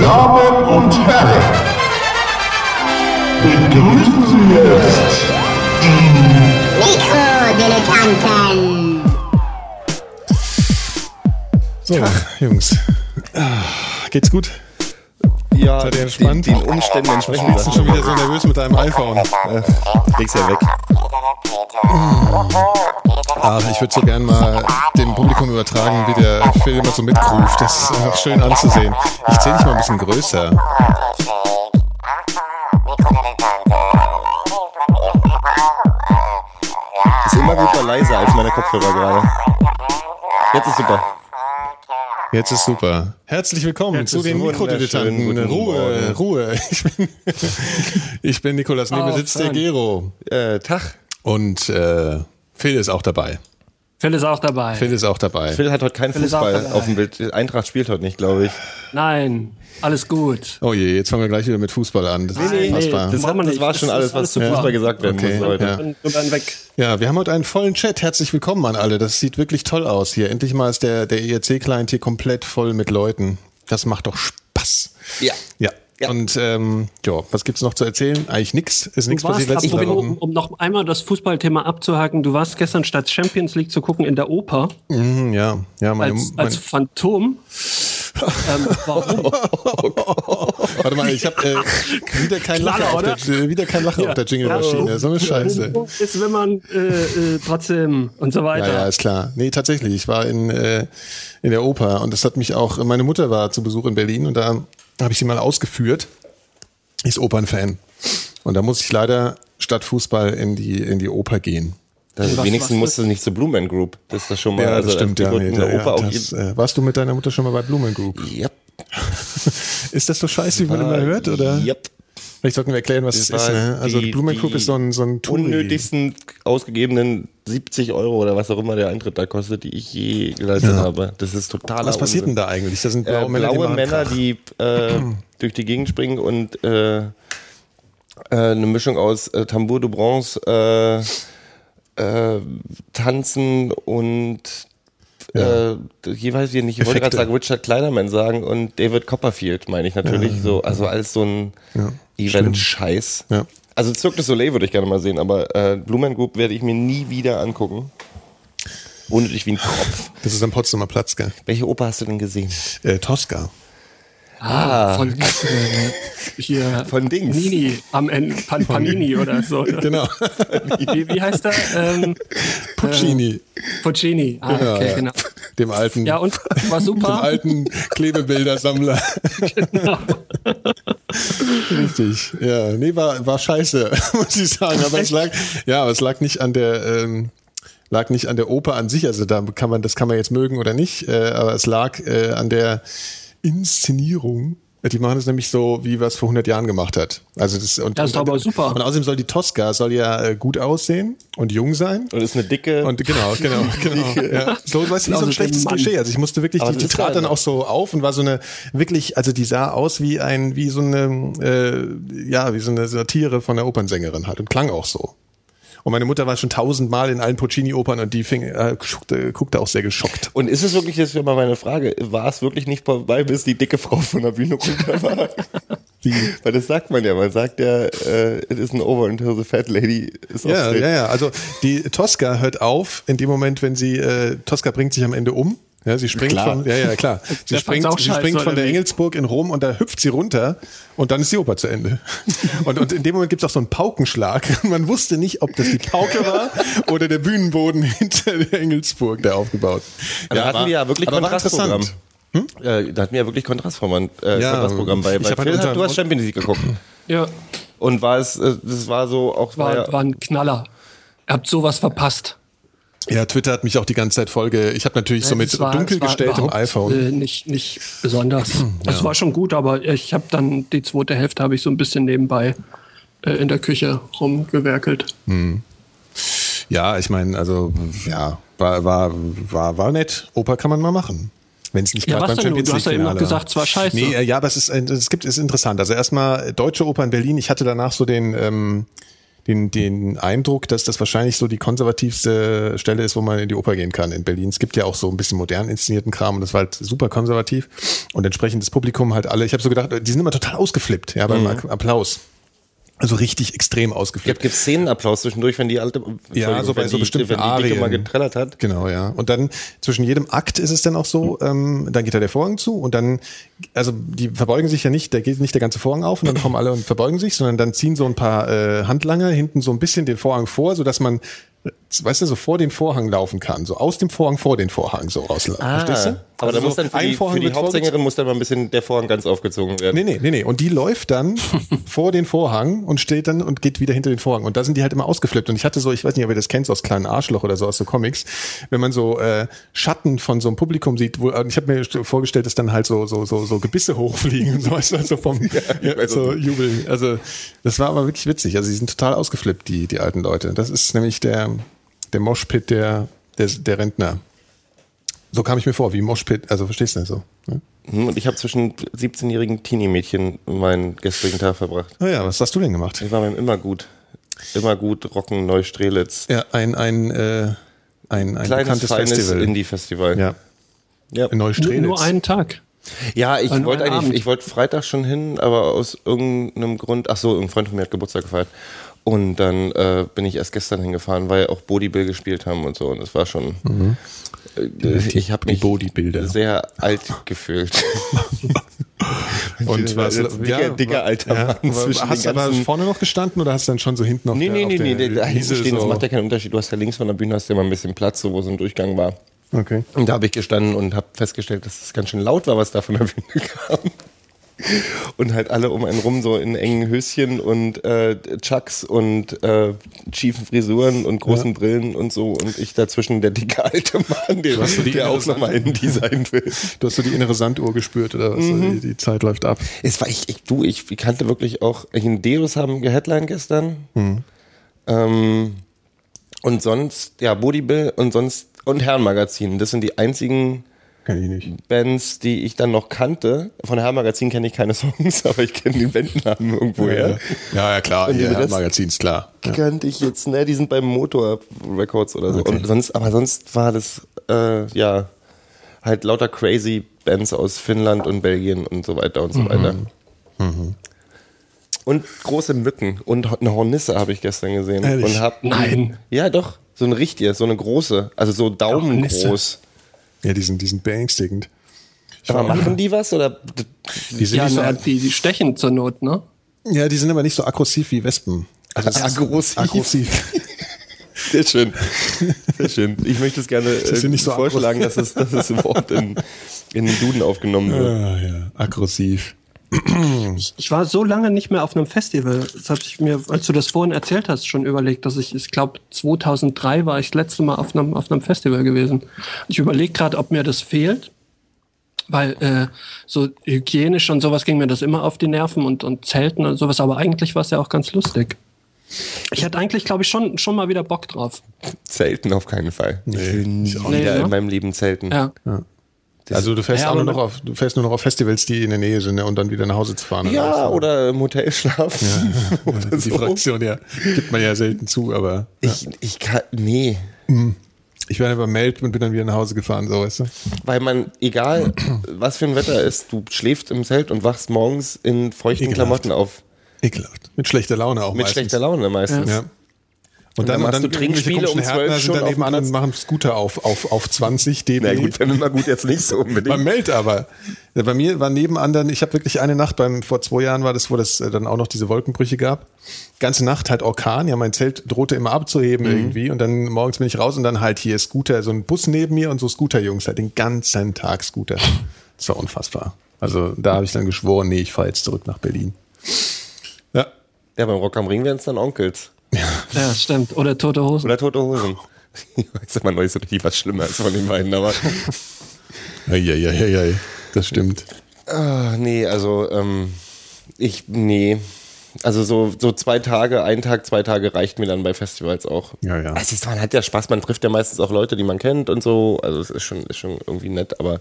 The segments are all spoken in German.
Damen und Herren, begrüßen Sie jetzt Mikrodilettanten. So, Jungs. Ah, Geht's gut? Ja, Seid ihr entspannt? Den, den Umständen entsprechend. Bist du schon wieder so nervös mit deinem iPhone? Äh, leg's ja weg. Ach, ich würde so gern mal dem Publikum übertragen, wie der Phil immer so mitruft. Das ist einfach schön anzusehen. Ich zähle dich mal ein bisschen größer. Ist immer gut mal leiser als meine Kopfhörer gerade. Jetzt ist super. Jetzt ist super. Herzlich willkommen Jetzt zu den. Mikrodilettanten. Ruhe. Ruhe. Ich bin, ich bin Nikolas, neben Oh, sitzt der. Gero. Äh, Tag. Und äh, Phil ist auch dabei. Phil ist auch dabei. Phil ist auch dabei. Phil hat heute keinen Phil ist auch Fußball dabei. auf dem Bild. Eintracht spielt heute nicht, glaube ich. Nein, alles gut. Oh je, jetzt fangen wir gleich wieder mit Fußball an. Das ist Nee, nee, unfassbar. Das, Machen hat, das war Das schon ist alles, was zu. Fußball gesagt werden Okay, muss heute. ja. Und, und dann weg. Ja, wir haben heute einen vollen Chat. Herzlich willkommen an alle. Das sieht wirklich toll aus hier. Endlich mal ist der, der ERC-Client hier komplett voll mit Leuten. Das macht doch Spaß. Ja. Ja. Ja. Und ähm, ja, was gibt's noch zu erzählen? Eigentlich nix. Ist nichts passiert apropos, Wochen. um, um noch einmal das Fußballthema abzuhaken, du warst gestern statt Champions League zu gucken in der Oper Mhm, ja, ja, meine, als, mein, als Phantom. ähm, warum? warte mal, ich habe äh, wieder kein Lacher auf oder? der, wieder kein Lacher auf der Jingle-Maschine. So eine Scheiße. Ist, wenn man äh, äh, trotzdem und so Ja, weiter. ja, ist klar. Nee, tatsächlich. Ich war in, äh, in der Oper und das hat mich auch, meine Mutter war zu Besuch in Berlin und da habe ich sie mal ausgeführt. Ist Opernfan. Und da muss ich leider statt Fußball in die, in die Oper gehen. Das, Was- wenigstens was musst du nicht zur Blue Man Group. Das ist das schon mal. Ja, das also, stimmt, die ja. Nee, in der ja, Oper auch das, äh, warst du mit deiner Mutter schon mal bei Blumen Group? Yep. Ist das so scheiße, wie man immer hört, oder? Yep. Vielleicht sollten wir erklären, was es Das ist. war Ne? Also die- Group die ist so ein, so ein Touri. unnötigsten ausgegebenen 70 Euro oder was auch immer der Eintritt da kostet, die ich je geleistet habe. Das ist total Was passiert denn da eigentlich? Das sind äh, blaue Männer, die, blaue machen Männer, die äh, durch die Gegend springen und äh, äh, eine Mischung aus äh, Tambour de Bronze, äh, äh, Tanzen und Ja. äh, jeweils hier nicht, ich wollte gerade sagen Richard Kleiderman sagen und David Copperfield, meine ich natürlich. so, also alles so ein Event-Scheiß. Ja. Also Cirque du Soleil würde ich gerne mal sehen, aber äh, Blue Man Group werde ich mir nie wieder angucken. Unnötig wie ein Kopf. Das ist am Potsdamer Platz, gell? Welche Oper hast du denn gesehen? Äh, Tosca. Ah, von äh, hier Von Dings. Nini am Ende, Pan, Panini oder so. ne? Genau. Wie, wie heißt der? Ähm, Puccini. Puccini. Ah, Ja, okay, ja. genau. Dem alten, Ja, und war dem super. alten Klebebildersammler. Richtig. Ja, nee, war, war scheiße, muss ich sagen. Aber es lag, ja, aber es lag nicht an der, ähm, lag nicht an der Oper an sich. Also da kann man, das kann man jetzt mögen oder nicht. Äh, aber es lag äh, an der Inszenierung. Die machen es nämlich so, wie was vor 100 Jahren gemacht hat. Also das, und, Das ist und, aber super. Und außerdem soll die Tosca soll ja äh, gut aussehen und jung sein. Und ist eine dicke. Und genau, genau, genau. Ja. So, weißt du, wie so Also ein schlechtes der Mann. Klischee. Also ich musste wirklich, Aber die, die trat dann auch so auf und war so eine wirklich, also die sah aus wie ein, wie so eine, äh, ja, wie so eine Satire von der Opernsängerin halt und klang auch so. Und meine Mutter war schon tausendmal in allen Puccini-Opern und die fing, äh, guckte, guckte auch sehr geschockt. Und ist es wirklich, das wäre mal meine Frage, war es wirklich nicht vorbei, bis die dicke Frau von der Bühne runter war? Weil das sagt man ja, man sagt ja, äh, it isn't over until the fat lady is Ja, ja, ja. Also die Tosca hört auf in dem Moment, wenn sie, äh, Tosca bringt sich am Ende um. Ja, sie springt Klar. von, ja, ja, klar. Sie Der springt, sie springt von der? Engelsburg in Rom und da hüpft sie runter und dann ist die Oper zu Ende. Und, und in dem Moment gibt's auch so einen Paukenschlag. Man wusste nicht, ob das die Pauke war oder der Bühnenboden hinter der Engelsburg, der aufgebaut. Da hatten wir ja wirklich war Kontrastprogramm. interessant. Äh, da hatten wir ja wirklich Kontrastprogramm, äh, Ja, Kontrastprogramm bei. bei halt Phil, unseren- du hast Champions League geguckt. Ja, Und war es, äh, das war so auch, war, war, ja, war ein Knaller. Ihr habt sowas verpasst. Ja, Twitter hat mich auch die ganze Zeit Folge. Ich habe natürlich so mit war- dunkel gestelltem iPhone. Äh, nicht, nicht besonders. Es war schon gut, aber ich habe dann die zweite Hälfte habe ich so ein bisschen nebenbei äh, in der Küche rumgewerkelt. Ja, ich meine, also ja, war, war, war, war nett. Oper kann man mal machen. Wenn es nicht Ja, gerade was beim? Champions Du hast ja League eben noch gesagt, es war scheiße. Nee, ja, aber es ist, es gibt, es ist interessant. Also erstmal äh, deutsche Oper in Berlin. Ich hatte danach so den, ähm, den, den Eindruck, dass das wahrscheinlich so die konservativste Stelle ist, wo man in die Oper gehen kann in Berlin. Es gibt ja auch so ein bisschen modern inszenierten Kram und das war halt super konservativ und entsprechend das Publikum halt alle. Ich habe so gedacht, die sind immer total ausgeflippt, ja, beim Applaus. Also richtig extrem ausgeflippt. Gibt es Szenenapplaus zwischendurch, wenn die alte, Ja, so bei so die, bestimmten wenn die Dicke mal getrellert hat. Genau, ja. Und dann zwischen jedem Akt ist es dann auch so, ähm, dann geht da der Vorhang zu und dann, also die verbeugen sich ja nicht, da geht nicht der ganze Vorhang auf und dann kommen alle und verbeugen sich, sondern dann ziehen so ein paar äh, Handlanger hinten so ein bisschen den Vorhang vor, so dass man, weißt du, so vor den Vorhang laufen kann, so aus dem Vorhang vor den Vorhang so rauslaufen. Verstehst du? Ah. Aber da Also muss so dann für die, Vorhang für die. Hauptsängerin muss dann mal ein bisschen der Vorhang ganz aufgezogen werden. Nee, nee, nee, nee. Und die läuft dann vor den Vorhang und steht dann und geht wieder hinter den Vorhang. Und da sind die halt immer ausgeflippt. Und ich hatte so, ich weiß nicht, ob ihr das kennt, so aus kleinen Arschloch oder so aus so Comics, wenn man so äh, Schatten von so einem Publikum sieht, wo ich habe mir st- vorgestellt, dass dann halt so so so so Gebisse hochfliegen und so, weißt du, so vom ja, weiß, so jubeln. Also das war aber wirklich witzig. Also die sind total ausgeflippt, die die alten Leute. Das ist nämlich der der Moshpit der der, der Rentner. So kam ich mir vor, wie Moshpit, also verstehst du so? Ne? Hm, Und ich habe zwischen 17-jährigen Teenie-Mädchen meinen gestrigen Tag verbracht. Naja, was hast du denn gemacht? Ich war beim Immergut. Immergut, Rocken, Neustrelitz. Ja, ein, ein, äh, ein, ein Kleines, bekanntes feines Festival. Indie-Festival. ja, ja. in Nur, Neustrelitz. nur einen Tag. Ja, ich wollte eigentlich, Abend. ich wollte Freitag schon hin, aber aus irgendeinem Grund, ach so, irgendein Freund von mir hat Geburtstag gefeiert. Und dann äh, bin ich erst gestern hingefahren, weil auch Bodybill gespielt haben und so. Und es war schon, äh, ich habe mich Bodybuilder. sehr alt gefühlt. Und was, Dicker- dicker alter ja, Mann zwischen Hast du ganzen- vorne noch gestanden oder hast du dann schon so hinten auf Nee, der, nee, auf nee, der nee, da hinten stehen, das so? macht ja keinen Unterschied. Du hast ja links von der Bühne hast ja immer ein bisschen Platz, so wo so ein Durchgang war. Okay. Und da habe ich gestanden und habe festgestellt, dass es ganz schön laut war, was da von der Bühne kam. Und halt alle um einen rum so in engen Höschen und äh, Chucks und äh, schiefen Frisuren und großen Brillen und so. Und ich dazwischen der dicke alte Mann, der, der auch nochmal in Design will. Du hast so die innere Sanduhr gespürt oder was? Mhm. Die, die Zeit läuft ab. Es war ich, ich du, ich kannte wirklich auch, in Deus haben geheadline gestern. Ähm, und sonst, ja, Bodybill und sonst, und Herrenmagazin. Das sind die einzigen Kenn ich nicht. Bands, die ich dann noch kannte. Von Herrenmagazin kenne ich keine Songs, aber ich kenne den Bandnamen irgendwoher. Ja, ja, klar. Und über das- Magazin ist klar. Ja. Kannte ich jetzt, ne, die sind beim Motor Records oder so. Und sonst, aber sonst war das, äh, ja, halt lauter crazy Bands aus Finnland und Belgien und so weiter und so weiter. Und große Mücken und eine Hornisse habe ich gestern gesehen. Ehrlich? Und hab, Nein. Ja, doch. So eine richtige, so eine große. Also so daumengroß. Ja, die sind, die sind beängstigend. Aber machen die was? Oder Die sind, Ja, nicht so, na, die, die stechen zur Not, ne? ja, die sind aber nicht so aggressiv wie Wespen. Also Aggressiv? aggressiv. Sehr schön. Sehr schön. Ich möchte es gerne äh, nicht so vorschlagen, dass es, dass das Wort in, in den Duden aufgenommen wird. Ah, ja, aggressiv. Ich war so lange nicht mehr auf einem Festival. Das habe ich mir, als du das vorhin erzählt hast, schon überlegt, dass ich, ich glaube, 2003 war ich das letzte Mal auf einem, auf einem Festival gewesen. Ich überlege gerade, ob mir das fehlt, weil äh, so hygienisch und sowas ging mir das immer auf die Nerven und, und Zelten und sowas, aber eigentlich war es ja auch ganz lustig. Ich hatte eigentlich, glaube ich, schon, schon mal wieder Bock drauf. Zelten auf keinen Fall. ich will nie auch wieder nicht, ne? in meinem Leben zelten. Ja. Also du fährst Ja, nur noch auf, du fährst nur noch auf Festivals, die in der Nähe sind, ne, und dann wieder nach Hause zu fahren. Ja, was? oder im Hotel schlafen. oder die so. Fraktion, ja, gibt man ja selten zu, aber Ich, ich kann, nee. ich werde beim Meld und bin dann wieder nach Hause gefahren, so weißt du. Weil man, egal was für ein Wetter ist, du schläfst im Zelt und wachst morgens in feuchten Ekelhaft. Klamotten auf. Ekelhaft. Mit schlechter Laune auch Mit meistens. schlechter Laune meistens. Ja. Und, dann dann, machst dann du Trinkspiele um 12 Härtner dann auf nebenan und machen Scooter auf, auf, auf 20 dB. Na gut, wenn immer gut jetzt nicht so unbedingt. Beim Meld aber. Bei mir war neben anderen, ich habe wirklich eine Nacht beim, vor zwei Jahren war das, wo das äh, dann auch noch diese Wolkenbrüche gab. Ganze Nacht halt Orkan, ja, mein Zelt drohte immer abzuheben Mhm. irgendwie und dann morgens bin ich raus und dann halt hier Scooter, so ein Bus neben mir und so Scooterjungs, halt den ganzen Tag Scooter. Das war unfassbar. Also da habe ich dann geschworen, nee, ich fahre jetzt zurück nach Berlin. Ja. Ja, beim Rock am Ring wären es dann Onkels. Ja, stimmt. Oder tote Hosen. Oder Tote Hosen. Ich weiß immer noch nicht so richtig, was schlimmer ist von den beiden, aber. Eieieiei, das stimmt. Ah, nee, also, ähm, ich, nee. Also so, so zwei Tage, ein Tag, zwei Tage reicht mir dann bei Festivals auch. Ja, ja. Es- man hat ja Spaß, man trifft ja meistens auch Leute, die man kennt und so. Also es ist schon, ist schon irgendwie nett, aber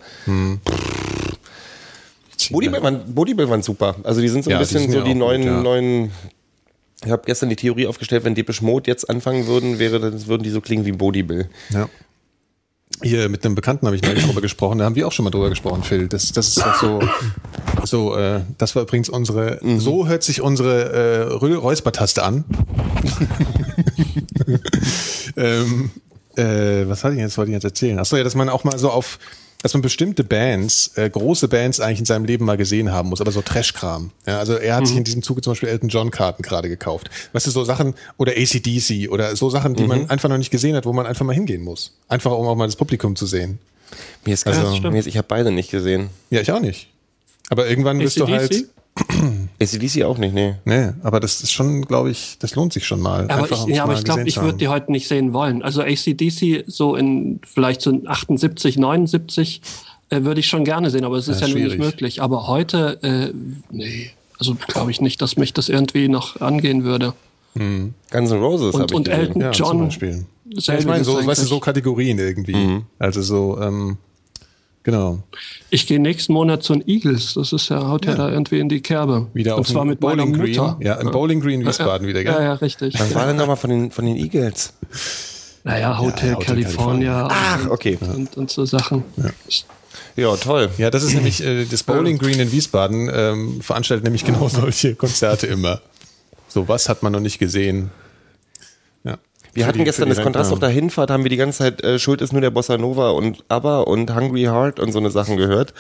waren, Bodybuild waren super. Also die sind so ein Ja, bisschen so die neuen, gut, ja. neuen Ich habe gestern die Theorie aufgestellt, wenn Depeche Mode jetzt anfangen würden, wäre, das würden die so klingen wie Bodybill. Ja. Hier mit einem Bekannten habe ich neulich drüber gesprochen, da haben wir auch schon mal drüber gesprochen, Phil. Das, das ist auch so, so äh, das war übrigens unsere, so hört sich unsere äh, Räuspertaste an. ähm, äh, was hatte ich jetzt, wollte ich jetzt erzählen? Achso, ja, dass man auch mal so auf, dass man bestimmte Bands, äh, große Bands eigentlich in seinem Leben mal gesehen haben muss, aber so Trash-Kram. Ja, also er hat sich in diesem Zuge zum Beispiel Elton John Karten gerade gekauft. Weißt du, so Sachen, oder ACDC oder so Sachen, die man einfach noch nicht gesehen hat, wo man einfach mal hingehen muss. Einfach um auch mal das Publikum zu sehen. Mir ist, Also- also, mir ist ich habe beide nicht gesehen. Ja, ich auch nicht. Aber irgendwann wirst du halt. ACDC auch nicht, nee. Nee, aber das ist schon, glaube ich, das lohnt sich schon mal. Aber Einfach, ich, ja, aber mal ich glaube, ich würde die heute nicht sehen wollen. Also ACDC so in vielleicht so in 78, 79 äh, würde ich schon gerne sehen, aber es ist Ja, ja, nun nicht möglich. Aber heute, äh, nee, also glaube ich nicht, dass mich das irgendwie noch angehen würde. Guns N' Roses Und, habe ich und. Elton Ja, zum John. Beispiel. Ja, ich meine, so, weißt du, so Kategorien irgendwie. Also so, ähm, genau. Ich gehe nächsten Monat zu den Eagles. Das ist ja, haut ja, da irgendwie in die Kerbe. Wieder Und auf zwar dem mit Bowling Green. Mutter. Ja, im Bowling Green Wiesbaden wieder, gell? Ja, ja, richtig. Was war denn nochmal von den, von den Eagles? Naja, Hotel, Hotel California, Ach, okay. und, und so Sachen. Ja, toll. Ja, das ist nämlich äh, das Bowling Green in Wiesbaden ähm, veranstaltet nämlich genau solche Konzerte immer. So was hat man noch nicht gesehen. Wir hatten die- gestern das Kontrast auf der Hinfahrt, haben wir die ganze Zeit äh, Schuld ist nur der Bossa Nova und ABBA und Hungry Heart und so eine Sachen gehört.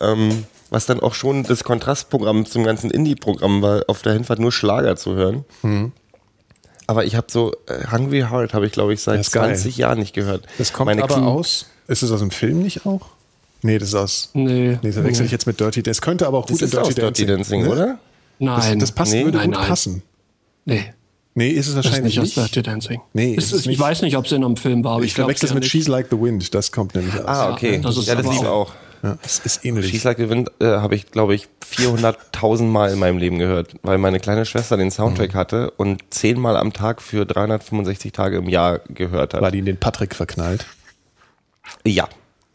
Ähm, was dann auch schon das Kontrastprogramm zum ganzen Indie-Programm war, auf der Hinfahrt nur Schlager zu hören. Mhm. Aber ich habe so, äh, Hungry Heart habe ich glaube ich seit Das ist geil. 20 Jahren nicht gehört. Das kommt Meine aber Knie- aus. Ist es aus dem Film nicht auch? Nee, das ist aus. Nee. Nee, da wechsle ich jetzt mit Dirty Dancing. Könnte aber auch Das gut in aus Dirty Dancing, ne? oder? Das, Nein. das passt, Nee. würde Nein, gut nein. passen. Nee. Nee, ist es Das ist wahrscheinlich nicht aus nicht. Dirty Dancing. Nee, ist ist es, es nicht. ich weiß nicht, ob es in einem Film war, aber Ich ich glaube verwechsel es mit ehrlich- She's Like the Wind. Das kommt nämlich aus. Ah, okay. das ist ja, das lief auch- auch. Ja, es ist ähnlich. Schieß Like the Wind äh, habe ich, glaube ich, 400.000 Mal in meinem Leben gehört, weil meine kleine Schwester den Soundtrack Mhm. hatte und zehnmal am Tag für 365 Tage im Jahr gehört hat. War die in den Patrick verknallt? Ja,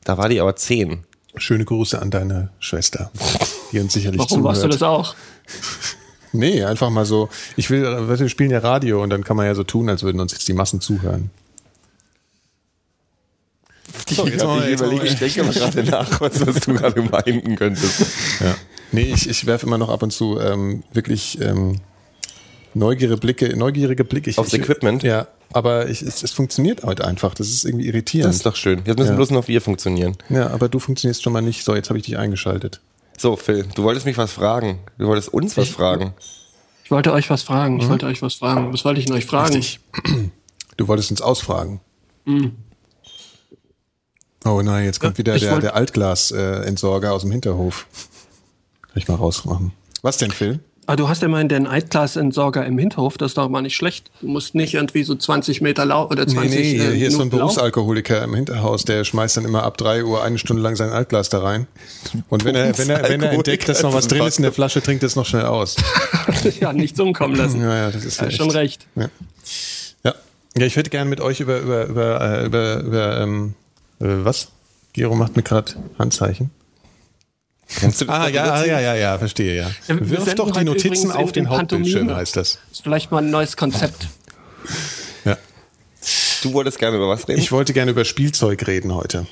da war die aber zehn. Schöne Grüße an deine Schwester, die uns sicherlich Warum zuhört. warst du das auch? Nee, einfach mal so. Ich will, weißt du, wir spielen ja Radio und dann kann man ja so tun, als würden uns jetzt die Massen zuhören. So, jetzt ich jetzt überlege, ich denke mal gerade nach, was, was du gerade meinen könntest. Ja. Nee, ich, ich werfe immer noch ab und zu ähm, wirklich ähm, neugierige Blicke, neugierige Blicke. Ich, Aufs ich, Equipment? Ja, aber ich, es, es funktioniert halt einfach. Das ist irgendwie irritierend. Das ist doch schön. Jetzt müssen Ja. bloß noch wir funktionieren. ja, aber du funktionierst schon mal nicht. So, jetzt habe ich dich eingeschaltet. So, Phil, du wolltest mich was fragen. Du wolltest uns was fragen. Ich wollte euch was fragen. Ich wollte euch was fragen. Was wollte ich denn euch fragen? Richtig. Du wolltest uns ausfragen. Oh nein, jetzt kommt wieder ich der, der Altglas-Entsorger aus dem Hinterhof. Kann ich mal rausmachen. Was denn, Phil? Ah, du hast immerhin den Altglas-Entsorger im Hinterhof. Das ist doch mal nicht schlecht. Du musst nicht irgendwie so 20 Meter lau oder 20 Nee, nee, hier, äh, hier ist so ein. Berufsalkoholiker im Hinterhaus, der schmeißt dann immer ab drei Uhr eine Stunde lang sein Altglas da rein. Und wenn er, wenn er, wenn er entdeckt, dass noch was drin ist in der Flasche, trinkt er es noch schnell aus. ja, nichts umkommen lassen. Ja, ja, das ist Ja, ja schon echt. recht. Ja. ja. Ja, ich würde gerne mit euch über, über, über, äh, über, über ähm, äh, was? Gero macht mir gerade Handzeichen. Kennst du das Ah, ja, ja, ja, ja, verstehe, ja. Ja, wir Wirf doch die Notizen auf den Hauptbildschirm, heißt das. ist vielleicht mal ein neues Konzept. Ja. Du wolltest gerne über was reden? Ich wollte gerne über Spielzeug reden heute.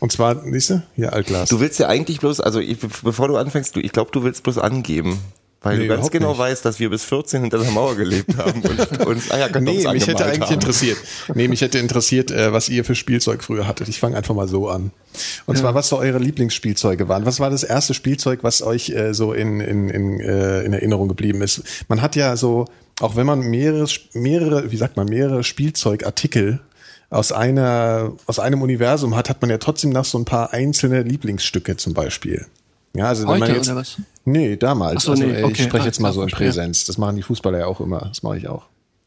Und zwar, siehst du, hier Altglas. du willst ja eigentlich bloß, also ich, be- bevor du anfängst, du, ich glaube, du willst bloß angeben. Weil Nee, du ganz genau nicht. weißt, dass wir bis 14 hinter der Mauer gelebt haben und uns Eierkartons Nee, mich hätte eigentlich haben. interessiert. Nee, mich hätte interessiert, äh, was ihr für Spielzeug früher hattet. Ich fange einfach mal so an. Und zwar, was so eure Lieblingsspielzeuge waren. Was war das erste Spielzeug, was euch äh, so in, in, in, äh, in Erinnerung geblieben ist? Man hat ja so, auch wenn man mehrere, mehrere, wie sagt man, mehrere Spielzeugartikel aus einer, aus einem Universum hat, hat man ja trotzdem noch so ein paar einzelne Lieblingsstücke zum Beispiel. Ja, also wenn Heute man jetzt, oder was? Nee, damals. So, also, nee, äh, ich okay. spreche Ah, jetzt mal klar, so in. Präsenz. Das machen die Fußballer ja auch immer. Das mache ich auch.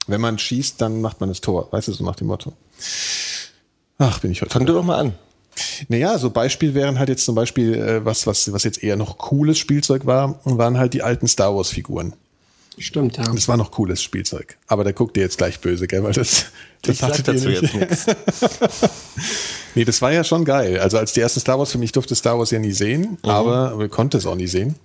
Wenn man schießt, dann macht man das Tor. Weißt du, so nach dem Motto. Ach, bin ich heute. Fang du doch mal an. Naja, so Beispiel wären halt jetzt zum Beispiel, äh, was, was, was jetzt eher noch cooles Spielzeug war, waren halt die alten Star Wars Figuren. Stimmt, ja. Das war noch cooles Spielzeug. Aber da guckt ihr jetzt gleich böse, gell? Weil das, das Ich sag dazu nicht. jetzt nichts. Nee, das war ja schon geil. Also als die ersten Star Wars Filme, ich durfte Star Wars ja nie sehen, aber, aber konnte es auch nie sehen.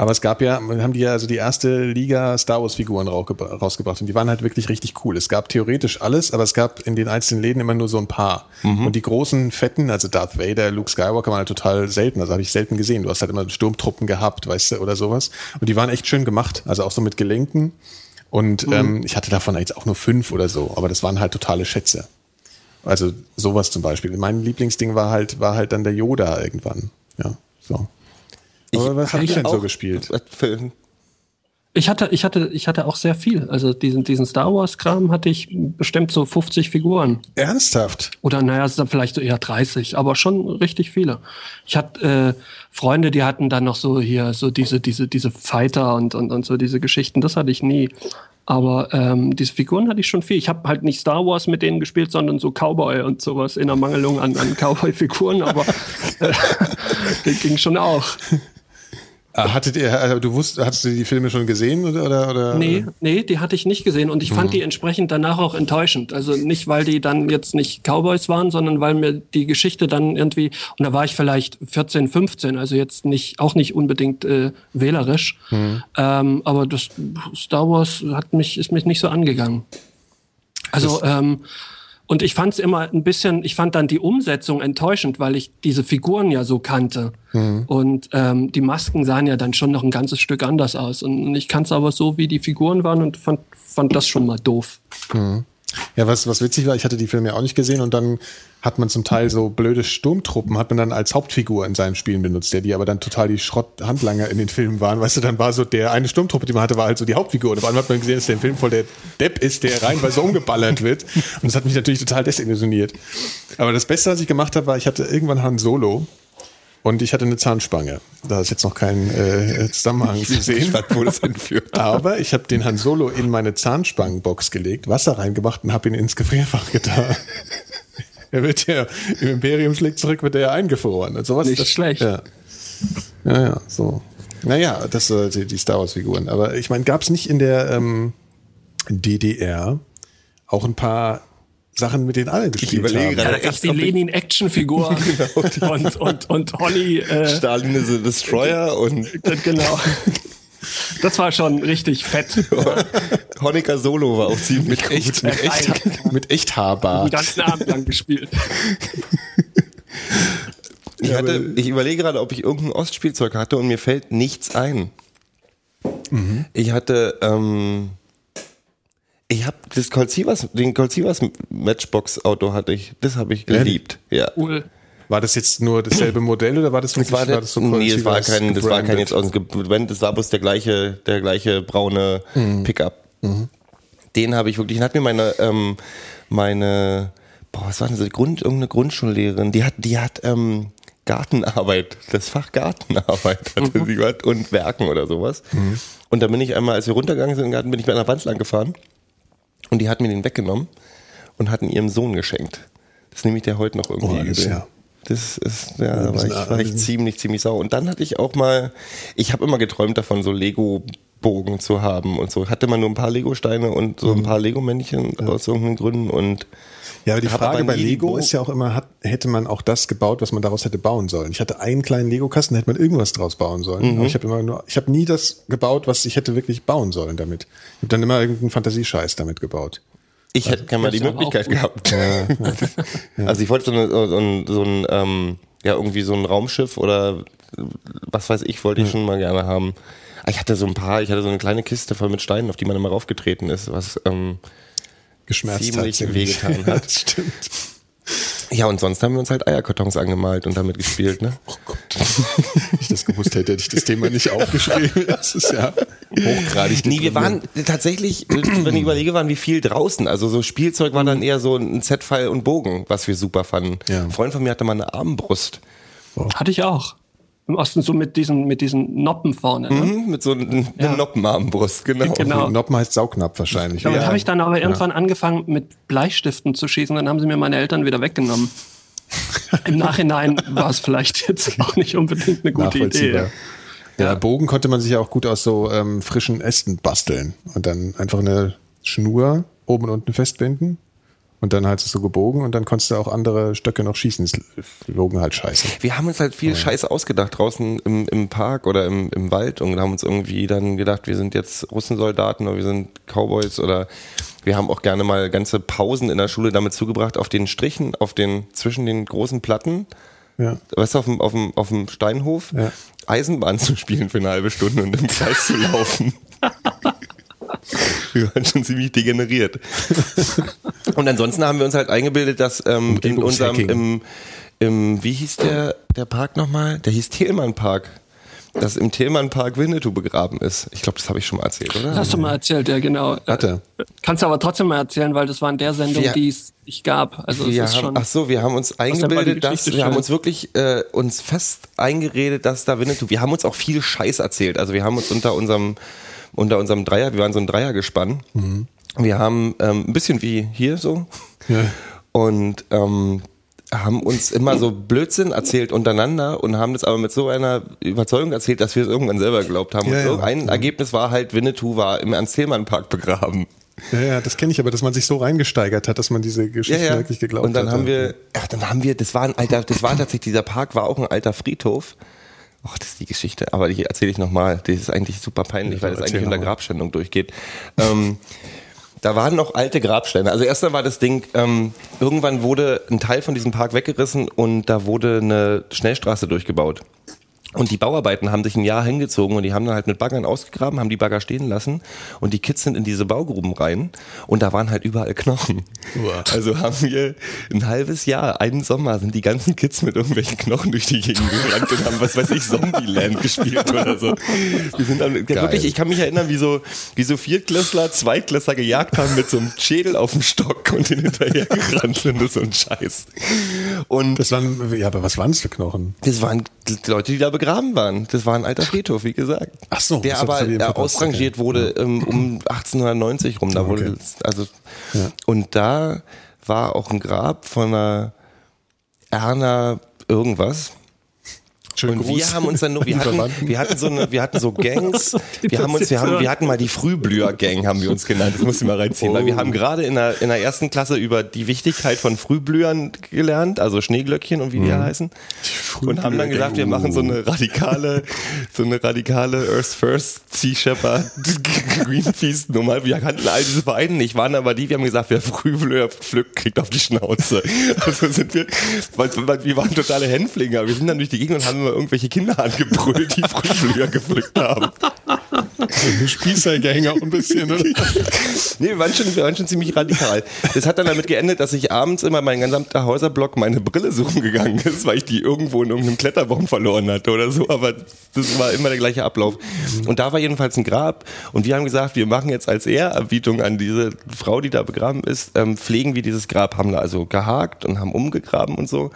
Aber es gab ja, haben die ja also die erste Liga Star Wars Figuren rausgebra- rausgebracht und die waren halt wirklich richtig cool. Es gab theoretisch alles, aber es gab in den einzelnen Läden immer nur so ein paar. Und die großen fetten, also Darth Vader, Luke Skywalker waren halt total selten, also habe ich selten gesehen. Du hast halt immer Sturmtruppen gehabt, weißt du, oder sowas. Und die waren echt schön gemacht, also auch so mit Gelenken. Und ähm, ich hatte davon jetzt auch nur fünf oder so, aber das waren halt totale Schätze. Also sowas zum Beispiel. Mein Lieblingsding war halt, war halt dann der Yoda irgendwann. Ja, so. Aber was habt ich ihr denn so auch- gespielt? Ich hatte, ich hatte, ich hatte auch sehr viel. Also diesen, diesen Star Wars Kram hatte ich bestimmt so 50 Figuren. Ernsthaft? Oder naja, es sind vielleicht so eher 30, aber schon richtig viele. Ich hatte äh, Freunde, die hatten dann noch so hier so diese, diese, diese Fighter und, und, und so diese Geschichten. Das hatte ich nie. Aber ähm, diese Figuren hatte ich schon viel. Ich habe halt nicht Star Wars mit denen gespielt, sondern so Cowboy und sowas in der Mangelung an, an Cowboy-Figuren, aber äh, ging schon auch. Ah, Hattet ihr, also du wusst, hattest du die Filme schon gesehen oder? oder, oder Nee, nee, die hatte ich nicht gesehen und ich fand die entsprechend danach auch enttäuschend. Also nicht, weil die dann jetzt nicht Cowboys waren, sondern weil mir die Geschichte dann irgendwie, und da war ich vielleicht 14, 15, also jetzt nicht, auch nicht unbedingt äh, wählerisch. Ähm, aber das Star Wars hat mich, ist mich nicht so angegangen. Also, ähm, und ich fand es immer ein bisschen, ich fand dann die Umsetzung enttäuschend, weil ich diese Figuren ja so kannte. Und ähm, die Masken sahen ja dann schon noch ein ganzes Stück anders aus. Und ich kannte es aber so, wie die Figuren waren und fand, fand das schon mal doof. Ja, was, was witzig war, ich hatte die Filme ja auch nicht gesehen und dann hat man zum Teil so blöde Sturmtruppen, hat man dann als Hauptfigur in seinen Spielen benutzt, der die aber dann total die Schrotthandlanger in den Filmen waren. Weißt du, dann war so der eine Sturmtruppe, die man hatte, war halt so die Hauptfigur. Und auf einmal hat man gesehen, dass der Film voll der Depp ist, der reinweise umgeballert wird. Und das hat mich natürlich total desillusioniert. Aber das Beste, was ich gemacht habe, war, ich hatte irgendwann Han Solo und ich hatte eine Zahnspange. Da ist jetzt noch kein äh, Zusammenhang zu sehen. wo das hinführt. Aber ich habe den Han Solo in meine Zahnspangenbox gelegt, Wasser reingemacht und habe ihn ins Gefrierfach getan. er wird ja, im Imperium schlägt zurück, wird er ja eingefroren. Und sowas Nicht schlecht. Ja. ja, ja, so. Naja, das sind die, die Star Wars-Figuren. Aber ich meine, gab es nicht in der ähm, DDR auch ein paar Sachen, mit denen alle gespielt überlege haben? gerade, Ja, da gab's die Lenin-Action-Figur und, und, und Holly. Äh, Stalin is a Destroyer und genau. Das war schon richtig fett. Honecker Solo war auch ziemlich gut. Echt, mit, echt, mit echt Den Haarbart. ganzen Abend lang gespielt. Ich, hatte, ich überlege gerade, ob ich irgendein Ostspielzeug hatte und mir fällt nichts ein. Ich hatte, ähm, ich habe das Colt Sievers, den Colt Sievers Matchbox Auto hatte ich, das habe ich geliebt. Ja. Cool. War das jetzt nur dasselbe Modell oder war das wirklich Das war, der, das nee, es war kein, das war kein jetzt aus dem Gebrandet, das war bloß der gleiche, der gleiche braune Pickup. Den habe ich wirklich, den hat mir meine, ähm, meine, boah, was war denn das, Grund, irgendeine Grundschullehrerin, die hat, die hat, ähm, Gartenarbeit, das Fach Gartenarbeit hatte sie gehabt und Werken oder sowas. Und da bin ich einmal, als wir runtergegangen sind im Garten, bin ich mit einer Wand lang gefahren und die hat mir den weggenommen und hat ihn ihrem Sohn geschenkt. Das nehme ich der heute noch irgendwie Oh, das übel. ja. Das ist, ja, da war ich, war ich ziemlich, ziemlich sauer. Und dann hatte ich auch mal, ich habe immer geträumt davon, so Lego-Bogen zu haben und so. Hatte man nur ein paar Lego-Steine und so ein paar Lego-Männchen aus irgendeinen Gründen und Ja, aber die Frage aber bei Lego ist ja auch immer, hat, hätte man auch das gebaut, was man daraus hätte bauen sollen. Ich hatte einen kleinen Lego-Kasten, da hätte man irgendwas draus bauen sollen. Aber ich habe immer nur, ich habe nie das gebaut, was ich hätte wirklich bauen sollen damit. Ich habe dann immer irgendeinen Fantasiescheiß damit gebaut. ich hätte gerne mal die Möglichkeit gehabt. Also ich wollte so, eine, so ein, so ein ähm, ja, irgendwie so ein Raumschiff oder was weiß ich, wollte ich schon mal gerne haben. Ich hatte so ein paar, ich hatte so eine kleine Kiste voll mit Steinen, auf die man immer raufgetreten ist, was ähm, Geschmerzt Ziemlich hat. wehgetan hat. das stimmt. ja und sonst haben wir uns halt Eierkartons angemalt und damit gespielt, ne? Oh Gott. Wenn ich das gewusst hätte, hätte ich das Thema nicht aufgeschrieben. Das ist ja hochgradig Nee, wir waren tatsächlich, wenn ich überlege, waren wir viel draußen. Also so Spielzeug war dann eher so ein Z-Pfeil und Bogen, was wir super fanden. Ja. Ein Freund von mir hatte mal eine Armbrust. Hatte ich auch. Im Osten so mit diesen, mit diesen Noppen vorne. Ne? Mhm, mit so einer Ja. Noppenarmbrust, genau. Genau. Noppen heißt Saugnapf wahrscheinlich. Damit Ja. habe ich dann aber irgendwann angefangen mit Bleistiften zu schießen, dann haben sie mir meine Eltern wieder weggenommen. Im Nachhinein war es vielleicht jetzt auch nicht unbedingt eine gute Idee. Ja, Bogen konnte man sich ja auch gut aus so ähm, frischen Ästen basteln und dann einfach eine Schnur oben und unten festbinden Und dann halt so gebogen und dann konntest du auch andere Stöcke noch schießen. Es flogen halt scheiße. Wir haben uns halt viel Scheiße ausgedacht draußen im, im Park oder im, im Wald und haben uns irgendwie dann gedacht, wir sind jetzt Russensoldaten oder wir sind Cowboys oder wir haben auch gerne mal ganze Pausen in der Schule damit zugebracht, auf den Strichen, auf den, zwischen den großen Platten, Ja. weißt du, auf dem, auf dem, auf dem Steinhof, Ja. Eisenbahn zu spielen für eine halbe Stunde und im Kreis zu laufen. Wir waren schon ziemlich degeneriert. Und ansonsten haben wir uns halt eingebildet, dass ähm, in unserem, im, im, wie hieß der, der Park nochmal? Der hieß Thielmann Park. Dass im Thielmann Park Winnetou begraben ist. Ich glaube, das habe ich schon mal erzählt, oder? Das hast du mal erzählt, ja genau. Hatte. Äh, Kannst du aber trotzdem mal erzählen, weil das war in der Sendung, die es nicht gab. Also es wir ist haben, schon. ach so, wir haben uns eingebildet, dass wir haben uns wirklich äh, uns fest eingeredet, dass da Winnetou. Wir haben uns auch viel Scheiß erzählt. Also wir haben uns unter unserem unter unserem Dreier, wir waren so ein Dreiergespann. Wir haben ähm, ein bisschen wie hier so Ja. und ähm, haben uns immer so Blödsinn erzählt untereinander und haben das aber mit so einer Überzeugung erzählt, dass wir es irgendwann selber geglaubt haben. Ja, und ja. irgendein Ergebnis war halt, Winnetou war im Ernst-Thälmann-Park begraben. Ja, ja, das kenne ich, aber dass man sich so reingesteigert hat, dass man diese Geschichte wirklich geglaubt hat. Und dann haben ja. wir, ja, dann haben wir, das war ein alter, das war tatsächlich, dieser Park war auch ein alter Friedhof. Ach, das ist die Geschichte, aber die erzähle ich nochmal. Die ist eigentlich super peinlich, Ja, weil das eigentlich unter. Grabschändung durchgeht. Ähm, da waren noch alte Grabsteine. Also erstmal war das Ding, ähm, irgendwann wurde ein Teil von diesem Park weggerissen und da wurde eine Schnellstraße durchgebaut. Und die Bauarbeiten haben sich ein Jahr hingezogen und die haben dann halt mit Baggern ausgegraben, haben die Bagger stehen lassen und die Kids sind in diese Baugruben rein und da waren halt überall Knochen. Uah. Also haben wir ein halbes Jahr, einen Sommer, sind die ganzen Kids mit irgendwelchen Knochen durch die Gegend gerannt und haben, was weiß ich, Zombieland gespielt oder so. Wir sind dann, wirklich, ich kann mich erinnern, wie so, wie so Viertklässler, Zweitklässler gejagt haben mit so einem Schädel auf dem Stock und den hinterher gerannt sind, das ist so ein Scheiß. Und Das waren, ja, aber was waren das für Knochen? das waren Leute, die da begraben waren. Das war ein alter Friedhof, wie gesagt. Ach so, Der aber äh, ausrangiert wurde ähm, um 1890 rum. Da Okay. wurde also Ja. und da war auch ein Grab von einer Erna irgendwas. Schönen Und wir haben uns dann nur, wir hatten, wir hatten so eine, wir hatten so Gangs, wir haben uns, wir haben, wir hatten mal die Frühblüher-Gang, haben wir uns genannt. Das muss ich mal reinziehen, weil wir haben gerade in der, in der ersten Klasse über die Wichtigkeit von Frühblühern gelernt, also Schneeglöckchen und wie die alle heißen. Und haben dann gesagt, wir machen so eine radikale, so eine radikale Earth First, Sea Shepherd, Greenpeace Nummer. Wir kannten all diese Vereine nicht, waren aber die, wir haben gesagt, wer Frühblüher pflückt, kriegt auf die Schnauze. Also sind wir, weil, wir waren totale Hänflinge. Wir sind dann durch die Gegend und haben immer irgendwelche Kinder angebrüllt, die Frühblüher gepflückt haben. Eine Spießergang auch ein bisschen, oder? Nee, wir waren, schon, wir waren schon ziemlich radikal. Das hat dann damit geendet, dass ich abends immer mein gesamter Häuserblock meine Brille suchen gegangen ist, weil ich die irgendwo in irgendeinem Kletterbaum verloren hatte oder so. Aber das war immer der gleiche Ablauf. Und da war jedenfalls ein Grab. Und wir haben gesagt, wir machen jetzt als Ehrerbietung an diese Frau, die da begraben ist, ähm, pflegen wir dieses Grab. Haben da also gehakt und haben umgegraben und so.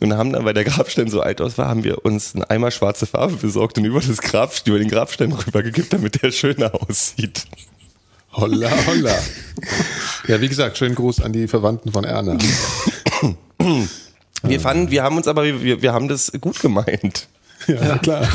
Und haben dann, weil der Grabstein so alt aus war, haben wir uns einen Eimer schwarze Farbe besorgt und über das Grab, über den Grabstein rübergekippt, damit der schöner aussieht. Holla, holla. Ja, wie gesagt, schönen Gruß an die Verwandten von Erna. Wir fanden, wir haben uns aber, wir, wir haben das gut gemeint. Ja, klar.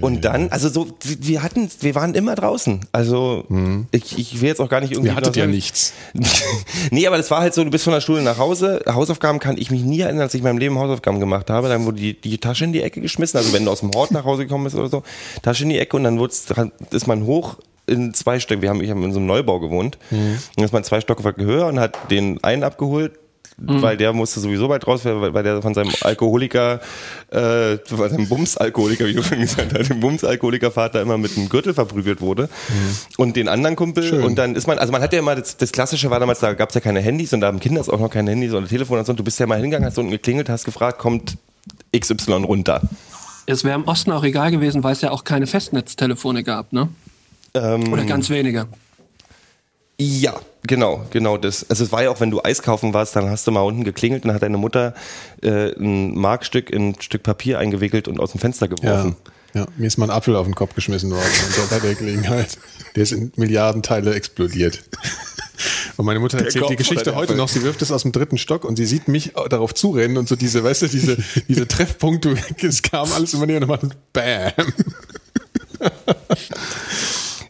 Und dann, also so, wir hatten, wir waren immer draußen. Also ich, ich will jetzt auch gar nicht irgendwie. Ihr hattet ja nichts. nee, aber das war halt so, du bist von der Schule nach Hause. Hausaufgaben kann ich mich nie erinnern, als ich in meinem Leben Hausaufgaben gemacht habe. Dann wurde die, die Tasche in die Ecke geschmissen. Also wenn du aus dem Hort nach Hause gekommen bist oder so, Tasche in die Ecke und dann dran- ist man hoch in zwei Stöcke. Wir haben, ich habe in so einem Neubau gewohnt. Und dann ist man zwei Stockwerke höher und hat den einen abgeholt. Weil der musste sowieso bald raus, weil, weil der von seinem Alkoholiker, äh, von seinem Bums-Alkoholiker, wie du schon gesagt hast, dem Bums-Alkoholiker-Vater immer mit einem Gürtel verprügelt wurde. Und den anderen Kumpel. Schön. Und dann ist man, also man hat ja immer, das, das Klassische war damals, da gab es ja keine Handys und da haben Kinder auch noch keine Handys oder Telefon und so. Und du bist ja mal hingegangen, hast unten geklingelt, hast gefragt, kommt XY runter. Es wäre im Osten auch egal gewesen, weil es ja auch keine Festnetztelefone gab, ne? Ähm, Oder ganz wenige. Ja, genau, genau das. Also es war ja auch, wenn du Eis kaufen warst, dann hast du mal unten geklingelt und dann hat deine Mutter äh, ein Markstück in ein Stück Papier eingewickelt und aus dem Fenster Ja. geworfen. ja, mir ist mal ein Apfel auf den Kopf geschmissen worden und bei der Gelegenheit. Der ist in Milliardenteile explodiert. Und meine Mutter erzählt die Geschichte heute noch. Sie wirft es aus dem dritten Stock und sie sieht mich darauf zurennen und so diese, weißt du, diese, diese Treffpunkte, es kam alles immer näher und macht Bam.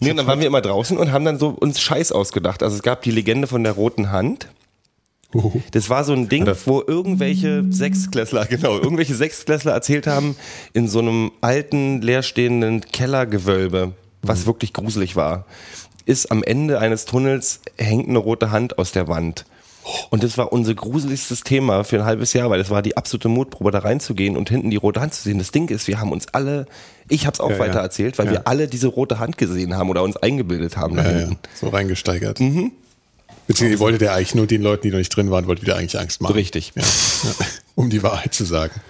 Nee, und dann waren wir immer draußen und haben dann so uns Scheiß ausgedacht. Also es gab die Legende von der roten Hand. Das war so ein Ding, wo irgendwelche Sechsklässler, genau, irgendwelche Sechsklässler erzählt haben, in so einem alten, leerstehenden Kellergewölbe, was wirklich gruselig war, ist am Ende eines Tunnels hängt eine rote Hand aus der Wand. Und das war unser gruseligstes Thema für ein halbes Jahr, weil das war die absolute Mutprobe, da reinzugehen und hinten die rote Hand zu sehen. Das Ding ist, wir haben uns alle, ich habe es auch Ja, weiter ja. erzählt, weil Ja. wir alle diese rote Hand gesehen haben oder uns eingebildet haben da hinten. so reingesteigert. Beziehungsweise ihr wolltet ja eigentlich nur den Leuten, die noch nicht drin waren, wolltet ihr eigentlich Angst machen. Richtig. Ja. Um die Wahrheit zu sagen.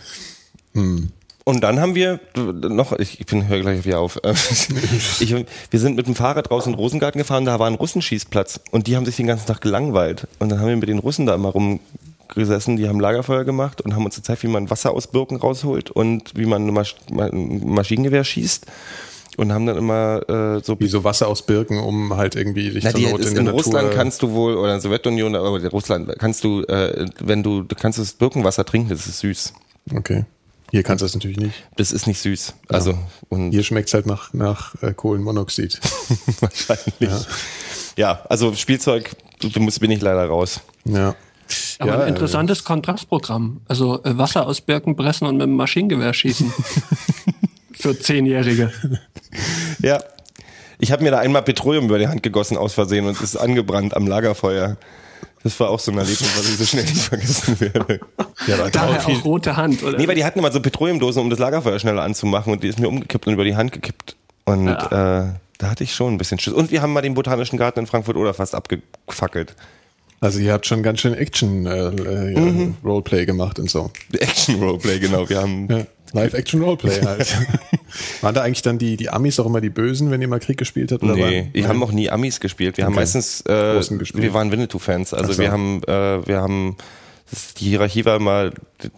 Und dann haben wir noch, ich, ich bin höre gleich wieder auf. Ich, wir sind mit dem Fahrrad draußen in den Rosengarten gefahren, da war ein Russenschießplatz und die haben sich den ganzen Tag gelangweilt. Und dann haben wir mit den Russen da immer rumgesessen, die haben Lagerfeuer gemacht und haben uns gezeigt, wie man Wasser aus Birken rausholt und wie man ein Masch ein Maschinengewehr schießt. Und haben dann immer äh, so Wie so Wasser aus Birken, um halt irgendwie dich Na, zur die, Not ist, in in, der Natur... Russland kannst du wohl, oder in der Sowjetunion, aber in Russland kannst du, äh, wenn du, du kannst das Birkenwasser trinken, das ist süß. Okay. Hier kannst du das natürlich nicht. Das ist nicht süß. Also, und Hier schmeckt's halt nach, nach äh, Kohlenmonoxid. wahrscheinlich. Ja. also Spielzeug, du musst, bin ich leider raus. Ja. Aber ja, ein interessantes Kontrastprogramm. Also äh, Wasser aus Birken pressen und mit dem Maschinengewehr schießen. Für Zehnjährige. Ja. Ich habe mir da einmal Petroleum über die Hand gegossen aus Versehen und es ist angebrannt am Lagerfeuer. Das war auch so ein Erlebnis, was ich so schnell nicht vergessen werde. Ja, aber Daher viel, auch rote Hand, oder? Nee, weil die hatten immer so Petroleumdosen, um das Lagerfeuer schneller anzumachen und die ist mir umgekippt und über die Hand gekippt. Und äh, da hatte ich schon ein bisschen Schiss. Und wir haben mal den Botanischen Garten in Frankfurt oder fast abgefackelt. also ihr habt schon ganz schön Action äh, äh, ja, Mhm. Roleplay gemacht und so. Action-Roleplay, genau. Wir haben Ja. Live-Action-Roleplay halt. Waren da eigentlich dann die, die Amis auch immer die Bösen, wenn ihr mal Krieg gespielt habt? Oder Nee, waren- wir haben auch nie Amis gespielt. Wir haben Okay. meistens, äh, wir waren Winnetou-Fans. Also so. wir haben, äh, wir haben, das, die Hierarchie war mal,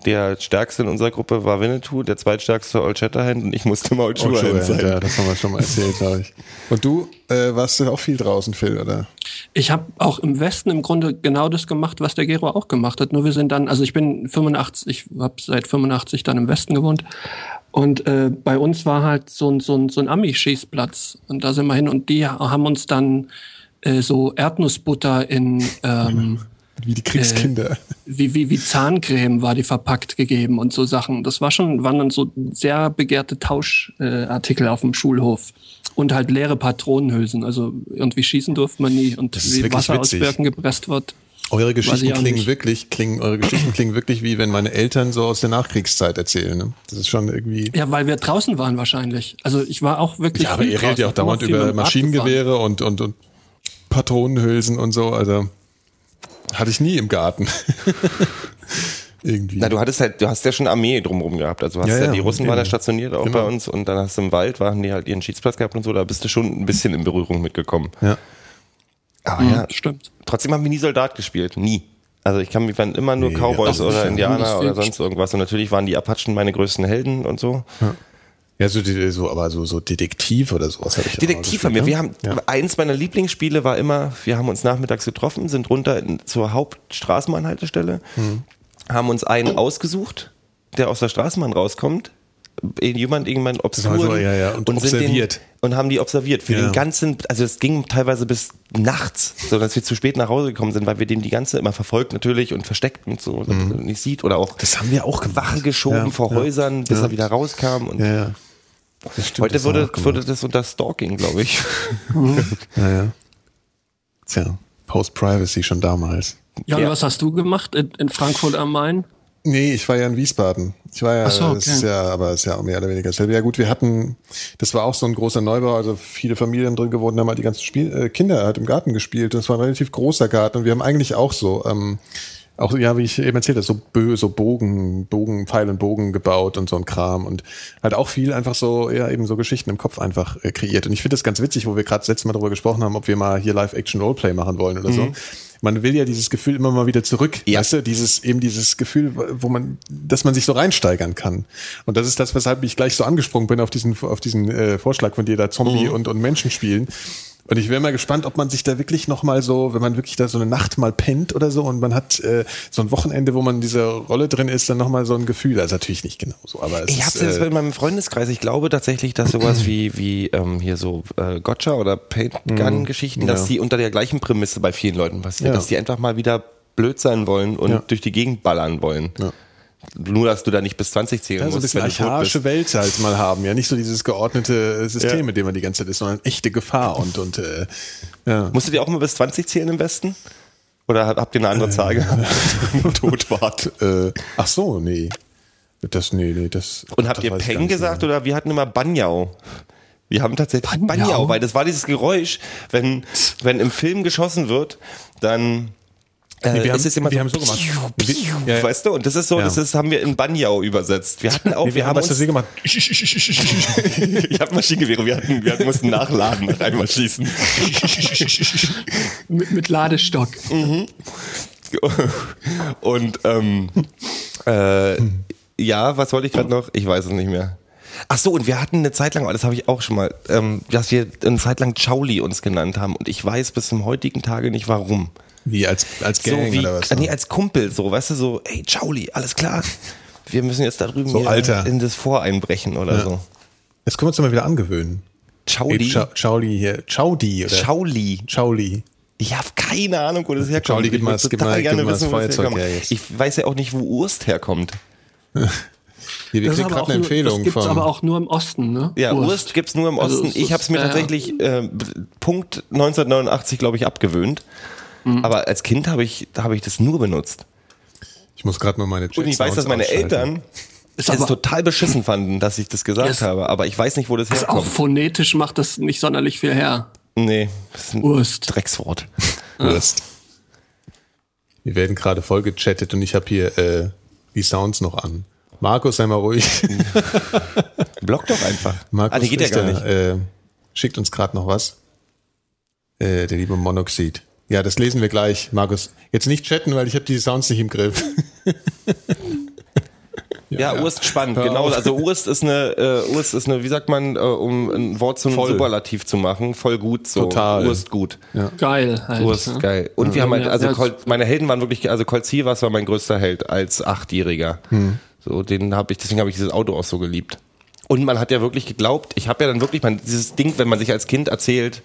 der stärkste in unserer Gruppe war Winnetou, der zweitstärkste Old Shatterhand und ich musste mal Old Shatterhand sein. ja, das haben wir schon mal erzählt, glaube ich. Und du, äh, warst du auch viel draußen, Phil, oder? Ich habe auch im Westen im Grunde genau das gemacht, was der Gero auch gemacht hat. Nur wir sind dann, also ich bin 85, ich habe seit 85 dann im Westen gewohnt. Und äh, bei uns war halt so ein, so ein, so ein Ami-Schießplatz. Und da sind wir hin und die haben uns dann äh, so Erdnussbutter in ähm, Wie die Kriegskinder. wie, wie, wie Zahncreme war die verpackt gegeben und so Sachen. Das war schon, waren dann so sehr begehrte Tauschartikel äh, auf dem Schulhof. Und halt leere Patronenhülsen. Also irgendwie schießen durfte man nie. Und wie Wasser witzig. aus Birken gepresst wird. Eure Geschichten klingen nicht. wirklich, klingen, eure Geschichten klingen wirklich wie wenn meine Eltern so aus der Nachkriegszeit erzählen. Ne? Das ist schon irgendwie. Ja, weil wir draußen waren wahrscheinlich. Also ich war auch wirklich. Ja, aber ihr redet ja auch dauernd über. Maschinengewehre und, und, und Patronenhülsen und so. Also hatte ich nie im Garten. irgendwie. Na, du hattest halt, du hast ja schon Armee drumherum gehabt. Also hast Ja, ja, ja, die Russen waren eben. da stationiert auch Genau. bei uns und dann hast du im Wald, waren die halt ihren Schießplatz gehabt und so, da bist du schon ein bisschen in Berührung mitgekommen. ja. Aber Mhm, ja, Stimmt. trotzdem haben wir nie Soldat gespielt. Nie. Also ich kann, wir waren immer nur Nee, Cowboys oder. Indianer oder sonst irgendwas. Und natürlich waren die Apachen meine größten Helden und so. Ja, so, die- so, aber so, so Detektiv oder sowas habe ich Detektiv haben wir. Wir haben ne? Ja. eins meiner Lieblingsspiele war immer, wir haben uns nachmittags getroffen, sind runter in, zur Hauptstraßenbahnhaltestelle, Mhm. haben uns einen ausgesucht, der aus der Straßenbahn rauskommt. Jemand irgendwann obskuren so, ja, ja, und sind observiert. Den, und haben die observiert für Ja. den ganzen, also es ging teilweise bis nachts, so dass wir zu spät nach Hause gekommen sind, weil wir dem die ganze immer verfolgt natürlich und versteckt und so, damit er nicht sieht oder auch Mhm. Das haben wir auch gemacht. Wache geschoben Ja, vor ja, Häusern, bis ja. er wieder rauskam und Ja, ja. Stimmt, heute das würde, würde das unter Stalking, glaube ich. Ja, ja. Tja, Post-Privacy schon damals. Ja, Ja. und was hast du gemacht in, in Frankfurt am Main? Nee, ich war ja in Wiesbaden. Ich war ja, so, das okay. ist ja, aber ist ja mehr oder weniger dasselbe. Ja gut, wir hatten, das war auch so ein großer Neubau, also viele Familien drin gewohnt, haben halt die ganzen Spiel, äh, Kinder halt im Garten gespielt. Das war ein relativ großer Garten und wir haben eigentlich auch so, ähm, auch ja, wie ich eben erzählt habe, so Bö, so Bogen, Bogen, Pfeil und Bogen gebaut und so ein Kram und halt auch viel einfach so, ja, eben so Geschichten im Kopf einfach äh, kreiert. Und ich finde das ganz witzig, wo wir gerade das letzte Mal darüber gesprochen haben, ob wir mal hier Live-Action-Roleplay machen wollen oder so. Man will ja dieses Gefühl immer mal wieder zurück, Ja. weißt du, dieses, eben dieses Gefühl, wo man, dass man sich so reinsteigern kann. Und das ist das, weshalb ich gleich so angesprungen bin auf diesen, auf diesen äh, Vorschlag von dir, da Zombie und, und Menschen spielen. Und ich wäre mal gespannt, ob man sich da wirklich noch mal so, wenn man wirklich da so eine Nacht mal pennt oder so und man hat äh, so ein Wochenende, wo man in dieser Rolle drin ist, dann noch mal so ein Gefühl. Also natürlich nicht genau so, aber es Ich habe jetzt äh, in meinem Freundeskreis, ich glaube tatsächlich, dass sowas wie, wie ähm, hier so äh, Gotcha oder Paint-Gun-Geschichten, dass ja. die unter der gleichen Prämisse bei vielen Leuten passiert, Ja. dass die einfach mal wieder blöd sein wollen und Ja. durch die Gegend ballern wollen. Ja. Nur, dass du da nicht bis 20 zählen ja, so ein musst, bisschen archaische. Welt halt mal haben. Ja, nicht so dieses geordnete System, Ja. mit dem man die ganze Zeit ist, sondern echte Gefahr und, und äh, ja. Musstet ihr auch mal bis 20 zählen im Westen? Oder hab- habt ihr eine andere Zahl gehabt, ihr tot wart? Äh, ach so, nee. Das, nee, nee, das. Und habt das ihr Peng gesagt mehr. oder wir hatten immer Banjau? Wir haben tatsächlich Banjau, Banjau? weil das war dieses Geräusch, wenn, wenn im Film geschossen wird, dann äh, Nee, wir haben- ist es immer wir so, haben so gemacht. Wir- ja, ja. weißt du? Und das ist so, Ja. das ist, haben wir in Banjau übersetzt. Wir hatten auch, Nee, wir haben uns, das so gemacht. ich habe Maschinengewehre, wir hatten, wir mussten nachladen nach einmal schießen. Mit, mit Ladestock. Und ähm, äh, ja, was wollte ich gerade noch? Ich weiß es nicht mehr. Ach so, und wir hatten eine Zeit lang, aber das habe ich auch schon mal, ähm, dass wir eine Zeit lang Chauli uns genannt haben. Und ich weiß bis zum heutigen Tage nicht warum. Wie als, als Gang so wie, oder was? ne? nee, als Kumpel, so, weißt du, so, ey, Chauli, alles klar. Wir müssen jetzt da drüben So, hier Alter. in das Vor einbrechen oder so. Jetzt können wir uns mal wieder angewöhnen. Chauli? Ey, Chauli hier. Chaudi oder? Chauli. Chauli. Ich habe keine Ahnung, wo das herkommt. Chauli, gib Ich mal gib mal- gib gerne mal das wissen, wo Feuerzeug herkommt. her jetzt. Ich weiß ja auch nicht, wo Urst herkommt. Hier, wir Das, kriegen aber gerade auch eine nur, Empfehlung das gibt's von. aber auch nur im Osten, ne? Ja, Urst, gibt's nur im Also Osten. es ich habe es mir ja, ja. tatsächlich äh, Punkt 1989, glaube ich, abgewöhnt. Mhm. Aber als Kind habe ich, da habe ich das nur benutzt. ich muss gerade mal meine Und ich weiß, dass meine Eltern Ist es total beschissen fanden, dass ich das gesagt habe. Aber ich weiß nicht, wo das Also auch herkommt. phonetisch macht das nicht sonderlich viel her. Nee, das ist ein Urst. Dreckswort. Wurst. Wir werden gerade voll gechattet und ich habe hier äh, die Sounds noch an. Markus, sei mal ruhig. Block doch einfach. Markus ah, nee, geht ja gar der, nicht. Äh, schickt uns gerade noch was. Äh, der liebe Monoxid. Ja, das lesen wir gleich, Markus. Jetzt nicht chatten, weil ich habe die Sounds nicht im Griff. Ja, Urst spannend, Hör genau. auf. Also Urst ist eine, äh, Urst ist eine, wie sagt man, äh, um ein Wort zum Voll. Superlativ zu machen, voll gut so. Total. Urst gut. Geil halt. Urst ne? geil. Und wir haben halt, Ja, also ja, Colt, meine Helden waren wirklich, also Colt Sievers war mein größter Held als Achtjähriger. So, den habe ich, deswegen habe ich dieses Auto auch so geliebt. Und man hat ja wirklich geglaubt, ich habe ja dann wirklich, man, dieses Ding, wenn man sich als Kind erzählt,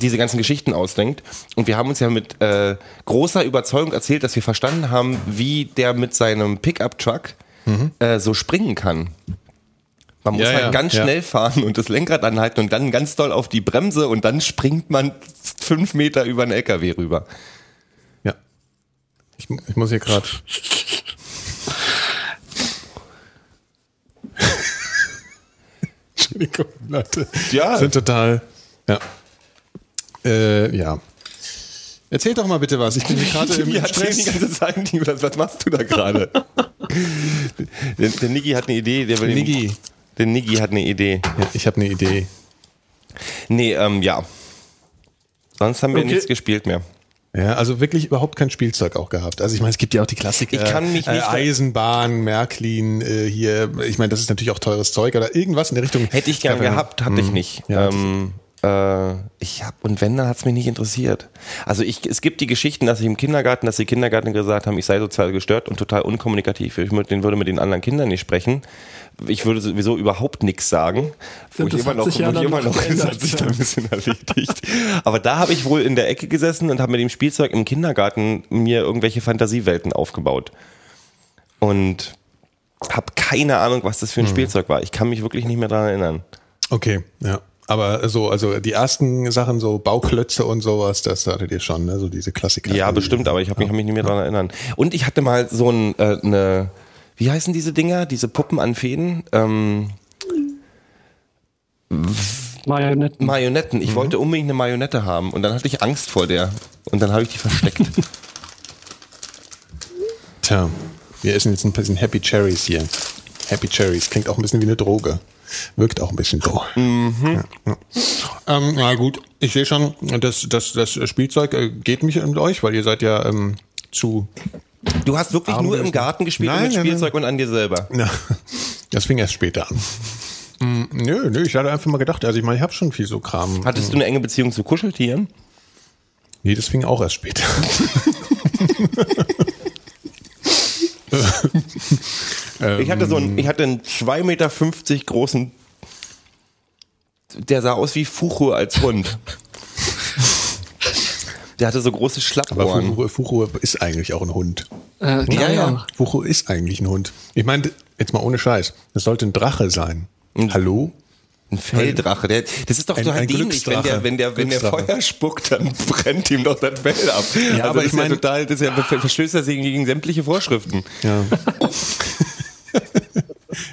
diese ganzen Geschichten ausdenkt. Und wir haben uns ja mit äh, großer Überzeugung erzählt, dass wir verstanden haben, wie der mit seinem Pickup-Truck äh, so springen kann. Man muss Ja, halt ja, ganz ja. schnell fahren und das Lenkrad anhalten und dann ganz doll auf die Bremse und dann springt man fünf Meter über einen LKW rüber. Ja. Ich, ich muss hier gerade. Entschuldigung, Leute. Ja. Sind total. Ja. Äh, ja. Erzähl doch mal bitte was. Ich bin gerade im erzählen die Stress. ganze Zeit, Nikolas, was machst du da gerade? der, der Niggi hat eine Idee. Der will den- Niggi. Der Niggi hat eine Idee. Ja, ich habe eine Idee. Nee, ähm, ja. Sonst haben wir Okay. nichts gespielt mehr. Ja, also wirklich überhaupt kein Spielzeug auch gehabt. Also ich meine, es gibt ja auch die Klassiker. Ich kann mich äh, nicht- Eisenbahn, Märklin, äh, hier. Ich meine, das ist natürlich auch teures Zeug oder irgendwas in der Richtung. Hätte ich gern gehabt, hatte ich hm. nicht. Ja, ähm, äh, ich hab, und wenn, dann hat's mich nicht interessiert. Also ich, es gibt die Geschichten, dass ich im Kindergarten, dass die Kindergarten gesagt haben, ich sei sozial gestört und total unkommunikativ. Ich würde, würde mit den anderen Kindern nicht sprechen. Ich würde sowieso überhaupt nichts sagen. Wo Ja, ich das immer hat noch, sich ja wo ich dann immer noch noch das hat sich da ein bisschen erledigt. Aber da habe ich wohl in der Ecke gesessen und habe mit dem Spielzeug im Kindergarten mir irgendwelche Fantasiewelten aufgebaut. Und habe keine Ahnung, was das für ein Spielzeug war. Ich kann mich wirklich nicht mehr daran erinnern. Okay, ja. Aber so, also die ersten Sachen, so Bauklötze und sowas, das hattet ihr schon, ne? So diese Klassiker. Ja, bestimmt, aber ich habe mich, hab mich nicht mehr daran erinnern. Und ich hatte mal so ein, äh, eine, wie heißen diese Dinger, diese Puppen an Fäden? Ähm, Marionetten. Marionetten. Ich wollte unbedingt eine Marionette haben und dann hatte ich Angst vor der und dann habe ich die versteckt. Tja, wir essen jetzt ein bisschen Happy Cherries hier. Happy Cherries klingt auch ein bisschen wie eine Droge. Wirkt auch ein bisschen so. Ja, ja. Ähm, na gut, ich sehe schon, das, das, das Spielzeug äh, geht mich und euch, weil ihr seid ja ähm, zu. Du hast wirklich nur im. Garten gespielt Nein, mit nein, Spielzeug und an dir selber. Na, das fing erst später an. Mm, Nö, nö, ich hatte einfach mal gedacht, also ich meine, ich habe schon viel so Kram. Hattest du eine enge Beziehung zu Kuscheltieren? Nee, das fing auch erst später. Ich hatte so einen, ich hatte einen 2,50 Meter großen, der sah aus wie Fuchu als Hund. Der hatte so große Aber Schlappohren. Fuchur, Fuchur ist eigentlich auch ein Hund. Äh, Ja, ja. Fuchur ist eigentlich ein Hund. Ich meine, jetzt mal ohne Scheiß, das sollte ein Drache sein. Hallo? Ein Felddrache. Der, das ist doch Ein- total ein dämlich, wenn der, wenn der, wenn der. Feuer spuckt, dann brennt ihm doch das Fell ab. Ja, aber das ich ist ja meine- total, das ist ja, ver- verstößt er sich gegen sämtliche Vorschriften. Ja.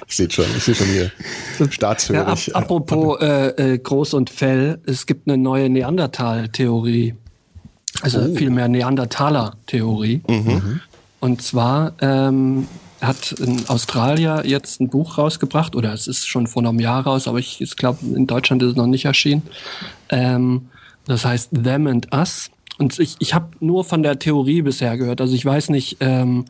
ich sehe schon, ich sehe schon hier. Ja, ab, Staatshörig. apropos äh, äh, Groß und Fell, es gibt eine neue Neandertal-Theorie. Also Oh. vielmehr Neandertaler-Theorie. Mhm. Und zwar ähm, hat ein Australier jetzt ein Buch rausgebracht, oder es ist schon vor einem Jahr raus, aber ich, ich glaube, in Deutschland ist es noch nicht erschienen. Ähm, das heißt Them and Us. Und ich, ich habe nur von der Theorie bisher gehört. Also ich weiß nicht, ähm,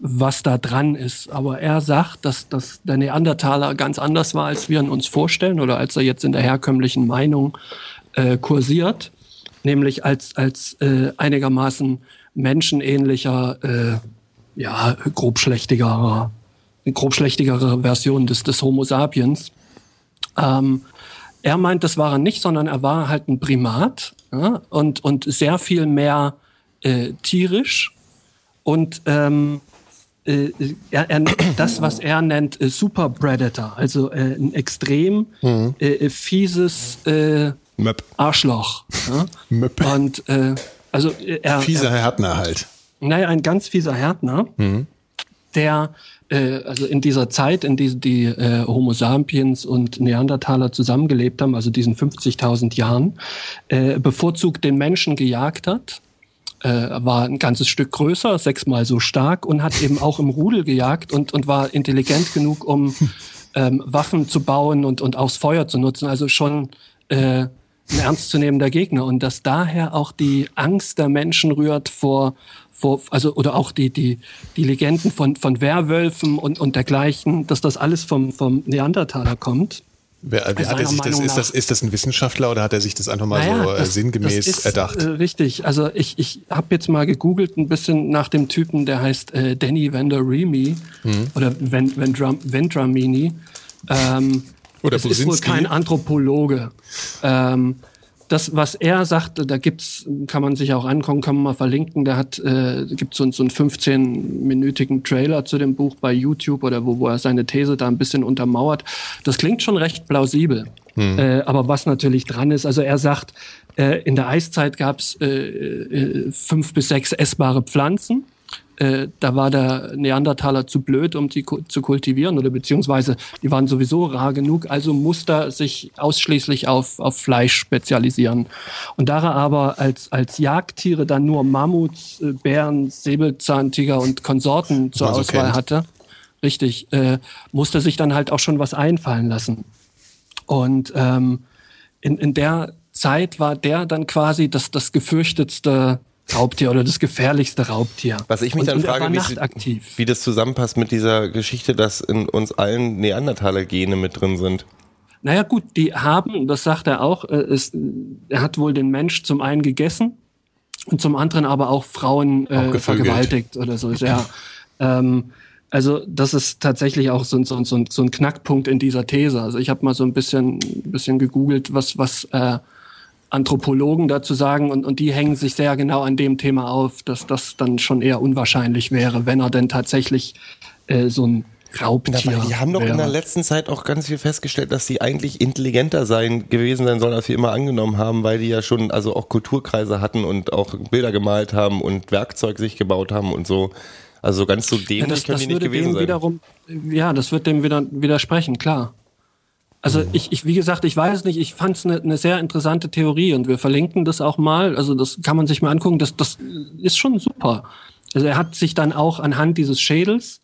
was da dran ist. Aber er sagt, dass, dass der Neandertaler ganz anders war, als wir ihn uns vorstellen oder als er jetzt in der herkömmlichen Meinung äh, kursiert. Nämlich als, als äh, einigermaßen menschenähnlicher, äh, ja, grobschlächtigerer, grobschlächtigere Version des, des Homo sapiens. Ähm, er meint, das war er nicht, sondern er war halt ein Primat ja, und, und sehr viel mehr äh, tierisch und ähm, äh, er, er, das, was er nennt äh, Super Predator, also äh, ein extrem äh, fieses äh, Möp. Arschloch. Ja? Möp. Und äh, also äh, er, Fieser Härtner halt. Naja, ein ganz fieser Härtner, der äh, also in dieser Zeit, in der die äh, Homo sapiens und Neandertaler zusammengelebt haben, also diesen 50.000 Jahren, äh, bevorzugt den Menschen gejagt hat. Äh, war ein ganzes Stück größer, sechsmal so stark und hat eben auch im Rudel gejagt und, und war intelligent genug, um ähm, Waffen zu bauen und, und aufs Feuer zu nutzen. Also schon äh, ein ernstzunehmender Gegner und dass daher auch die Angst der Menschen rührt vor, vor also oder auch die die die Legenden von von Werwölfen und und dergleichen, dass das alles vom vom Neandertaler kommt. Wer, Seiner hat er sich das, ist, das, ist das ein Wissenschaftler oder hat er sich das einfach mal so äh, das- sinngemäß das ist, erdacht? Äh, richtig. Also ich, ich habe jetzt mal gegoogelt ein bisschen nach dem Typen, der heißt äh, Danny Venderimi Mhm. oder Ven, Vendram, Vendramini. Ähm, Oder es ist wohl kein Anthropologe. Ähm, das, was er sagt, da gibt's, kann man sich auch angucken, kann man mal verlinken. Der hat, äh, gibt so, so einen 15-minütigen Trailer zu dem Buch bei YouTube oder wo, wo er seine These da ein bisschen untermauert. Das klingt schon recht plausibel. Äh, aber was natürlich dran ist, also er sagt, äh, in der Eiszeit gab's äh, äh, fünf bis sechs essbare Pflanzen. Äh, da war der Neandertaler zu blöd, um die ku- zu kultivieren oder beziehungsweise die waren sowieso rar genug, also musste er sich ausschließlich auf, auf Fleisch spezialisieren. Und da er aber als, als Jagdtiere dann nur Mammuts, äh, Bären, Säbelzahntiger und Konsorten zur man so Auswahl kennt. hatte, richtig, äh, musste sich dann halt auch schon was einfallen lassen. Und ähm, in, in der Zeit war der dann quasi das, das gefürchtetste Raubtier oder das gefährlichste Raubtier. Was ich mich und, dann und frage, wie, wie das zusammenpasst mit dieser Geschichte, dass in uns allen Neandertaler-Gene mit drin sind. Naja gut, die haben, das sagt er auch, äh, es, er hat wohl den Mensch zum einen gegessen und zum anderen aber auch Frauen Auch äh, vergewaltigt oder so. Ja. ähm, also das ist tatsächlich auch so, ein- so, so, so ein Knackpunkt in dieser These. Also ich habe mal so ein bisschen, bisschen gegoogelt, was, was äh, Anthropologen dazu sagen und, und die hängen sich sehr genau an dem Thema auf, dass das dann schon eher unwahrscheinlich wäre, wenn er denn tatsächlich äh, so ein Raubtier Na, weil die haben doch in der wäre. letzten Zeit auch ganz viel festgestellt, dass sie eigentlich intelligenter sein gewesen sein sollen, als wir immer angenommen haben, weil die ja schon also auch Kulturkreise hatten und auch Bilder gemalt haben und Werkzeug sich gebaut haben und so. Also so ganz so dämlich Ja, das, können das die nicht gewesen sein. wiederum, ja, das wird dem wieder widersprechen, klar. Also Mhm. ich, ich, wie gesagt, ich weiß es nicht, ich fand es eine ne sehr interessante Theorie und wir verlinken das auch mal. Also das kann man sich mal angucken, das, das ist schon super. Also er hat sich dann auch anhand dieses Schädels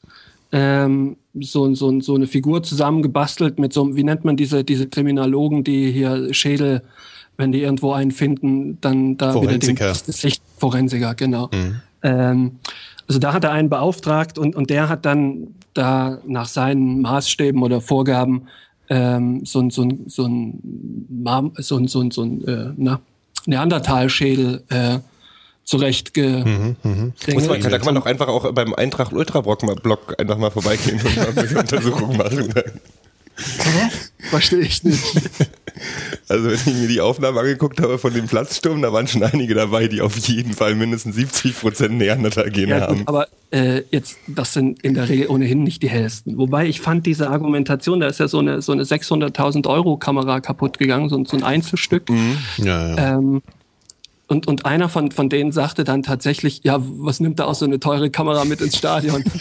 ähm, so, so, so eine Figur zusammengebastelt mit so, wie nennt man diese, diese Kriminologen, die hier Schädel, wenn die irgendwo einen finden, dann da Forensiker. wieder den Sicht Forensiker, genau. Ähm, also da hat er einen beauftragt und, und der hat dann da nach seinen Maßstäben oder Vorgaben ähm, so ein so ein so ein Marm, so ein so ein, so ein äh, na, Neandertalschädel äh, zurecht ge Muss man, da kann man doch einfach auch beim Eintracht Ultrablock mal Block einfach mal vorbeigehen und eine Untersuchung machen. Verstehe ich nicht. Also wenn ich mir die Aufnahmen angeguckt habe von dem Platzsturm, da waren schon einige dabei, die auf jeden Fall mindestens 70 Prozent Neandertal-Gene Ja, haben. gut, aber äh, jetzt, das sind in der Regel ohnehin nicht die hellsten. Wobei ich fand diese Argumentation, da ist ja so eine, so eine 600.000 Euro Kamera kaputt gegangen, so, ein- so ein Einzelstück. Ja, ja. Ähm, und, und einer von, von denen sagte dann tatsächlich, ja, was nimmt da auch so eine teure Kamera mit ins Stadion?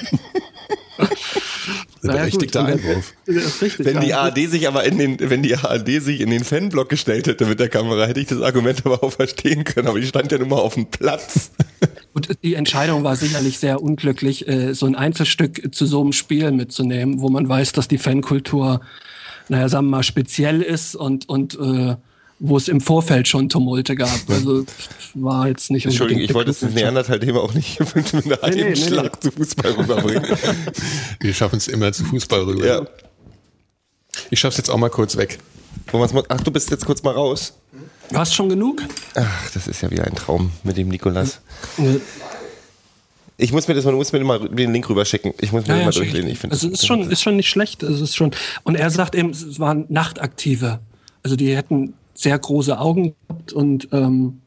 Naja, gut, Berechtigter dann- Einwurf. Richtig, Wenn die. ARD sich aber in den, wenn die ARD sich in den Fanblock gestellt hätte mit der Kamera, hätte ich das Argument aber auch verstehen können. Aber die stand ja nun mal auf dem Platz. Und die Entscheidung war sicherlich sehr unglücklich, äh, so ein Einzelstück zu so einem Spiel mitzunehmen, wo man weiß, dass die Fankultur, naja, sagen wir mal, speziell ist und, und äh, wo es im Vorfeld schon Tumulte gab. Also war jetzt nicht Entschuldigung, ich wollte das Neandertal-Thema auch nicht mit einem nee, halben nee, Schlag zu Fußball rüberbringen. Wir schaffen es immer zu Fußball rüber. ja. Ich schaff's jetzt auch mal kurz weg. Ach, du bist jetzt kurz mal raus. Hast schon genug? Ach, das ist ja wieder ein Traum mit dem Nikolas. Ich muss mir das mal, du musst mir mal den Link rüberschicken. Ich muss mir Ja, den ja, mal durchlesen. ich also ist schon, ist schon nicht schlecht. Es ist schon. Und er sagt eben, es waren Nachtaktive. Also die hätten sehr große Augen gehabt und ähm,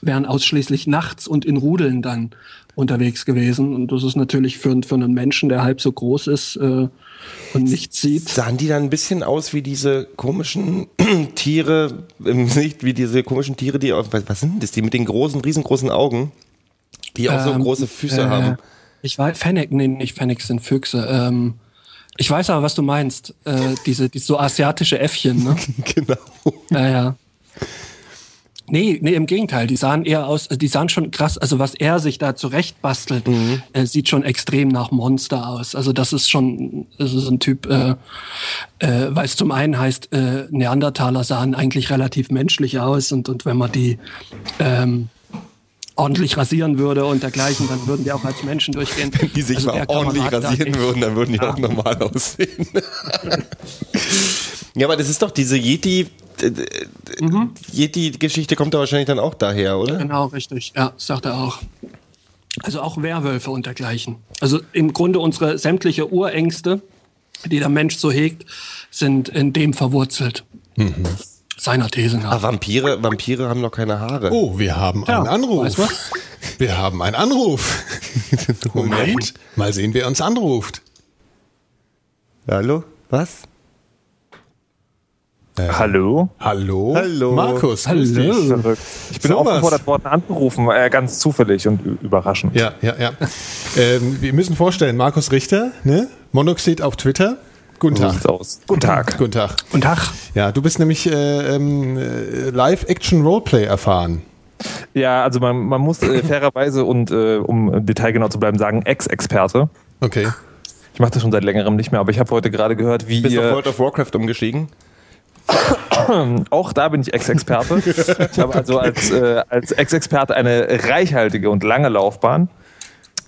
wären ausschließlich nachts und in Rudeln dann unterwegs gewesen. Und das ist natürlich für, für einen Menschen, der halb so groß ist äh, und nichts sieht. Sahen die dann ein bisschen aus wie diese komischen Tiere im Gesicht, wie diese komischen Tiere, die auf, was sind das, die mit den großen, riesengroßen Augen, die auch so Ähm, große Füße äh, haben. Ich weiß, Fennec, nee, nicht Fennec sind Füchse. Ähm, ich weiß aber, was du meinst. Äh, diese, diese so asiatische Äffchen, ne? Genau. Ja, ja. Nee, nee, im Gegenteil. Die sahen eher aus, die sahen schon krass, also was er sich da zurecht bastelt, äh, sieht schon extrem nach Monster aus. Also das ist schon, das ist ein Typ, äh, äh, weil es zum einen heißt, äh, Neandertaler sahen eigentlich relativ menschlich aus und, und wenn man die ähm, ordentlich rasieren würde und dergleichen, dann würden die auch als Menschen durchgehen. Die sich Also mal ordentlich da rasieren echt- würden, dann würden die Ja. auch normal aussehen. ja, aber das ist doch diese Yeti, äh, Mhm. Yeti-Geschichte kommt da wahrscheinlich dann auch daher, oder? Genau, richtig. Ja, sagt er auch. Also auch Werwölfe und dergleichen. Also im Grunde unsere sämtliche Urängste, die der Mensch so hegt, sind in dem verwurzelt. Seiner These nach. Ah, Vampire, Vampire haben doch keine Haare. Oh, wir haben Ja, einen Anruf. weißt du was? Wir haben einen Anruf. Moment. Mal sehen, wer uns anruft. Hallo? Was? Hallo? Hallo? Hallo. Markus, grüß Hallo. Ich bin So was. aufgefordert worden, anzurufen, äh, ganz zufällig und überraschend. Ja, ja, ja. ähm, wir müssen vorstellen, Markus Richter, ne? Monoxid auf Twitter. Guten Tag. aus. Guten Tag. Guten Tag. Und ach, Ja, du bist nämlich äh, ähm, äh, Live-Action-Roleplay erfahren. Ja, also man, man muss äh, fairerweise und äh, um detailgenau zu bleiben, sagen, Ex-Experte. Okay. Ich mache das schon seit längerem nicht mehr, aber ich habe heute gerade gehört, wie Bist du auf ihr, World of Warcraft umgestiegen? auch da bin ich Ex-Experte. ich habe also als, äh, als Ex-Experte eine reichhaltige und lange Laufbahn.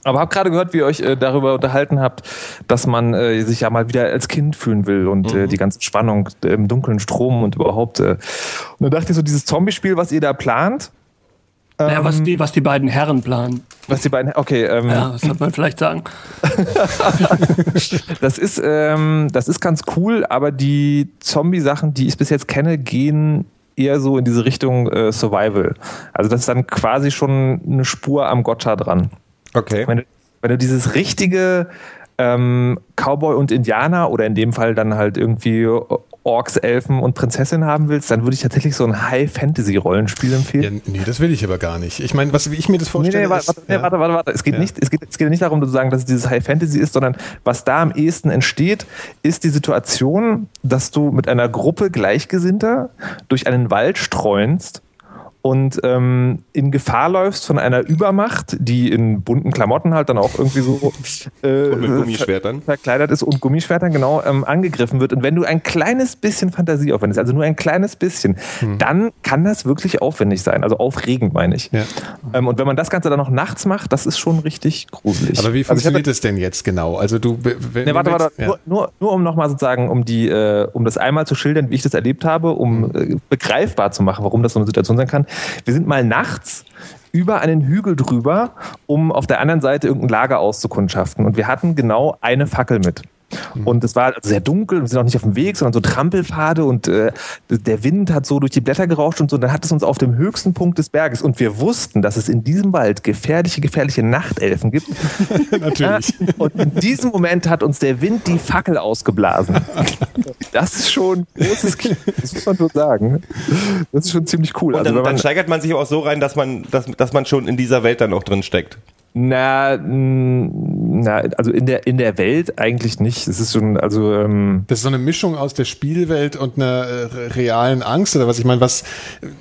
Aber habe gerade gehört, wie ihr euch äh, darüber unterhalten habt, dass man äh, sich ja mal wieder als Kind fühlen will und äh, die ganze Spannung äh, im dunklen Strom und überhaupt. Äh. Und dann dachte ich so, dieses Zombie-Spiel, was ihr da plant, naja, was, die, was die beiden Herren planen. was die beiden, okay, ähm, Ja, das sollte man vielleicht sagen. Das ist, ähm, das ist ganz cool, aber die Zombie-Sachen, die ich bis jetzt kenne, gehen eher so in diese Richtung äh, Survival. Also das ist dann quasi schon eine Spur am Gotcha dran. Okay. Wenn du, wenn du dieses richtige ähm, Cowboy und Indianer oder in dem Fall dann halt irgendwie Orks, Elfen und Prinzessin haben willst, dann würde ich tatsächlich so ein High-Fantasy-Rollenspiel empfehlen. Ja, nee, das will ich aber gar nicht. Ich meine, was wie ich mir das Nee, vorstelle, nee, warte, ist, warte, nee, ja. warte, warte, warte. Es geht, Ja. nicht, es, geht, es geht nicht darum, zu sagen, dass es dieses High Fantasy ist, sondern was da am ehesten entsteht, ist die Situation, dass du mit einer Gruppe Gleichgesinnter durch einen Wald streunst und ähm, in Gefahr läufst von einer Übermacht, die in bunten Klamotten halt dann auch irgendwie so äh, Und mit Gummischwertern. verkleidet ist und Gummischwertern genau ähm, angegriffen wird. Und wenn du ein kleines bisschen Fantasie aufwendest, also nur ein kleines bisschen, dann kann das wirklich aufwendig sein. Also aufregend meine ich. Ja. Ähm, und wenn man das Ganze dann noch nachts macht, das ist schon richtig gruselig. Aber wie Also funktioniert es denn jetzt genau? Also du, wenn, Nee, warte, warte. jetzt- Nur, nur, nur um nochmal sozusagen, um die, äh, um das einmal zu schildern, wie ich das erlebt habe, um äh, begreifbar zu machen, warum das so eine Situation sein kann. Wir sind mal nachts über einen Hügel drüber, um auf der anderen Seite irgendein Lager auszukundschaften. Und wir hatten genau eine Fackel mit. Und es war sehr dunkel, wir sind auch nicht auf dem Weg, sondern so Trampelpfade und äh, der Wind hat so durch die Blätter gerauscht und so. Und dann hat es uns auf dem höchsten Punkt des Berges und wir wussten, dass es in diesem Wald gefährliche, gefährliche Nachtelfen gibt. Natürlich. Und in diesem Moment hat uns der Wind die Fackel ausgeblasen. Das ist schon großes Kino, das muss man schon sagen. Das ist schon ziemlich cool. Und Also dann, wenn dann steigert man sich auch so rein, dass man, dass, dass man schon in dieser Welt dann auch drin steckt. Na, mh, na, also in der, in der Welt eigentlich nicht. Es ist schon, also, ähm, Das ist so eine Mischung aus der Spielwelt und einer äh, realen Angst oder was ich meine, was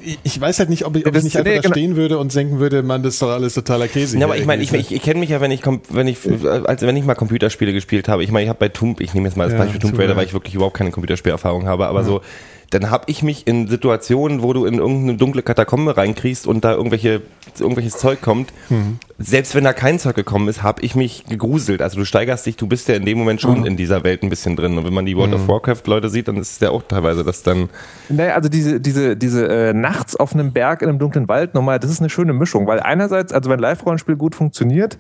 ich, ich weiß halt nicht, ob ich, ob Das- ich nicht einfach nee, da genau. stehen würde und denken würde, man, das ist doch alles totaler Käse. Ja, aber ich meine, ich, ich, ich kenne mich ja, wenn ich, wenn ich, als wenn ich mal Computerspiele gespielt habe. Ich meine, ich habe bei Tomb, ich nehme jetzt mal als Ja, Beispiel Tomb Raider, Raider. weil ich wirklich überhaupt keine Computerspielerfahrung habe, aber so, dann habe ich mich in Situationen, wo du in irgendeine dunkle Katakombe reinkriegst und da irgendwelche, irgendwelches Zeug kommt, Mhm. selbst wenn da kein Zeug gekommen ist, habe ich mich gegruselt. Also du steigerst dich, du bist ja in dem Moment schon in dieser Welt ein bisschen drin. Und wenn man die World of Warcraft Leute sieht, dann ist es ja auch teilweise das dann, Naja, also diese, diese, diese äh, nachts auf einem Berg in einem dunklen Wald, nochmal, das ist eine schöne Mischung, weil einerseits, also wenn Live-Rollenspiel gut funktioniert,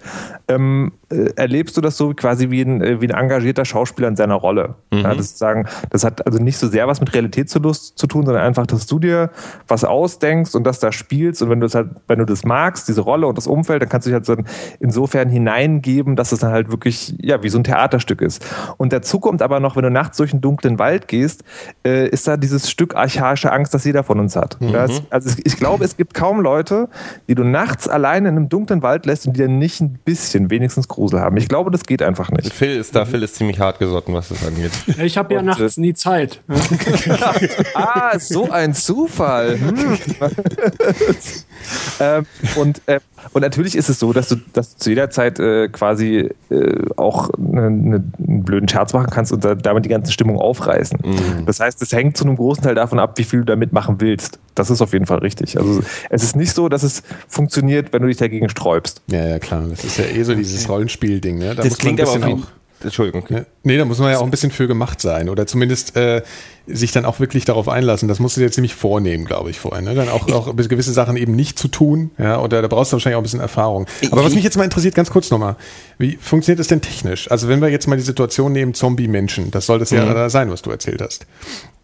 ähm, äh, erlebst du das so quasi wie ein, äh, wie ein engagierter Schauspieler in seiner Rolle. Ja, das, sagen, das hat also nicht so sehr was mit Realitätslust zu tun, sondern einfach, dass du dir was ausdenkst und das da spielst und wenn du das halt, wenn du das magst, diese Rolle und das Umfeld, dann kannst du dich halt so insofern hineingeben, dass es dann halt wirklich, ja, wie so ein Theaterstück ist. Und dazu kommt aber noch, wenn du nachts durch einen dunklen Wald gehst, äh, ist da dieses Stück archaische Angst, das jeder von uns hat. Ja, es, also ich glaube, es gibt kaum Leute, die du nachts alleine in einem dunklen Wald lässt und die dann nicht ein bisschen wenigstens Grusel haben. Ich glaube, das geht einfach nicht. Phil ist da, Phil ist ziemlich hart gesotten, was das angeht. Ich habe ja nachts nie Zeit. ah, so ein Zufall. Hm. ähm, und, äh, und natürlich ist es so, dass du, dass du zu jeder Zeit äh, quasi äh, auch ne, ne, einen blöden Scherz machen kannst und da, damit die ganze Stimmung aufreißen. Das heißt, es hängt zu einem großen Teil davon ab, wie viel du damit machen willst. Das ist auf jeden Fall richtig. Also es ist nicht so, dass es funktioniert, wenn du dich dagegen sträubst. ja, ja, klar. Das ist ja eh so dieses Rollenspiel-Ding. Ne? Da Das muss man klingt ein aber bisschen auch Entschuldigung. Ja. Nee, da muss man ja auch ein bisschen für gemacht sein oder zumindest äh, sich dann auch wirklich darauf einlassen. Das musst du dir ziemlich vornehmen, glaube ich, vorher. Ne? Dann auch, auch gewisse Sachen eben nicht zu tun. Ja, oder da brauchst du wahrscheinlich auch ein bisschen Erfahrung. Aber was mich jetzt mal interessiert, ganz kurz nochmal, wie funktioniert das denn technisch? Also wenn wir jetzt mal die Situation nehmen, Zombie-Menschen, das soll das ja da sein, was du erzählt hast.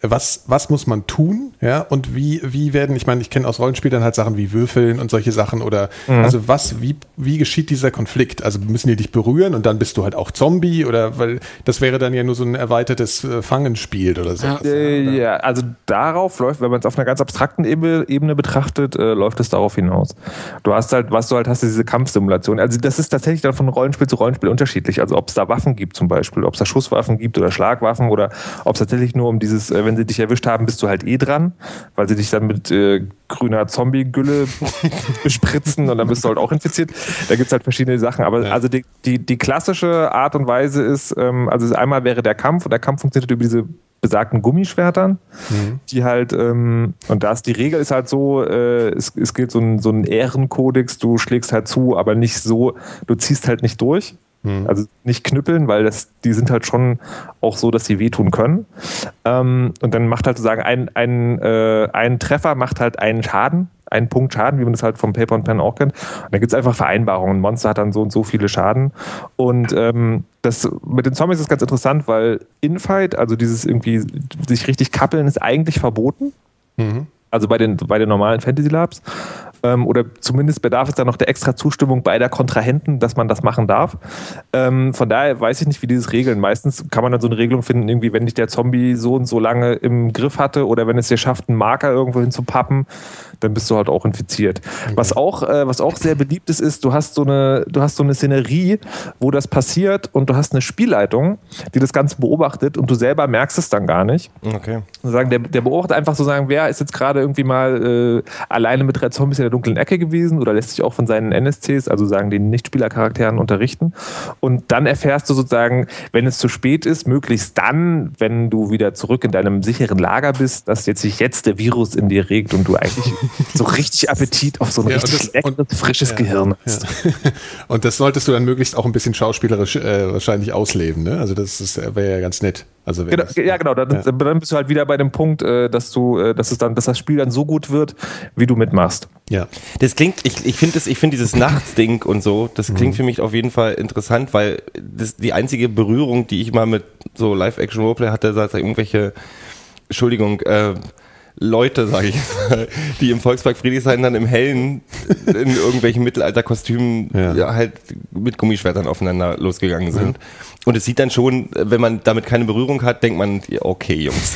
Was, was muss man tun? Ja, und wie, wie werden, ich meine, ich kenne aus Rollenspielern halt Sachen wie Würfeln und solche Sachen oder also was, wie, wie geschieht dieser Konflikt? Also müssen die dich berühren und dann bist du halt auch Zombie oder weil das wäre dann ja nur so ein erweitertes äh, Fangenspiel oder so. Äh, ja, also darauf läuft, wenn man es auf einer ganz abstrakten Ebene, Ebene betrachtet, äh, läuft es darauf hinaus. Du hast halt, was du halt hast, ist diese Kampfsimulation. Also das ist tatsächlich dann von Rollenspiel zu Rollenspiel unterschiedlich. Also ob es da Waffen gibt zum Beispiel, ob es da Schusswaffen gibt oder Schlagwaffen oder ob es tatsächlich nur um dieses, äh, wenn sie dich erwischt haben, bist du halt eh dran, weil sie dich dann mit äh, grüner Zombie-Gülle bespritzen und dann bist du halt auch infiziert. Da gibt's halt verschiedene Sachen. Aber also die, die, die klassische Art und Weise ist, ähm, also einmal wäre der Kampf und der Kampf funktioniert über diese besagten Gummischwertern, die halt, ähm, und da ist die Regel ist halt so, äh, es, es gilt so ein, so ein Ehrenkodex, du schlägst halt zu, aber nicht so, du ziehst halt nicht durch. Also nicht knüppeln, weil das, die sind halt schon auch so, dass sie wehtun können. Ähm, und dann macht halt sozusagen ein, ein, äh, ein Treffer macht halt einen Schaden, einen Punkt Schaden, wie man das halt vom Paper und Pen auch kennt. Und dann gibt's einfach Vereinbarungen. Ein Monster hat dann so und so viele Schaden. Und ähm, das mit den Zombies ist ganz interessant, weil Infight, also dieses irgendwie sich richtig kappeln, ist eigentlich verboten. Also bei den, bei den normalen Fantasy Labs. Ähm, oder zumindest bedarf es dann noch der extra Zustimmung beider Kontrahenten, dass man das machen darf. Ähm, von daher weiß ich nicht, wie dieses Regeln. Meistens kann man dann so eine Regelung finden, irgendwie, wenn dich der Zombie so und so lange im Griff hatte oder wenn es dir schafft, einen Marker irgendwo hin zu pappen, dann bist du halt auch infiziert. Was auch, äh, was auch sehr beliebt ist, ist, du hast so eine, du hast so eine Szenerie, wo das passiert und du hast eine Spielleitung, die das Ganze beobachtet und du selber merkst es dann gar nicht. Okay. Sagen, der, der beobachtet einfach so sagen, wer ist jetzt gerade irgendwie mal äh, alleine mit drei Zombies in der dunklen Ecke gewesen oder lässt sich auch von seinen NSCs, also sagen den Nichtspielercharakteren, unterrichten. Und dann erfährst du sozusagen, wenn es zu spät ist, möglichst dann, wenn du wieder zurück in deinem sicheren Lager bist, dass jetzt sich jetzt der Virus in dir regt und du eigentlich so richtig Appetit auf so ein Ja, und richtig das- leckeres, und- frisches ja, Gehirn hast. Ja. Und das solltest du dann möglichst auch ein bisschen schauspielerisch äh, wahrscheinlich ausleben, ne? Also das ist- wäre ja ganz nett. Also wenn Genau, das, ja, genau. Dann, Ja. dann bist du halt wieder bei dem Punkt, äh, dass du, äh, dass es dann, dass das Spiel dann so gut wird, wie du mitmachst. ja. Das klingt, ich, ich finde ich finde dieses Nachtsding und so, das klingt für mich auf jeden Fall interessant, weil das die einzige Berührung, die ich mal mit so Live-Action-Roleplay hatte, seit irgendwelche, Entschuldigung, äh, Leute, sage ich mal, die im Volkspark Friedrichshain dann im Hellen in irgendwelchen Mittelalterkostümen Ja. ja. halt mit Gummischwertern aufeinander losgegangen sind. Und es sieht dann schon, wenn man damit keine Berührung hat, denkt man, ja, okay, Jungs.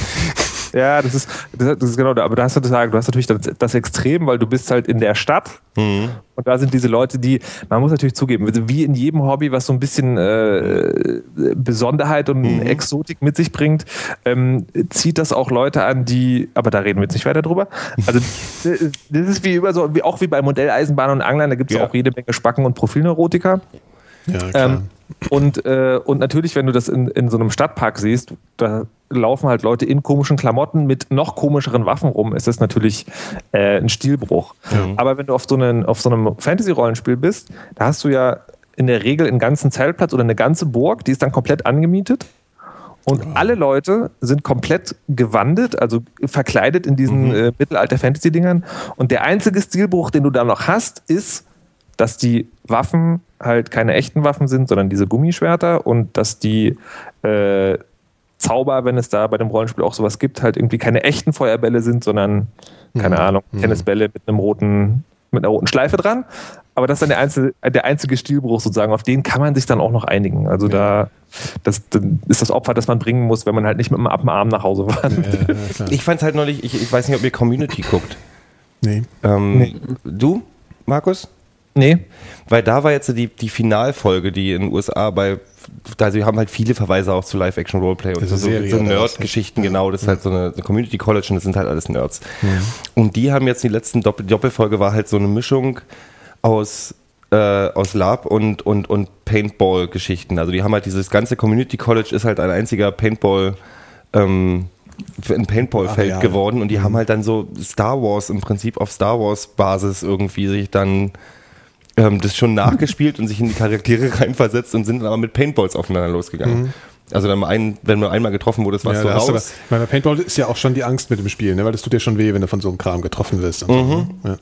Ja, das ist, das, das ist genau da. Aber da hast du, sagen, du hast natürlich das, das Extrem, weil du bist halt in der Stadt und da sind diese Leute, die, man muss natürlich zugeben, wie in jedem Hobby, was so ein bisschen äh, Besonderheit und Exotik mit sich bringt, ähm, zieht das auch Leute an, die, aber da reden wir jetzt nicht weiter drüber. Also das ist wie über so, wie, auch wie bei Modelleisenbahn und Anglern, da gibt es Ja. auch jede Menge Spacken und Profilneurotiker. Ja, klar. Ähm, und, äh, und natürlich, wenn du das in, in so einem Stadtpark siehst, da laufen halt Leute in komischen Klamotten mit noch komischeren Waffen rum, ist das natürlich äh, ein Stilbruch. Aber wenn du auf so, einen, auf so einem Fantasy-Rollenspiel bist, da hast du ja in der Regel einen ganzen Zeltplatz oder eine ganze Burg, die ist dann komplett angemietet. Und alle Leute sind komplett gewandet, also verkleidet in diesen äh, Mittelalter-Fantasy-Dingern. Und der einzige Stilbruch, den du da noch hast, ist, dass die Waffen halt keine echten Waffen sind, sondern diese Gummischwerter und dass die äh, Zauber, wenn es da bei dem Rollenspiel auch sowas gibt, halt irgendwie keine echten Feuerbälle sind, sondern, keine Ahnung, Tennisbälle mit einem roten, mit einer roten Schleife dran. Aber das ist dann der einzige, der einzige Stilbruch sozusagen, auf den kann man sich dann auch noch einigen. Also da das, das ist das Opfer, das man bringen muss, wenn man halt nicht mit einem ab dem Arm nach Hause war. Ich fand's halt neulich, ich, ich weiß nicht, ob ihr Community guckt. Nee. Ähm, Du, Markus? Nee. Weil da war jetzt die, die Finalfolge, die in den USA bei, da sie haben halt viele Verweise auch zu Live-Action-Roleplay und Also so, so, Serie? Nerd-Geschichten, genau. Das ist halt so eine, eine Community College und das sind halt alles Nerds. Und die haben jetzt die letzten Doppel Doppelfolge war halt so eine Mischung aus äh, aus Lab und, und, und Paintball-Geschichten. Also die haben halt dieses ganze Community College ist halt ein einziger Paintball, ähm, ein Paintball-Feld Areal. geworden und die haben halt dann so Star Wars im Prinzip auf Star Wars Basis irgendwie sich dann ähm, das schon nachgespielt und sich in die Charaktere reinversetzt und sind dann aber mit Paintballs aufeinander losgegangen. Also dann mal ein, wenn man einmal getroffen wurde, warst Ja, du da hast du aber, raus. ich meine, bei Paintball ist ja auch schon die Angst mit dem Spiel, ne? weil das tut dir schon weh, wenn du von so einem Kram getroffen wirst. Und, so, ne? ja.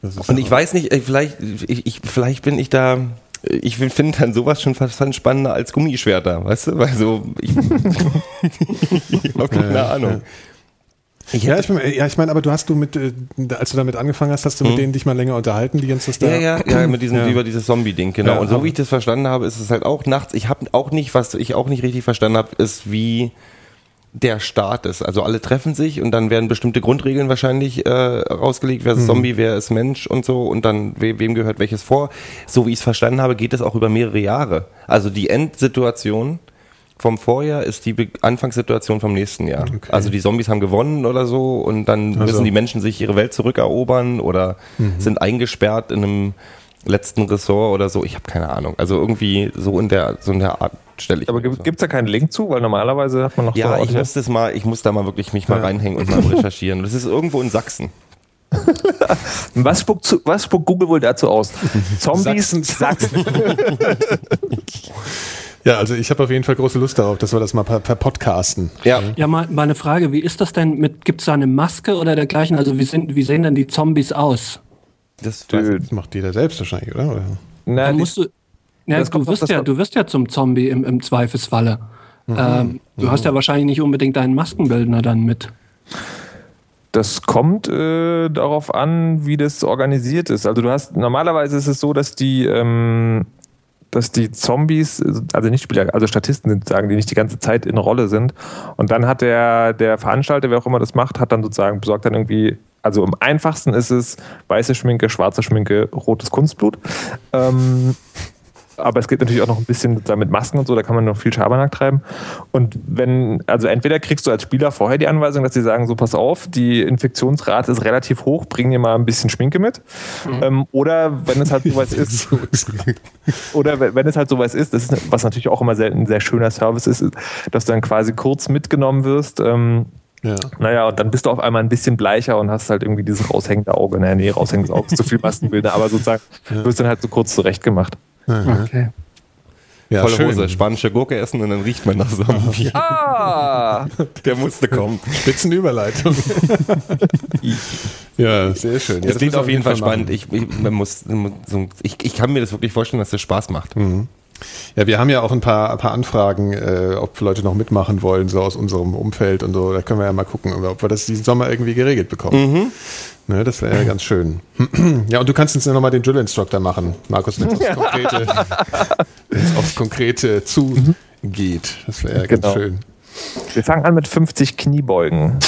das Und ich weiß nicht, äh, vielleicht, ich, ich, vielleicht bin ich da, ich finde dann sowas schon fast fast spannender als Gummischwerter, weißt du? Weil so, ich, ich habe keine Ja, Ahnung. Ich ja, ich, bin, ja, ich meine, aber du hast du mit, äh, als du damit angefangen hast, hast du mit denen dich mal länger unterhalten, die ganze da. ja, ja, ja, mit diesem, Ja. über dieses Zombie-Ding, genau. Ja, und so wie ich das verstanden habe, ist es halt auch nachts. Ich habe auch nicht, was ich auch nicht richtig verstanden habe, ist wie der Start ist. Also alle treffen sich und dann werden bestimmte Grundregeln wahrscheinlich äh, rausgelegt, wer ist Mhm. Zombie, wer ist Mensch und so und dann we wem gehört welches vor. So wie ich es verstanden habe, geht es auch über mehrere Jahre. Also die Endsituation vom Vorjahr ist die Be Anfangssituation vom nächsten Jahr. Also die Zombies haben gewonnen oder so und dann so. müssen die Menschen sich ihre Welt zurückerobern oder Mhm. sind eingesperrt in einem letzten Ressort oder so. Ich habe keine Ahnung. Also irgendwie so in der so in der Art stelle ich. Aber gibt es da keinen Link zu? Weil normalerweise hat man noch ja, so ich muss das mal, ich muss da mal wirklich mich mal reinhängen und mal recherchieren. Das ist irgendwo in Sachsen. Was spuckt, zu, was spuckt Google wohl dazu aus? Zombies, Sachsen. Sachsen. Ja, also ich habe auf jeden Fall große Lust darauf, dass wir das mal per, per Podcasten. Ja. Ja, mal, mal eine Frage, wie ist das denn mit, gibt es da eine Maske oder dergleichen? Also wie, sind, wie sehen denn die Zombies aus? Das Das macht jeder selbst wahrscheinlich, oder? oder? Na, Da musst du, ja, Das kommt du, wirst ja, du wirst ja zum Zombie im, im Zweifelsfalle. Ähm, du hast ja wahrscheinlich nicht unbedingt deinen Maskenbildner dann mit. Das kommt äh, darauf an, wie das organisiert ist. Also du hast normalerweise ist es so, dass die ähm, dass die Zombies, also nicht Spieler, also Statisten sind sagen, die nicht die ganze Zeit in Rolle sind. Und dann hat der der Veranstalter, wer auch immer das macht, hat dann sozusagen besorgt dann irgendwie also am einfachsten ist es weiße Schminke, schwarze Schminke, rotes Kunstblut. Ähm, aber es geht natürlich auch noch ein bisschen mit Masken und so, da kann man noch viel Schabernack treiben. Und wenn, also entweder kriegst du als Spieler vorher die Anweisung, dass sie sagen, so pass auf, die Infektionsrate ist relativ hoch, bring dir mal ein bisschen Schminke mit. Ähm, oder wenn es halt sowas ist, oder wenn es halt sowas ist, das ist, was natürlich auch immer selten ein sehr schöner Service ist, dass du dann quasi kurz mitgenommen wirst. Ähm, Ja. naja, und dann bist du auf einmal ein bisschen bleicher und hast halt irgendwie dieses raushängende Auge. Naja, nee, raushängendes Auge ist zu viel Maskenbilder, aber sozusagen wirst dann halt so kurz zurechtgemacht. Okay. Ja, Volle schön. Hose, spanische Gurke essen und dann riecht man nach Zombie. Ah! Der musste kommen. Spitzenüberleitung. ja, sehr schön. Ja, Das klingt auf jeden Fall spannend. Ich, ich, man muss, ich, ich kann mir das wirklich vorstellen, dass das Spaß macht. Ja, wir haben ja auch ein paar, ein paar Anfragen, äh, ob Leute noch mitmachen wollen, so aus unserem Umfeld und so. Da können wir ja mal gucken, ob wir das diesen Sommer irgendwie geregelt bekommen. Ne, das wäre ja ganz schön. ja, und du kannst uns ja nochmal den Drill Instructor machen, Markus, wenn es aufs Konkrete, wenn's aufs Konkrete zugeht. Das wäre ja ganz Genau. schön. Wir fangen an mit 50 Kniebeugen.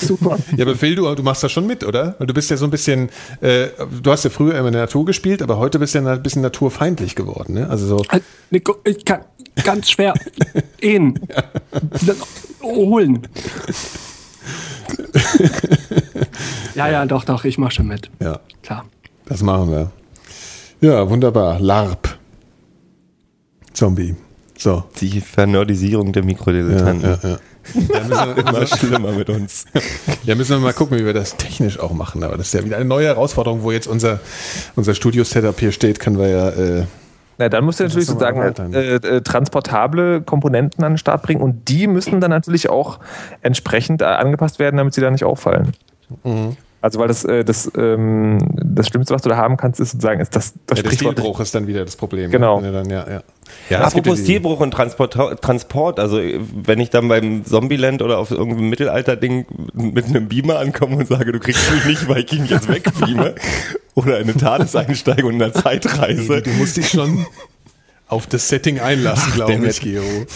Super. Ja, aber Phil, du, du machst das schon mit, oder? Weil du bist ja so ein bisschen, äh, du hast ja früher immer in der Natur gespielt, aber heute bist du ja ein bisschen naturfeindlich geworden, ne? Also so, Äh, Nico, ich kann ganz schwer ehen. Das Holen. Ja, ja, doch, doch, ich mach schon mit. ja, Klar. das machen wir. Ja, wunderbar. LARP. Zombie. So. Die Vernerdisierung der Ja, Mikrodilettanten. ja, ja. Ja müssen, wir, Immer schlimmer mit uns. ja, müssen wir mal gucken, wie wir das technisch auch machen. Aber das ist ja wieder eine neue Herausforderung, wo jetzt unser, unser Studio-Setup hier steht, können wir ja. Äh, Na, dann musst du natürlich sozusagen äh, äh, transportable Komponenten an den Start bringen und die müssen dann natürlich auch entsprechend äh, angepasst werden, damit sie da nicht auffallen. Mhm. Also weil das, äh, das, ähm, das Schlimmste, was du da haben kannst, ist sozusagen, ist das, das ja, der. Stilbruch ist dann wieder das Problem. Genau. Wenn du Dann, ja, ja. Ja, Apropos ja Stilbruch und Transport, Transport, also wenn ich dann beim Zombieland oder auf irgendeinem Mittelalter-Ding mit einem Beamer ankomme und sage, du kriegst mich nicht, weil ich ihn jetzt wegbeame, oder eine TARDIS einsteige und in einer Zeitreise. Du musst dich schon auf das Setting einlassen, glaube ich, Gero.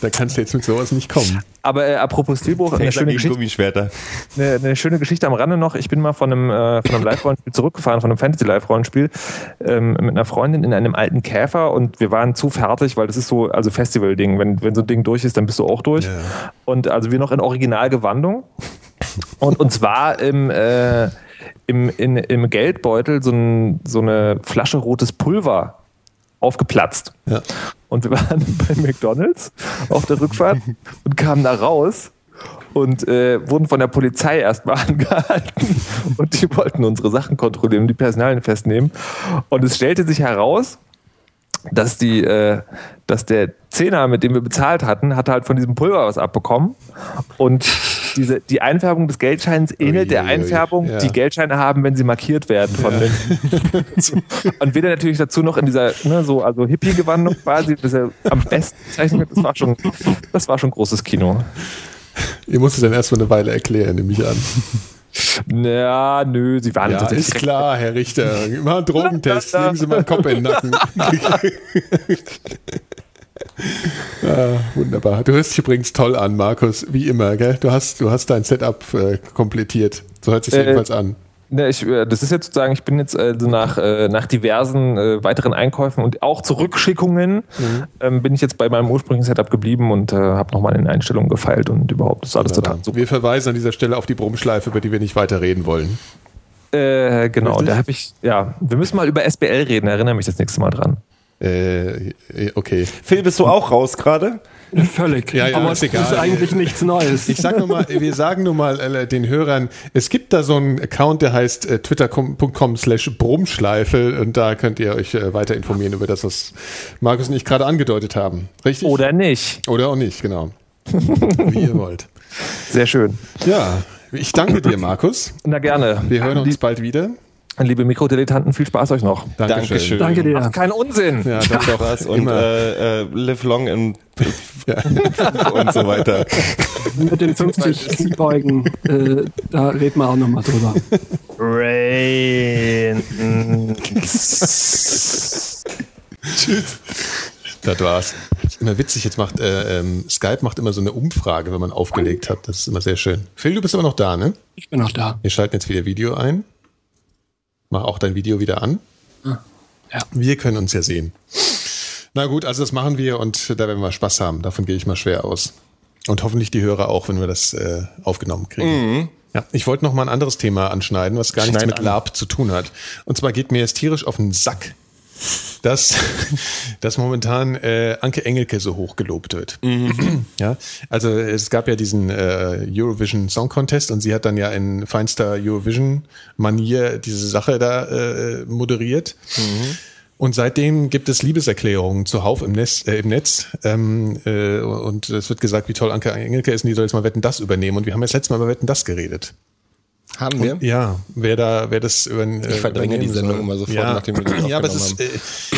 Da kannst du jetzt mit sowas nicht kommen. Aber äh, apropos Stilbruch, eine schöne, Geschichte, eine, eine schöne Geschichte am Rande noch. Ich bin mal von einem, äh, von einem Live-Rollenspiel zurückgefahren, von einem Fantasy-Live-Rollenspiel ähm, mit einer Freundin in einem alten Käfer und wir waren zu fertig, weil das ist so, also Festival-Ding. Wenn, wenn so ein Ding durch ist, dann bist du auch durch. Ja. Und also wir noch in Originalgewandung. Und uns war im, äh, im, in, im Geldbeutel so, ein, so eine Flasche rotes Pulver aufgeplatzt. Ja. Und wir waren bei McDonalds auf der Rückfahrt und kamen da raus und äh, wurden von der Polizei erstmal angehalten und die wollten unsere Sachen kontrollieren die Personalien festnehmen. Und es stellte sich heraus, dass die, äh, dass der Zehner, mit dem wir bezahlt hatten, hatte halt von diesem Pulver was abbekommen. Und diese, die Einfärbung des Geldscheins ähnelt der Einfärbung, ja. die Geldscheine haben, wenn sie markiert werden von den. Und wir dann natürlich dazu noch in dieser, ne, so, also Hippie-Gewandung quasi, das er am besten zeichnet, das war schon, das war schon großes Kino. Ihr musstet dann erstmal eine Weile erklären, nehme ich an. Ja, nö, sie waren Ja, tatsächlich ist klar, Herr Richter. Mal einen Drogentest. Legen Sie mal einen Kopf in den Nacken. ah, wunderbar. Du hörst dich übrigens toll an, Markus, wie immer. Gell? Du, hast, du hast dein Setup äh, komplettiert. So hört sich Äh, jedenfalls an. Ne, ich, äh, das ist jetzt sozusagen, ich bin jetzt äh, so nach, äh, nach diversen äh, weiteren Einkäufen und auch Zurückschickungen ähm, bin ich jetzt bei meinem ursprünglichen Setup geblieben und äh, habe nochmal in Einstellungen gefeilt und überhaupt ist alles total super. Wir verweisen an dieser Stelle auf die Brummschleife, über die wir nicht weiter reden wollen. Äh, genau, Richtig? da habe ich, ja, wir müssen mal über SBL reden, erinnere mich das nächste Mal dran. Äh, okay. Phil, bist du auch raus gerade? Völlig. Ja, ja, Aber ist es egal. ist eigentlich nichts Neues. Ich sag nur mal, wir sagen nur mal äh, den Hörern, es gibt da so einen Account, der heißt äh, twitter.com slash Brummschleife und da könnt ihr euch äh, weiter informieren über das, was Markus und ich gerade angedeutet haben. Richtig? Oder nicht. Oder auch nicht, genau. Wie ihr wollt. Sehr schön. Ja, ich danke dir, Markus. Na gerne. Wir hören uns bald wieder. Liebe Mikrodilettanten, viel Spaß euch noch. Dankeschön. Danke dir. Macht keinen Unsinn. Ja, doch, doch. Was und äh, äh, live long and, Ja. und so weiter. Mit den 50 Kniebeugen, äh, da reden wir auch nochmal drüber. Rain. Das war's. Immer witzig, jetzt macht äh, ähm, Skype macht immer so eine Umfrage, wenn man aufgelegt hat. Das ist immer sehr schön. Phil, du bist aber noch da, ne? Ich bin noch da. Wir schalten jetzt wieder Video ein. Mach auch dein Video wieder an. ja. Wir können uns ja sehen. Na gut, also das machen wir und da werden wir Spaß haben. Davon gehe ich mal schwer aus. Und hoffentlich die Hörer auch, wenn wir das äh, aufgenommen kriegen. Ja, ich wollte noch mal ein anderes Thema anschneiden, was gar nichts Schneid mit an. LARP zu tun hat. Und zwar geht mir es tierisch auf den Sack, dass, dass momentan äh, Anke Engelke so hoch gelobt wird. Ja, also es gab ja diesen äh, Eurovision Song Contest und sie hat dann ja in feinster Eurovision Manier diese Sache da äh, moderiert. Und seitdem gibt es Liebeserklärungen zuhauf im, Netz, äh, im Netz. Ähm, äh, und es wird gesagt, wie toll Anke Engelke ist und die soll jetzt mal Wetten das übernehmen. Und wir haben ja das letzte Mal über Wetten das geredet. Haben wir? Ja, wer da, wer das über, äh, Ich verdränge die Sendung soll. immer sofort, ja. nachdem wir das Ja, aber es ist, äh,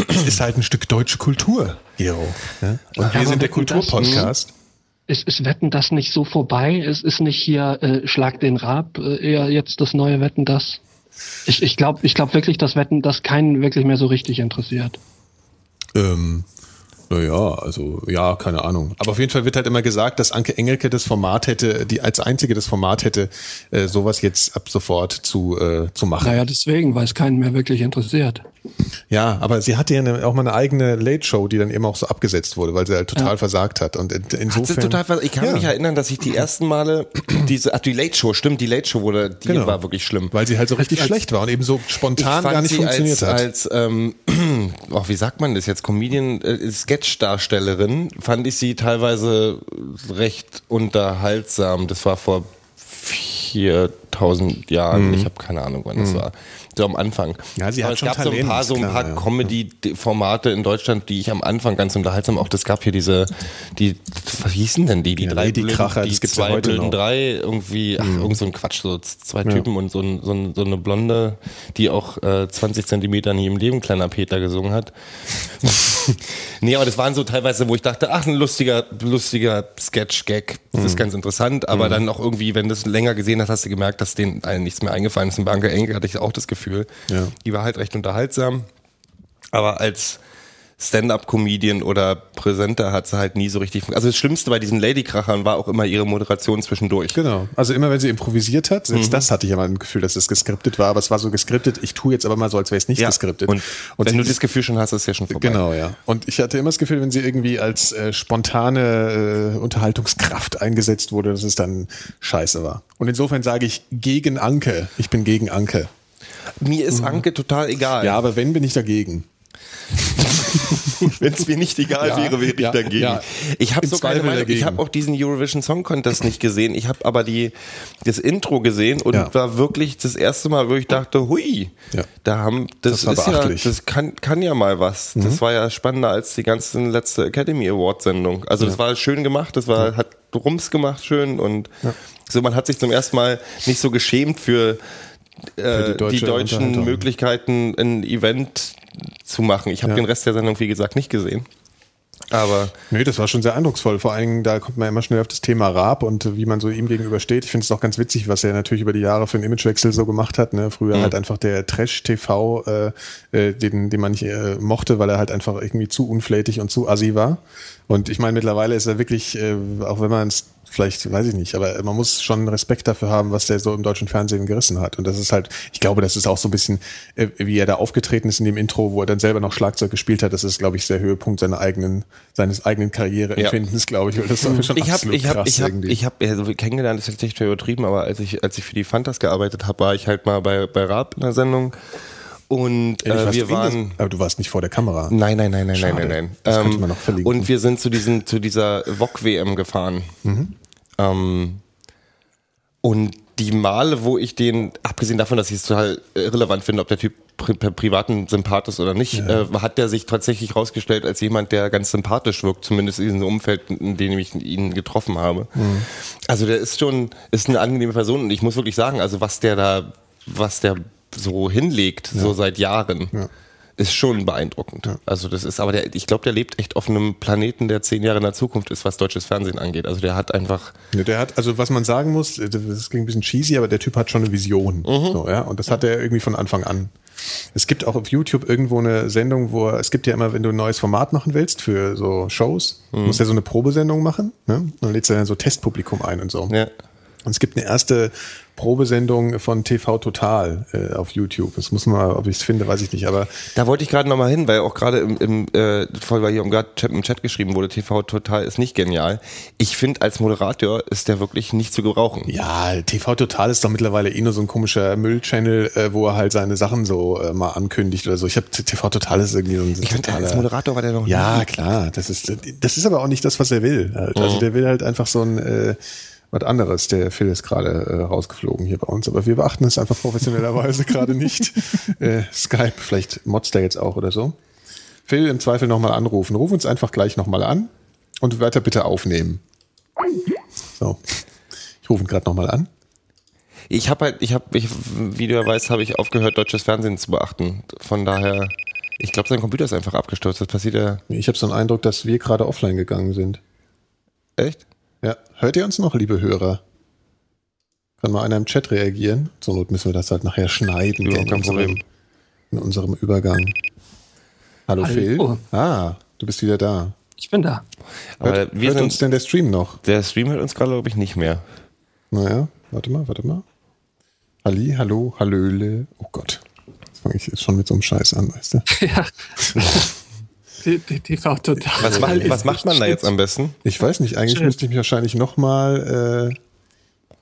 es ist halt ein Stück deutsche Kultur, Gero. Ja? Und wir aber sind der Kulturpodcast. Ist, ist Wetten das nicht so vorbei? Es ist nicht hier äh, Schlag den Rab, äh, eher jetzt das neue Wetten das? Ich, ich glaube ich glaub wirklich, dass Wetten das keinen wirklich mehr so richtig interessiert. Ähm, naja, also ja, keine Ahnung. Aber auf jeden Fall wird halt immer gesagt, dass Anke Engelke das Format hätte, die als einzige das Format hätte, äh, sowas jetzt ab sofort zu, äh, zu machen. Naja, deswegen, weil es keinen mehr wirklich interessiert. Ja, aber sie hatte ja eine, auch mal eine eigene Late-Show, die dann eben auch so abgesetzt wurde, weil sie halt total Ja. versagt hat. Und in, insofern. ist total vers- ich kann Ja. mich erinnern, dass ich die ersten Male diese, ach die Late Show, stimmt, die Late Show wurde, die Genau. war wirklich schlimm. Weil sie halt so richtig Als- schlecht war und eben so spontan gar nicht sie funktioniert als, hat. Als, ähm, oh, wie sagt man das jetzt, Comedian, äh, Sketch-Darstellerin, fand ich sie teilweise recht unterhaltsam. Das war vor 4000 Jahren. Ich habe keine Ahnung, wann das war. So am Anfang. Mhm. Ja, sie hat es schon gab so ein Talent, paar, so ein klar, paar ja. Comedy-Formate in Deutschland, die ich am Anfang ganz unterhaltsam auch. Das gab hier diese, die, was hießen denn die? Die Ja, drei Lady blöden, Kracher, die das gibt's ja zwei heute blöden. Mhm. drei, irgendwie, ach, irgend so ein Quatsch, so zwei Typen und so, ein, so, ein, so eine Blonde, die auch äh, 20 Zentimeter nie im Leben kleiner Peter gesungen hat. nee, aber das waren so teilweise, wo ich dachte, ach, ein lustiger, lustiger Sketch-Gag, das Mhm. ist ganz interessant, aber dann auch irgendwie, wenn du es länger gesehen hast, hast du gemerkt, dass denen allen nichts mehr eingefallen ist. Und bei Anke Engelke hatte ich auch das Gefühl, Ja. die war halt recht unterhaltsam, aber als Stand-up-Comedian oder Präsenter hat sie halt nie so richtig. Also das Schlimmste bei diesen Ladykrachern war auch immer ihre Moderation zwischendurch. Genau. Also immer wenn sie improvisiert hat, Mhm. selbst das hatte ich ja mal ein Gefühl, dass es geskriptet war, aber es war so geskriptet, ich tue jetzt aber mal so, als wäre es nicht geskriptet. Und, wenn sie- du das Gefühl schon hast, ist es ja schon vorbei. Genau, ja. Und ich hatte immer das Gefühl, wenn sie irgendwie als äh, spontane äh, Unterhaltungskraft eingesetzt wurde, dass es dann scheiße war. Und insofern sage ich gegen Anke. Ich bin gegen Anke. Mir ist Anke total egal. Ja, aber wenn, bin ich dagegen. Wenn es mir nicht egal Ja, wäre, wäre ich ja, dagegen. ja. Ich habe Im so keine Zweifel Meinung. dagegen. Ich habe auch diesen Eurovision Song Contest nicht gesehen. Ich habe aber die das Intro gesehen und war wirklich das erste Mal, wo ich dachte, hui, da haben das, Das ist ja, beachtlich. Mhm. das kann kann ja mal was. Das war ja spannender als die ganze letzte Academy Award Sendung. Also das war schön gemacht, das war hat Rums gemacht schön und so man hat sich zum ersten Mal nicht so geschämt für äh, die deutsche die deutschen. Möglichkeiten, ein Event zu machen. Ich habe Ja. den Rest der Sendung, wie gesagt, nicht gesehen. Aber Nee, das war schon sehr eindrucksvoll. Vor allem, da kommt man immer schnell auf das Thema Raab und wie man so ihm gegenüber steht. Ich finde es auch ganz witzig, was er natürlich über die Jahre für einen Imagewechsel so gemacht hat. Ne? Früher halt einfach der Trash-TV, äh, äh, den, den man nicht äh, mochte, weil er halt einfach irgendwie zu unflätig und zu assi war. Und ich meine, mittlerweile ist er wirklich, äh, auch wenn man es vielleicht, weiß ich nicht, aber man muss schon Respekt dafür haben, was der so im deutschen Fernsehen gerissen hat. Und das ist halt, ich glaube, das ist auch so ein bisschen, äh, wie er da aufgetreten ist in dem Intro, wo er dann selber noch Schlagzeug gespielt hat. Das ist, glaube ich, der Höhepunkt seiner eigenen, seines eigenen Karriereempfindens, glaube ich. Weil das war schon ich habe ich habe krass ich habe irgendwie. ich habe also kennengelernt ist jetzt nicht übertrieben, aber als ich als ich für die Fantas gearbeitet habe, war ich halt mal bei bei Raab in der Sendung und Ja, äh, weiß, wir waren das- aber du warst nicht vor der Kamera. Nein, nein, nein, nein, Schade. nein, nein, nein. Das könnte man noch verlinken. Und wir sind zu diesen, zu dieser VOG WM gefahren. Mhm. Ähm, und die Male, wo ich den, abgesehen davon, dass ich es total irrelevant finde, ob der Typ pri per privaten Sympath ist oder nicht, äh, hat der sich tatsächlich rausgestellt als jemand, der ganz sympathisch wirkt, zumindest in diesem Umfeld, in dem ich ihn getroffen habe. Mhm. Also der ist schon, ist eine angenehme Person und ich muss wirklich sagen, also was der da, was der so hinlegt, so seit Jahren, ist schon beeindruckend. Also das ist, aber der, ich glaube, der lebt echt auf einem Planeten, der zehn Jahre in der Zukunft ist, was deutsches Fernsehen angeht. Also der hat einfach, Ja, Der hat, also was man sagen muss, das klingt ein bisschen cheesy, aber der Typ hat schon eine Vision. Mhm. So, ja? Und das hat er irgendwie von Anfang an. Es gibt auch auf YouTube irgendwo eine Sendung, wo es gibt ja immer, wenn du ein neues Format machen willst für so Shows, Mhm. musst ja so eine Probesendung machen, ne? Und dann lädst du dann so Testpublikum ein und so. Ja. Und es gibt eine erste Probesendung von TV Total äh, auf YouTube. Das muss man, ob ich es finde, weiß ich nicht. Aber Da wollte ich gerade nochmal hin, weil auch gerade im, im äh, voll weil hier im, Chat, im Chat geschrieben wurde, TV Total ist nicht genial. Ich finde, als Moderator ist der wirklich nicht zu gebrauchen. ja, TV Total ist doch mittlerweile eh nur so ein komischer Müllchannel, äh, wo er halt seine Sachen so äh, mal ankündigt oder so. Ich habe TV Total ist irgendwie so ein Ich finde, als totaler- Moderator war der noch Ja, nie. klar. Das ist, das ist aber auch nicht das, was er will. Halt. Also der will halt einfach so ein äh, was anderes. Der Phil ist gerade äh, rausgeflogen hier bei uns, aber wir beachten es einfach professionellerweise gerade nicht. Äh, Skype, vielleicht motzt er jetzt auch oder so. Phil im Zweifel nochmal anrufen. Ruf uns einfach gleich nochmal an und weiter bitte aufnehmen. So. Ich rufe ihn gerade nochmal an. Ich habe halt, ich habe, ich, wie du ja weißt, habe ich aufgehört, deutsches Fernsehen zu beachten. Von daher, ich glaube, sein Computer ist einfach abgestürzt. Das passiert ja Ich habe so einen Eindruck, dass wir gerade offline gegangen sind. echt. Ja, hört ihr uns noch, liebe Hörer? Kann mal einer im Chat reagieren? Zur Not müssen wir das halt nachher schneiden Ja, in, kein unserem, Problem. in unserem Übergang. Hallo, Hallo. Phil. Ah, du bist wieder da. Ich bin da. Aber Hört, wir hört sind, uns denn der Stream noch? der Stream hört uns gerade, glaube ich, nicht mehr. Naja, warte mal, warte mal. Halli, hallo, hallöle. Oh Gott. Jetzt fange ich jetzt schon mit so einem Scheiß an, weißt du? ja. TV total. Was, macht, was macht man da jetzt am besten? Ich weiß nicht, eigentlich Schön. müsste ich mich wahrscheinlich nochmal äh,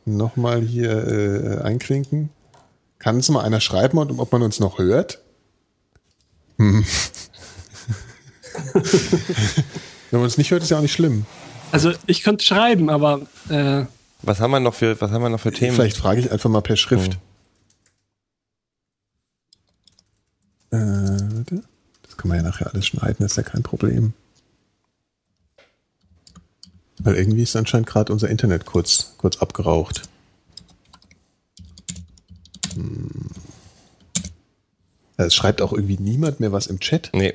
noch mal hier äh, einklinken. Kann uns mal einer schreiben, ob man uns noch hört? Hm. Wenn man uns nicht hört, ist ja auch nicht schlimm. Also ich könnte schreiben, aber äh, Was haben wir noch für, was haben wir noch für Themen? Vielleicht frage ich einfach mal per Schrift. Äh, warte. Kann man ja nachher alles schneiden, ist ja kein Problem. Weil irgendwie ist anscheinend gerade unser Internet kurz, kurz abgeraucht. Hm. Ja, Es schreibt auch irgendwie niemand mehr was im Chat. Nee.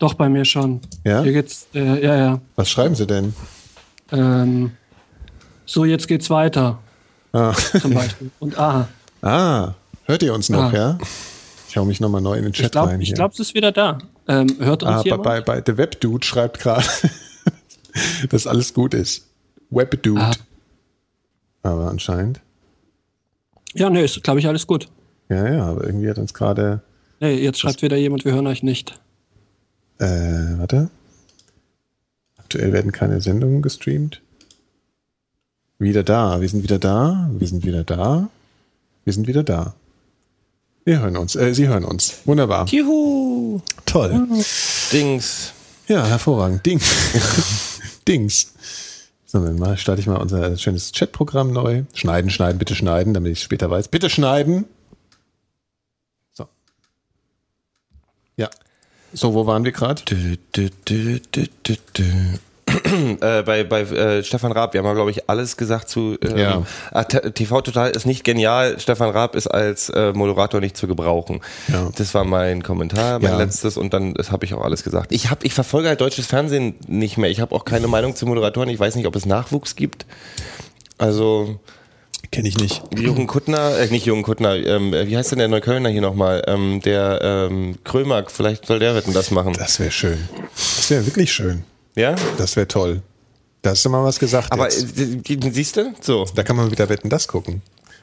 doch bei mir schon. Ja? Hier geht's, äh, ja, ja. Was schreiben sie denn? Ähm, so, jetzt geht's weiter, Ah, zum Beispiel. Und ah, ah hört ihr uns noch, Ah. ja? Ich hau mich nochmal neu in den Chat ich glaube, rein. ich hier. glaub, es ist wieder da. Ähm, hört uns Ah, bei, jemand? bei, bei The Web Dude schreibt gerade, dass alles gut ist. Web Dude. Ah. Aber anscheinend. Ja, nee, ist, glaube ich, alles gut. Ja, ja, aber irgendwie hat uns gerade. Nee, jetzt schreibt wieder jemand, wir hören euch nicht. Äh, warte. Aktuell werden keine Sendungen gestreamt. Wieder da. Wir sind wieder da. Wir sind wieder da. Wir sind wieder da. Wir hören uns. Äh, Sie hören uns. Wunderbar. Juhu. Toll. Dings. Ja, hervorragend. Ding. Dings. So, dann mal starte ich mal unser schönes Chatprogramm neu. Schneiden, schneiden, bitte schneiden, damit ich später weiß. Bitte schneiden. So. Ja. So, wo waren wir gerade? Äh, bei bei äh, Stefan Raab, wir haben ja, glaube ich, alles gesagt zu ähm, Ja. ah, TV Total ist nicht genial, Stefan Raab ist als äh, Moderator nicht zu gebrauchen. Ja. Das war mein Kommentar, mein Ja. letztes und dann das habe ich auch alles gesagt. Ich habe ich verfolge halt deutsches Fernsehen nicht mehr. Ich habe auch keine Meinung zu Moderatoren, ich weiß nicht, ob es Nachwuchs gibt. Also Kenne ich nicht. Jürgen Kuttner, äh, nicht Jürgen Kuttner, ähm, wie heißt denn der Neuköllner hier nochmal? Ähm, der ähm, Krömer, vielleicht soll der wetten das machen. Das wäre schön. Das wäre wirklich schön. Ja? Das wäre toll. Da hast du mal was gesagt. Aber jetzt. äh, siehst du? So. Da kann man wieder wetten, das gucken.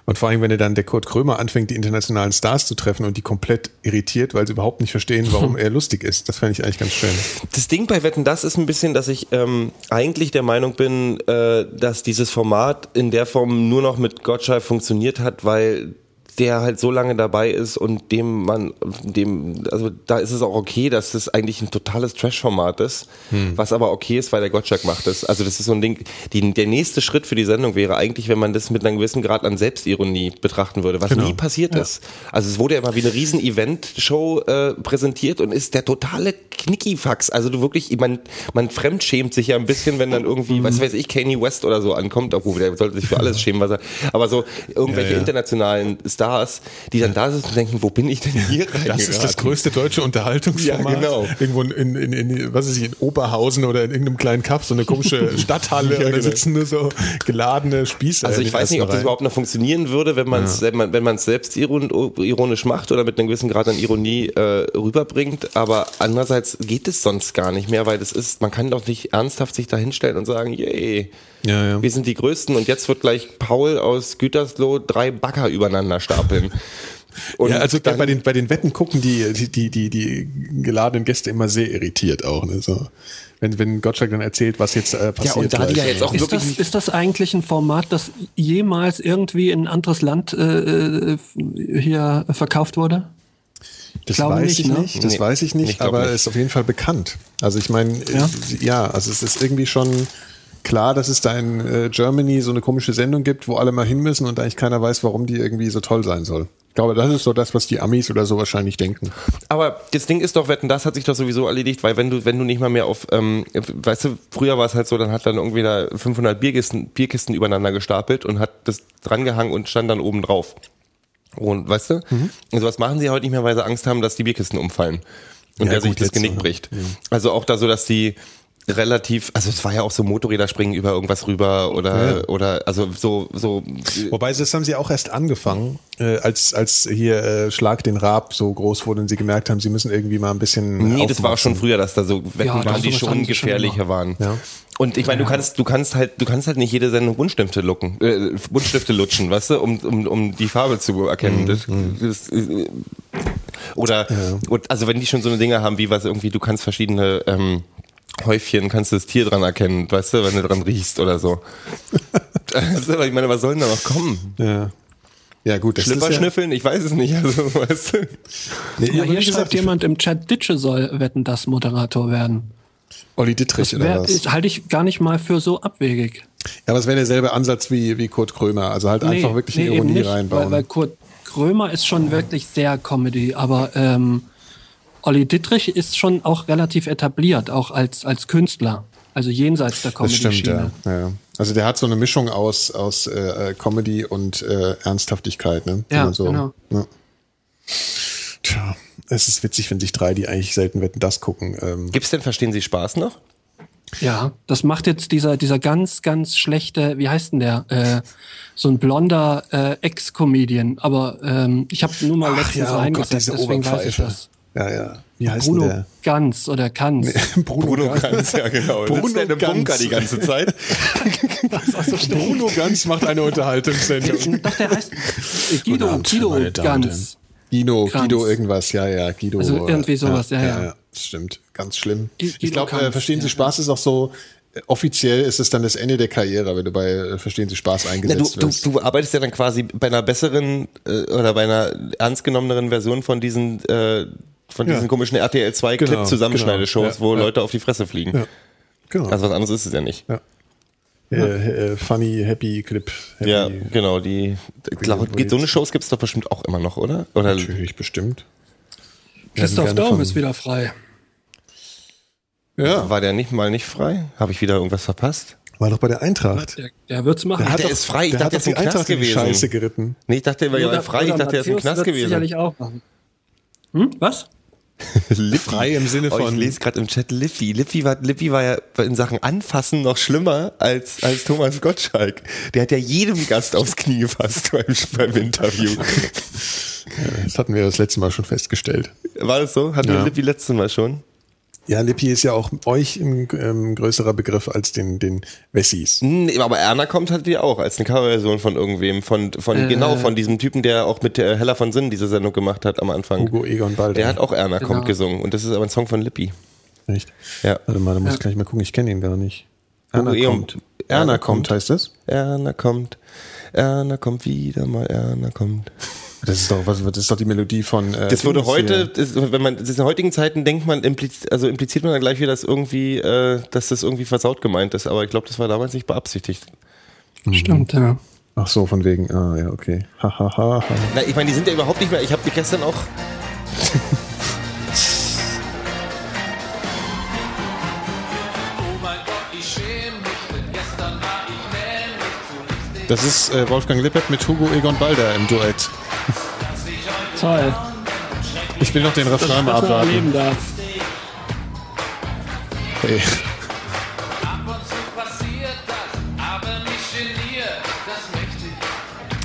Und vor allem, wenn dann der Kurt Krömer anfängt, die internationalen Stars zu treffen und die komplett irritiert, weil sie überhaupt nicht verstehen, warum er lustig ist. Das fände ich eigentlich ganz schön. Das Ding bei Wetten, das ist ein bisschen, dass ich ähm, eigentlich der Meinung bin, äh, dass dieses Format in der Form nur noch mit Gottschalk funktioniert hat, weil der halt so lange dabei ist und dem man, dem, also da ist es auch okay, dass das eigentlich ein totales Trash-Format ist, was aber okay ist, weil der Gottschalk macht es. Also das ist so ein Ding, die, der nächste Schritt für die Sendung wäre eigentlich, wenn man das mit einem gewissen Grad an Selbstironie betrachten würde, was Genau. nie passiert ist. Also es wurde ja immer wie eine riesen Event-Show äh, präsentiert und ist der totale Knickifax. Also du wirklich, man, man fremdschämt sich ja ein bisschen, wenn dann irgendwie, was weiß ich, Kanye West oder so ankommt, obwohl der sollte sich für alles schämen, was er, aber so irgendwelche Ja, ja. internationalen Stars Stars, die dann da sitzen und denken, wo bin ich denn hier Das ist das größte deutsche Unterhaltungsformat. Ja, genau. Irgendwo in, in, in, was weiß ich, in Oberhausen oder in irgendeinem kleinen Kaff, so eine komische Stadthalle und da genau. sitzen nur so geladene Spießer. Also ich weiß nicht, ob das überhaupt noch funktionieren würde, wenn man es wenn man, wenn man es selbst iron, ironisch macht oder mit einem gewissen Grad an Ironie äh, rüberbringt. Aber andererseits geht es sonst gar nicht mehr, weil das ist, man kann doch nicht ernsthaft sich da hinstellen und sagen, yay, Ja, ja. wir sind die Größten und jetzt wird gleich Paul aus Gütersloh drei Bagger übereinander stapeln. Und ja, also dann, bei den, bei den Wetten gucken die, die, die, die, die geladenen Gäste immer sehr irritiert auch. Ne? So, wenn, wenn Gottschalk dann erzählt, was jetzt äh, passiert. ja, und da die ja jetzt auch Ist wirklich das, ist das eigentlich ein Format, das jemals irgendwie in ein anderes Land äh, äh, hier verkauft wurde? Das glaube weiß nicht, ich ne? nicht, das Nee, weiß ich nicht, aber nicht. ist auf jeden Fall bekannt. Also ich meine, Ja? ja? ja, also es ist irgendwie schon klar, dass es da in äh, Germany so eine komische Sendung gibt, wo alle mal hin müssen und eigentlich keiner weiß, warum die irgendwie so toll sein soll. Ich glaube, das ist so das, was die Amis oder so wahrscheinlich denken. Aber das Ding ist doch, Wetten, das hat sich doch sowieso erledigt, weil wenn du, wenn du nicht mal mehr auf, ähm, weißt du, früher war es halt so, dann hat dann irgendwie da 500 Bierkisten, Bierkisten übereinander gestapelt und hat das drangehangen und stand dann oben drauf. Und weißt du? Mhm. Und sowas machen sie heute nicht mehr, weil sie Angst haben, dass die Bierkisten umfallen und Ja, der sich gut, das jetzt, Genick ja. bricht. Also auch da so, dass die relativ, also es war ja auch so Motorräder springen über irgendwas rüber oder Ja. oder also so so Wobei, das haben sie auch erst angefangen, äh, als, als hier äh, Schlag den Raab so groß wurde und sie gemerkt haben, sie müssen irgendwie mal ein bisschen. Nee, das war aufwachsen. schon früher, dass da so Wetten Ja, waren, die schon schon gefährlicher immer. waren. Ja. Und ich meine, du kannst, du kannst halt, du kannst halt nicht jede Sendung Buntstifte lucken, äh, Buntstifte lutschen, weißt du, um, um, um die Farbe zu erkennen. Das, das, äh, oder, und, also wenn die schon so eine Dinge haben, wie was irgendwie, du kannst verschiedene ähm, Häufchen, kannst du das Tier dran erkennen, weißt du, wenn du dran riechst oder so. also, ich meine, was soll denn da noch kommen? Ja. Ja, gut, das ist Schlipper ja, schnüffeln? Ich weiß es nicht, also, weißt du. Nee, Ja, hier wie schreibt gesagt, jemand im Chat, Ditsche soll Wetten, das Moderator werden. Olli Dittrich Das oder wär, was? halte ich gar nicht mal für so abwegig. Ja, aber es wäre derselbe Ansatz wie, wie Kurt Krömer. Also halt einfach wirklich eine eben Ironie nicht, reinbauen. Weil, weil Kurt Krömer ist schon wirklich sehr Comedy, aber ähm, Olli Dittrich ist schon auch relativ etabliert, auch als, als Künstler. Also jenseits der das stimmt, Comedy-Schiene. ja. ja. Also der hat so eine Mischung aus, aus äh, Comedy und äh, Ernsthaftigkeit, ne? Ja, man so, genau. Ja. Tja, es ist witzig, wenn sich drei, die eigentlich selten wetten, das gucken. Ähm, Gibt's denn Verstehen Sie Spaß noch? Ja, das macht jetzt dieser, dieser ganz, ganz schlechte, wie heißt denn der? Äh, so ein blonder äh, Ex-Comedian. Aber ähm, ich habe nur mal letztens oh reingesetzt, diese deswegen weiß ich das. Ja, ja. Wie heißt Bruno der? Ganz oder Kanz. Bruno Ganz, ja genau. Bruno Sitzt in einem Ganz. Bunker die ganze Zeit? Bruno Ganz macht eine Unterhaltungssendung. Doch, der heißt äh, Guido, Abend, Guido Ganz. Guido, Kranz. Guido irgendwas, ja, ja, Guido. Also irgendwie sowas, ja, ja. das stimmt, ganz schlimm. Guido ich glaube, äh, Verstehen Sie ja, Spaß ist auch so, äh, offiziell ist es dann das Ende der Karriere, wenn du bei äh, Verstehen Sie Spaß Na, du, eingesetzt du, wirst. du arbeitest ja dann quasi bei einer besseren äh, oder bei einer ernst genommeneren Version von diesen äh, von Ja. diesen komischen RTL 2 Genau, Clip-Zusammenschneideshows, genau. wo Ja, ja. Leute auf die Fresse fliegen. Ja. Genau. Also was anderes ist es ja nicht. ja. Äh, äh, funny, happy Clip. Happy, Ja, genau. Die, glaub, Clip- so eine Shows gibt's doch bestimmt auch immer noch, oder? Oder Natürlich, bestimmt. Christoph Daum ist wieder frei. Ja, war der nicht mal nicht frei? Habe ich wieder irgendwas verpasst? war doch bei der Eintracht. Der, der wird's machen. Der, der ist frei. Ich der dachte, hat der doch ist im Knast gewesen. Scheiße geritten. Nee, ich dachte, er war ja frei. Ich dachte, er ist im Knast wird's gewesen. sicherlich auch machen. Hm? Was? Liffy. Frei im Sinne Oh, ich von- lese gerade im Chat Liffy. Liffy war, Liffy war ja in Sachen Anfassen noch schlimmer als, als Thomas Gottschalk. Der hat ja jedem Gast aufs Knie gefasst beim, beim Interview. Das hatten wir das letzte Mal schon festgestellt. War das so? Hatten Ja. wir Lippy letztes Mal schon? Ja, Lippi ist ja auch euch ein ähm, größerer Begriff als den, den Wessis. Nee, aber Erna kommt halt die auch als eine Coverversion von irgendwem, von, von Äh. genau von diesem Typen, der auch mit der Hella von Sinn diese Sendung gemacht hat am Anfang. Hugo Egon Balder. Der hat auch Erna Genau. kommt gesungen und das ist aber ein Song von Lippy. Echt? Ja. Warte mal, da muss ich gleich mal gucken, ich kenne ihn gar nicht. Hugo Erna Egon- kommt. Erna Erna kommt, heißt das? Erna kommt, Erna kommt wieder mal, Erna kommt. Das ist doch, was, das ist doch die Melodie von. Äh, Das würde Dings heute, das, wenn man, das in heutigen Zeiten denkt man, impliz, also impliziert man dann gleich wieder, dass irgendwie, äh, dass das irgendwie versaut gemeint ist. Aber ich glaube, das war damals nicht beabsichtigt. Stimmt, ja. Ach so, von wegen. Ah, ja, okay. Ha, ha, ha, ha. Na, ich meine, die sind ja überhaupt nicht mehr. Ich habe die gestern auch. Das ist äh, Wolfgang Lippert mit Hugo Egon Balder im Duett. Toll. Ich will noch den Refrain mal abwarten. darf. Hey.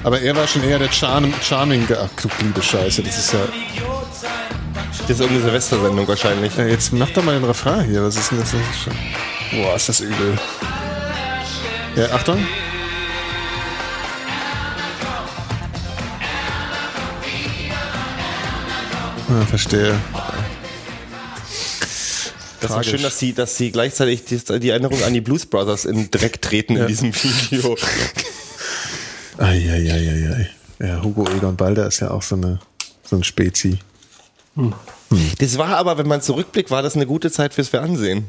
Aber er war schon eher der Charm, Charming. Ach, du liebe Scheiße, das ist ja. Das ist irgendeine Silvestersendung wahrscheinlich. ja jetzt mach doch mal den Refrain hier. Was ist denn das? boah, ist das übel. Ja, Achtung. Ah, verstehe. Das war Tragisch. schön, dass sie, dass sie gleichzeitig die, die Erinnerung an die Blues Brothers in Dreck treten in diesem Video. Eieieiei. Ja, Hugo Egon Balder ist ja auch so, eine, so ein Spezi. Das war aber, wenn man zurückblickt, war das eine gute Zeit fürs Fernsehen.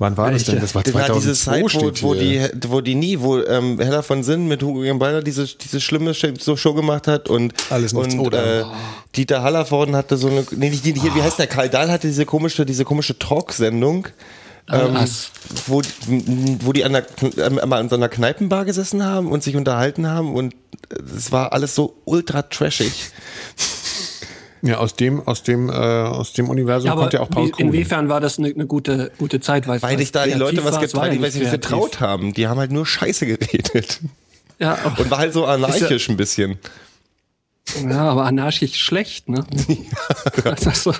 Wann war das denn? Das war Das war 2002 diese Zeit, wo, wo, hier. die, wo die nie, wo ähm, Hella von Sinn mit Hugo Egon Balder diese, diese schlimme Show gemacht hat und, Alles und oder? äh, Dieter Hallervorden hatte so eine, nee, nicht, die, die, wie heißt der, Karl Dahl hatte diese komische, diese komische Talk-Sendung. Ähm, Ass. wo, wo die an der, ähm, an so einer Kneipenbar gesessen haben und sich unterhalten haben und es war alles so ultra trashig. Ja, aus dem, aus dem, äh, aus dem Universum Ja, aber kommt ja auch Paul Kuhn. inwiefern war das eine, eine gute, gute Zeit? Weil, Weil sich da die Leute was getraut, ja die, weil sie getraut haben. Die haben halt nur Scheiße geredet. Ja, aber, Und war halt so anarchisch ein bisschen. ja, aber anarchisch schlecht, ne? Das ist so,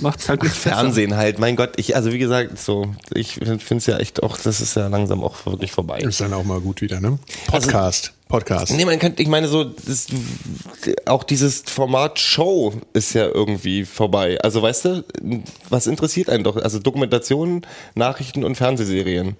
macht's halt nicht besser. Fernsehen halt, mein Gott, ich, also wie gesagt, so, ich finde es ja echt auch, das ist ja langsam auch wirklich vorbei. Ist dann auch mal gut wieder, ne? Podcast. Podcast. Nee, man könnte, ich meine, so, das, auch dieses Format Show ist ja irgendwie vorbei. Also, weißt du, was interessiert einen doch? Also, Dokumentationen, Nachrichten und Fernsehserien.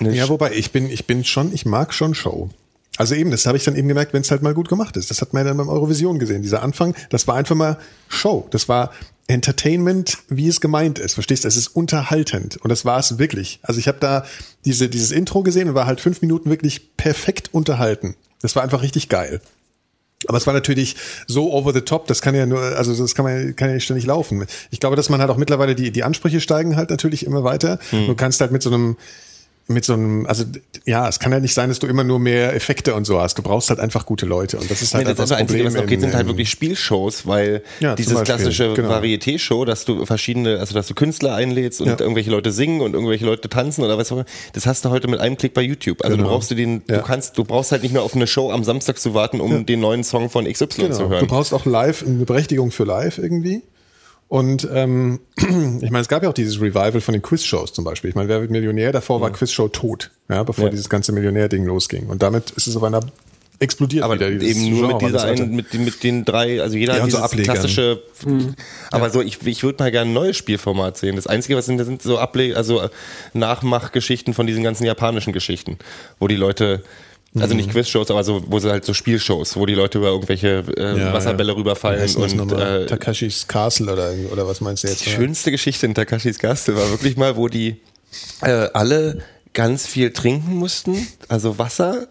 Eine Ja, wobei ich bin, ich bin schon, ich mag schon Show. Also eben, das habe ich dann eben gemerkt, wenn es halt mal gut gemacht ist. Das hat man ja dann beim Eurovision gesehen. Dieser Anfang, das war einfach mal Show. Das war Entertainment, wie es gemeint ist. Verstehst du? Es ist unterhaltend. Und das war es wirklich. Also ich habe da diese, dieses Intro gesehen und war halt fünf Minuten wirklich perfekt unterhalten. Das war einfach richtig geil. Aber es war natürlich so over the top, das kann ja nur, also das kann man kann ja nicht ständig laufen. Ich glaube, dass man halt auch mittlerweile die, die Ansprüche steigen halt natürlich immer weiter. Du kannst halt mit so einem, mit so einem, also ja, es kann ja nicht sein, dass du immer nur mehr Effekte und so hast. Du brauchst halt einfach gute Leute und das ist halt Nee, das, einfach das Einzige, was noch geht, sind halt wirklich Spielshows, weil Ja, dieses Beispiel, klassische genau. Varieté-Show, dass du verschiedene, also dass du Künstler einlädst und Ja. irgendwelche Leute singen und irgendwelche Leute tanzen oder was auch immer, das hast du heute mit einem Klick bei YouTube. Also Genau. du brauchst du den, Ja. du kannst, du brauchst halt nicht mehr auf eine Show am Samstag zu warten, um den neuen Song von XY zu Genau. Du hören. brauchst auch live eine Berechtigung für live irgendwie. Und ähm, ich meine, es gab ja auch dieses Revival von den Quizshows zum Beispiel. Ich meine, wer wird Millionär? Davor war Quizshow tot, ja, bevor Ja. dieses ganze Millionär-Ding losging. Und damit ist es auf einer explodiert Aber wieder. dieses eben nur mit Genre, das dieser einen, mit, den- mit den drei, also jeder Ja, hat so klassische, aber so, ich, ich würde mal gerne ein neues Spielformat sehen. Das Einzige, was sind, das sind so Ableg, also äh, Nachmachgeschichten von diesen ganzen japanischen Geschichten, wo die Leute, also Mhm. nicht Quizshows, aber so, wo sie halt so Spielshows, wo die Leute über irgendwelche äh, Ja, Wasserbälle ja. rüberfallen und äh, Takashis Castle oder, oder was meinst du jetzt? die schönste Geschichte in Takashis Gaste war wirklich mal, wo die äh, alle ganz viel trinken mussten, also Wasser,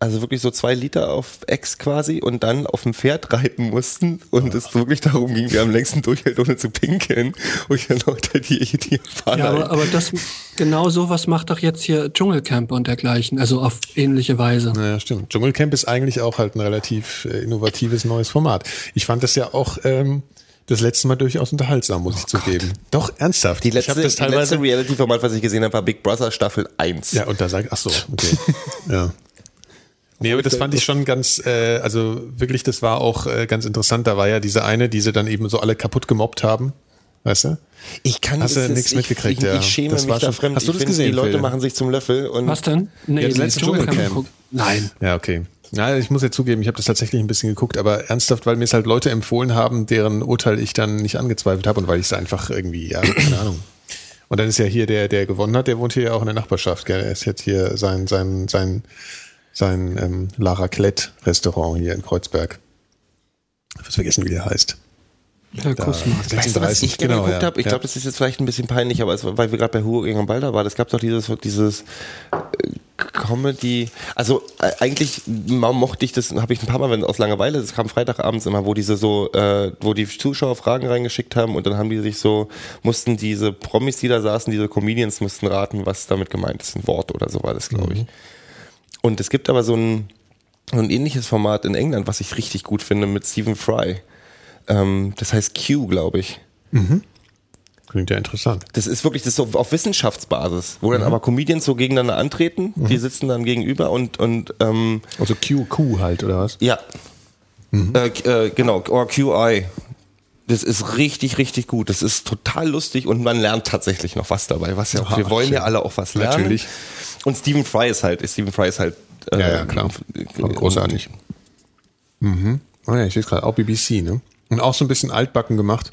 also wirklich so zwei Liter auf Ex quasi und dann auf dem Pferd reiten mussten und es wirklich darum ging, wer am längsten durchhält, ohne zu pinkeln. Und ich dann Leute, die, die Japaner. Ja, aber, aber das, genau sowas macht doch jetzt hier Dschungelcamp und dergleichen, also auf ähnliche Weise. Naja, stimmt. Dschungelcamp ist eigentlich auch halt ein relativ äh, innovatives neues Format. Ich fand das ja auch ähm, das letzte Mal durchaus unterhaltsam, muss ich zugeben. Doch, ernsthaft. die ich letzte, letzte teilweise. Reality-Format, was ich gesehen habe, war Big Brother Staffel 1. Ja, und da sag ach so, okay. ja. Nee, aber das fand ich schon ganz, äh, also wirklich, das war auch äh, ganz interessant. Da war ja diese eine, die sie dann eben so alle kaputt gemobbt haben. Weißt du? Ich kann Hast du das- nichts ich, mitgekriegt, ich, ja. ich schäme Das mich war da schon- fremd. Hast du das gesehen, Die Leute Phil? machen sich zum Löffel und Was denn? Nee, Ja, das letzte Dschungelcamp. Nein. Ja, okay. Ja, ich muss ja zugeben, ich habe das tatsächlich ein bisschen geguckt, aber ernsthaft, weil mir es halt Leute empfohlen haben, deren Urteil ich dann nicht angezweifelt habe und weil ich es einfach irgendwie, ja, keine Ahnung. Und dann ist ja hier der, der gewonnen hat, der wohnt hier ja auch in der Nachbarschaft, gell? Er ist jetzt hier sein, sein, sein, sein ähm, Lara Klett Restaurant hier in Kreuzberg. Ich hab's vergessen, wie der heißt. Herr Kussmann. Weißt du, was ich gerne genau, geguckt ja. habe? Ich ja. glaube, das ist jetzt vielleicht ein bisschen peinlich, aber es, war- weil wir gerade bei Hugo gegen Balder waren, es gab doch dieses, dieses äh, Comedy, also äh, eigentlich mochte ich das, habe ich ein paar Mal wenn, aus Langeweile, das kam Freitagabends immer, wo diese so, äh, wo die Zuschauer Fragen reingeschickt haben und dann haben die sich so, mussten diese Promis, die da saßen, diese Comedians mussten raten, was damit gemeint ist, ein Wort oder so war das, glaube ich. Und es gibt aber so ein, ein ähnliches Format in England, was ich richtig gut finde mit Stephen Fry. Ähm, das heißt Q, glaube ich. Klingt ja interessant. Das ist wirklich das ist so auf Wissenschaftsbasis, wo dann aber Comedians so gegeneinander antreten, die sitzen dann gegenüber und, und ähm, Also QQ halt, oder was? ja, äh, äh, genau, or QI. Das ist richtig, richtig gut. Das ist total lustig und man lernt tatsächlich noch was dabei. Was ja auch, wir wollen ja schön. alle auch was lernen. Natürlich. Und Stephen Fry ist halt, Stephen Fry ist halt äh, Ja, ja, klar. Aber großartig. Mhm. Oh ja, ich sehe es gerade, auch BBC, ne? Und auch so ein bisschen altbacken gemacht.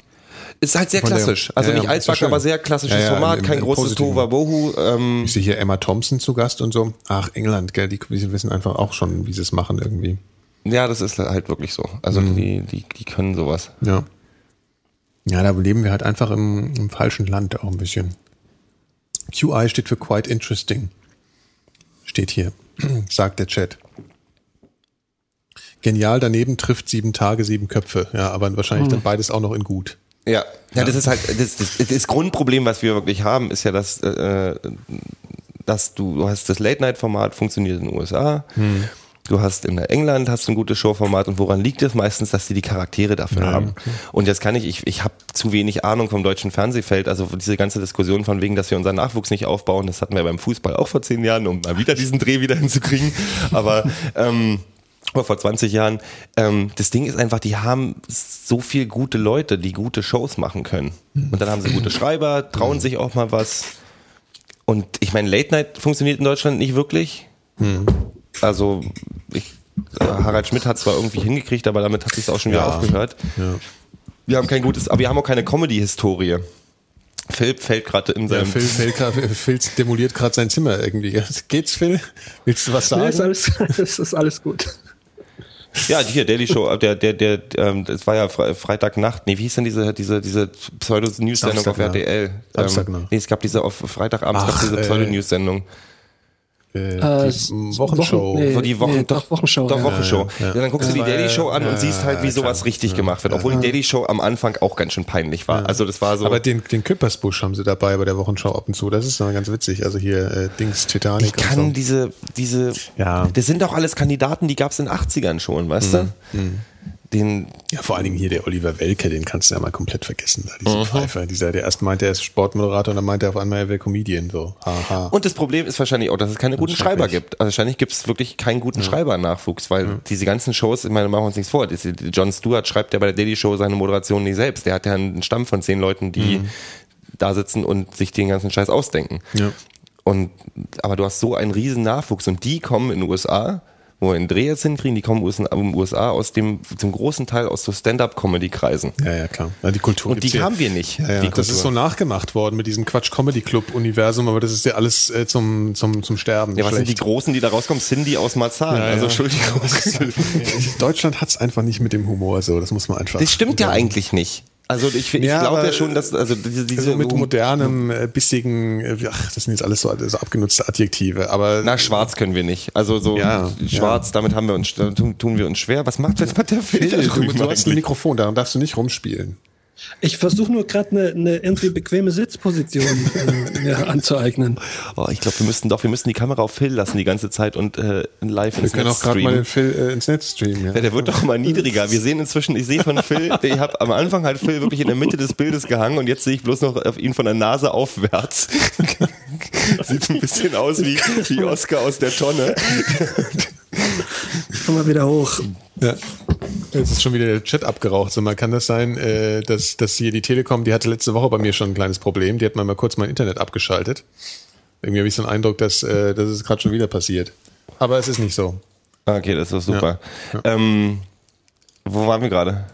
Ist halt sehr Von der- klassisch. Also Ja, nicht ist ja altbacken, aber sehr klassisches Ja, Format, im- kein im großes. Tohuwabohu. Ähm, Ich sehe hier Emma Thompson zu Gast und so. Ach, England, gell, die, die wissen einfach auch schon, wie sie es machen irgendwie. ja, das ist halt wirklich so. Also Mhm. die, die, die können sowas. Ja. Ja, da leben wir halt einfach im, im falschen Land auch ein bisschen. QI steht für Quite Interesting. Steht hier, sagt der Chat. Genial, daneben trifft sieben Tage, sieben Köpfe. Ja, aber wahrscheinlich dann beides auch noch in gut. Ja, ja, das ist halt das, das, das Grundproblem, was wir wirklich haben, ist ja, dass, äh, dass du, du hast das Late-Night-Format funktioniert in den USA. Du hast in England hast du ein gutes Showformat und woran liegt es meistens, dass die die Charaktere dafür haben? Und jetzt kann ich, ich, ich habe zu wenig Ahnung vom deutschen Fernsehfeld, also diese ganze Diskussion von wegen, dass wir unseren Nachwuchs nicht aufbauen, das hatten wir beim Fußball auch vor zehn Jahren, um mal wieder diesen Dreh wieder hinzukriegen. Aber ähm, vor 20 Jahren. Ähm, das Ding ist einfach, die haben so viel gute Leute, die gute Shows machen können. Und dann haben sie gute Schreiber, trauen sich auch mal was. Und ich meine, Late Night funktioniert in Deutschland nicht wirklich. Also ich, äh, Harald Schmidt hat zwar irgendwie hingekriegt, aber damit hat sich auch schon wieder Ja. aufgehört. Ja. Wir haben kein gutes, aber wir haben auch keine Comedy-Historie. Philipp fällt gerade in seinem Phil, Phil, grad- Phil demoliert gerade sein Zimmer irgendwie. Geht's, Phil? Willst du was Nee, sagen? ist alles, es ist alles gut. Ja, hier, Daily Show, der, der, der, ähm, das war ja Fre Freitagnacht. Nee, wie hieß denn diese, diese, diese Pseudo-News-Sendung auf. RTL? Samstagnacht. Ähm, nee, es gab diese auf Freitagabend Ach, gab diese äh, Pseudo-News-Sendung. Äh, Äh, die Wochenshow. Wochen- nee. Wo die Wochen, doch, Wochenshow, Doch, ja. Wochenshow. Ja, Ja, dann guckst du die Daily Show an ja, und siehst halt, wie ja, sowas richtig gemacht wird. Obwohl die Daily Show am Anfang auch ganz schön peinlich war. Also das war so. Aber den, den Küppersbusch haben sie dabei bei der Wochenschau ab und zu. Das ist noch ganz witzig. Also hier äh, Dings Titanic. ich kann und so. diese, diese, Ja. das sind doch alles Kandidaten, die gab es in den 80ern schon, weißt du? Mhm. Den, Ja, vor allen Dingen hier der Oliver Welke, den kannst du ja mal komplett vergessen. Da, Mhm. diesen Pfeifer. Dieser, der erst meinte, er ist Sportmoderator und dann meinte er auf einmal, er wäre Comedian. So, haha. Und das Problem ist wahrscheinlich auch, dass es keine guten. Schreiber gibt. Also wahrscheinlich gibt es wirklich keinen guten Schreibernachwuchs, weil diese ganzen Shows, ich meine, machen wir uns nichts vor. Jon Stewart schreibt ja bei der Daily Show seine Moderation nicht selbst. Der hat ja einen Stamm von zehn Leuten, die da sitzen und sich den ganzen Scheiß ausdenken. Ja. Und, aber du hast so einen riesen Nachwuchs und die kommen in den USA, wo wir Dreh jetzt hinkriegen, die kommen aus den USA aus dem, zum großen Teil aus so Stand-Up-Comedy-Kreisen. Ja, ja, klar. Ja, die Kultur Und die hier. haben wir nicht, Ja, ja. Das ist so nachgemacht worden mit diesem Quatsch Comedy Club Universum, aber das ist ja alles äh, zum, zum, zum Sterben. Ja, was sind die schlecht. Großen, die da rauskommen? Cindy aus Marzahn. Ja, also ja. Entschuldigung. Deutschland hat's einfach nicht mit dem Humor so, das muss man einfach. Das stimmt ja eigentlich nicht. Also ich, ich Ja, glaube ja schon, dass also diese, diese Also mit modernem, äh, bissigen, äh, ach, das sind jetzt alles so, so abgenutzte Adjektive, aber na schwarz können wir nicht. Also so Ja, schwarz, damit haben wir uns tun, tun wir uns schwer. Was macht was macht der Phil, du, du hast ein? Mikrofon, daran darfst du nicht rumspielen. Ich versuche nur gerade eine ne irgendwie bequeme Sitzposition äh, mir anzueignen. Oh, ich glaube, wir müssten doch, wir müssten die Kamera auf Phil lassen die ganze Zeit und äh, live Wir ins können Netz auch gerade mal streamen. den Phil äh, ins Netz streamen. Ja. Ja, der wird doch immer niedriger. Wir sehen inzwischen, ich sehe von Phil, ich habe am Anfang halt Phil wirklich in der Mitte des Bildes gehangen und jetzt sehe ich bloß noch auf ihn von der Nase aufwärts. Sieht ein bisschen aus wie, wie Oscar aus der Tonne. Komm mal wieder hoch. Ja. Jetzt ist schon wieder der Chat abgeraucht. So, mal kann das sein, äh, dass, dass hier die Telekom, die hatte letzte Woche bei mir schon ein kleines Problem. Die hat mal, mal kurz mein Internet abgeschaltet. Irgendwie habe ich so einen Eindruck, dass, äh, dass es gerade schon wieder passiert. Aber es ist nicht so. Okay, das ist super. Ja. Ähm, wo waren wir gerade?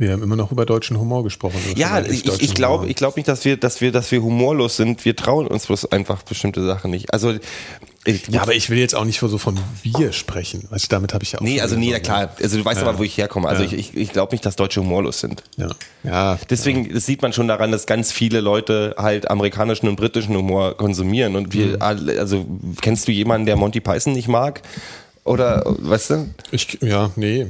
Wir haben immer noch über deutschen Humor gesprochen. Ja, ich, ich glaube ich glaub nicht, dass wir, dass, wir, dass wir humorlos sind. Wir trauen uns bloß einfach bestimmte Sachen nicht. Also, Ja, aber ich will jetzt auch nicht so von wir sprechen. Du, damit habe ich ja auch. nee, also nee, so- ja klar. Also du weißt Ja. aber, wo ich herkomme. Also Ja. ich, ich, ich glaube nicht, dass Deutsche humorlos sind. Ja. ja. Deswegen, das sieht man schon daran, dass ganz viele Leute halt amerikanischen und britischen Humor konsumieren. Und wir, Mhm. alle, also kennst du jemanden, der Monty Python nicht mag? Oder, weißt du? Ich, ja, nee.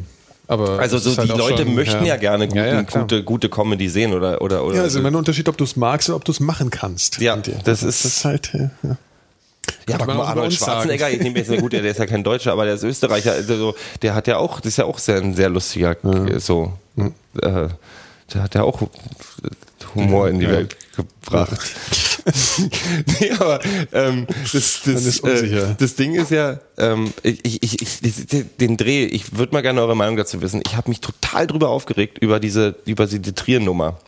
Aber Also so halt die Leute schon- möchten ja, gerne guten, Ja, ja, gute, gute Comedy sehen oder, oder, oder. Ja, ist immer ein Unterschied, ob du es magst oder ob du es machen kannst. Ja, das ist- das ist halt. Ja. Ja, aber guck mal, Arnold sagen. Schwarzenegger, ich nehme jetzt, gut, der ist ja kein Deutscher, aber der ist Österreicher, also so, der hat ja auch, das ist ja auch sehr, ein sehr lustiger, äh, so, äh, der hat ja auch Humor in die Ja. Welt gebracht. nee, aber ähm, das, das, äh, das Ding ist ja, ähm, ich, ich, ich, ich, den Dreh, ich würde mal gerne eure Meinung dazu wissen. Ich habe mich total drüber aufgeregt über diese, über diese Trier-Nummer.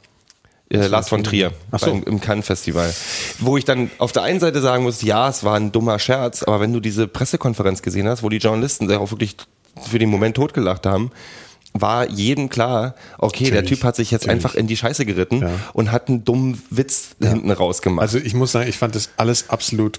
Äh, Lars von Trier so. beim, im Cannes-Festival. Wo ich dann auf der einen Seite sagen muss, ja, es war ein dummer Scherz, aber wenn du diese Pressekonferenz gesehen hast, wo die Journalisten sich auch wirklich für den Moment totgelacht haben, war jedem klar, okay, der Natürlich, Typ hat sich jetzt natürlich. einfach in die Scheiße geritten Ja. und hat einen dummen Witz hinten rausgemacht. Also ich muss sagen, ich fand das alles absolut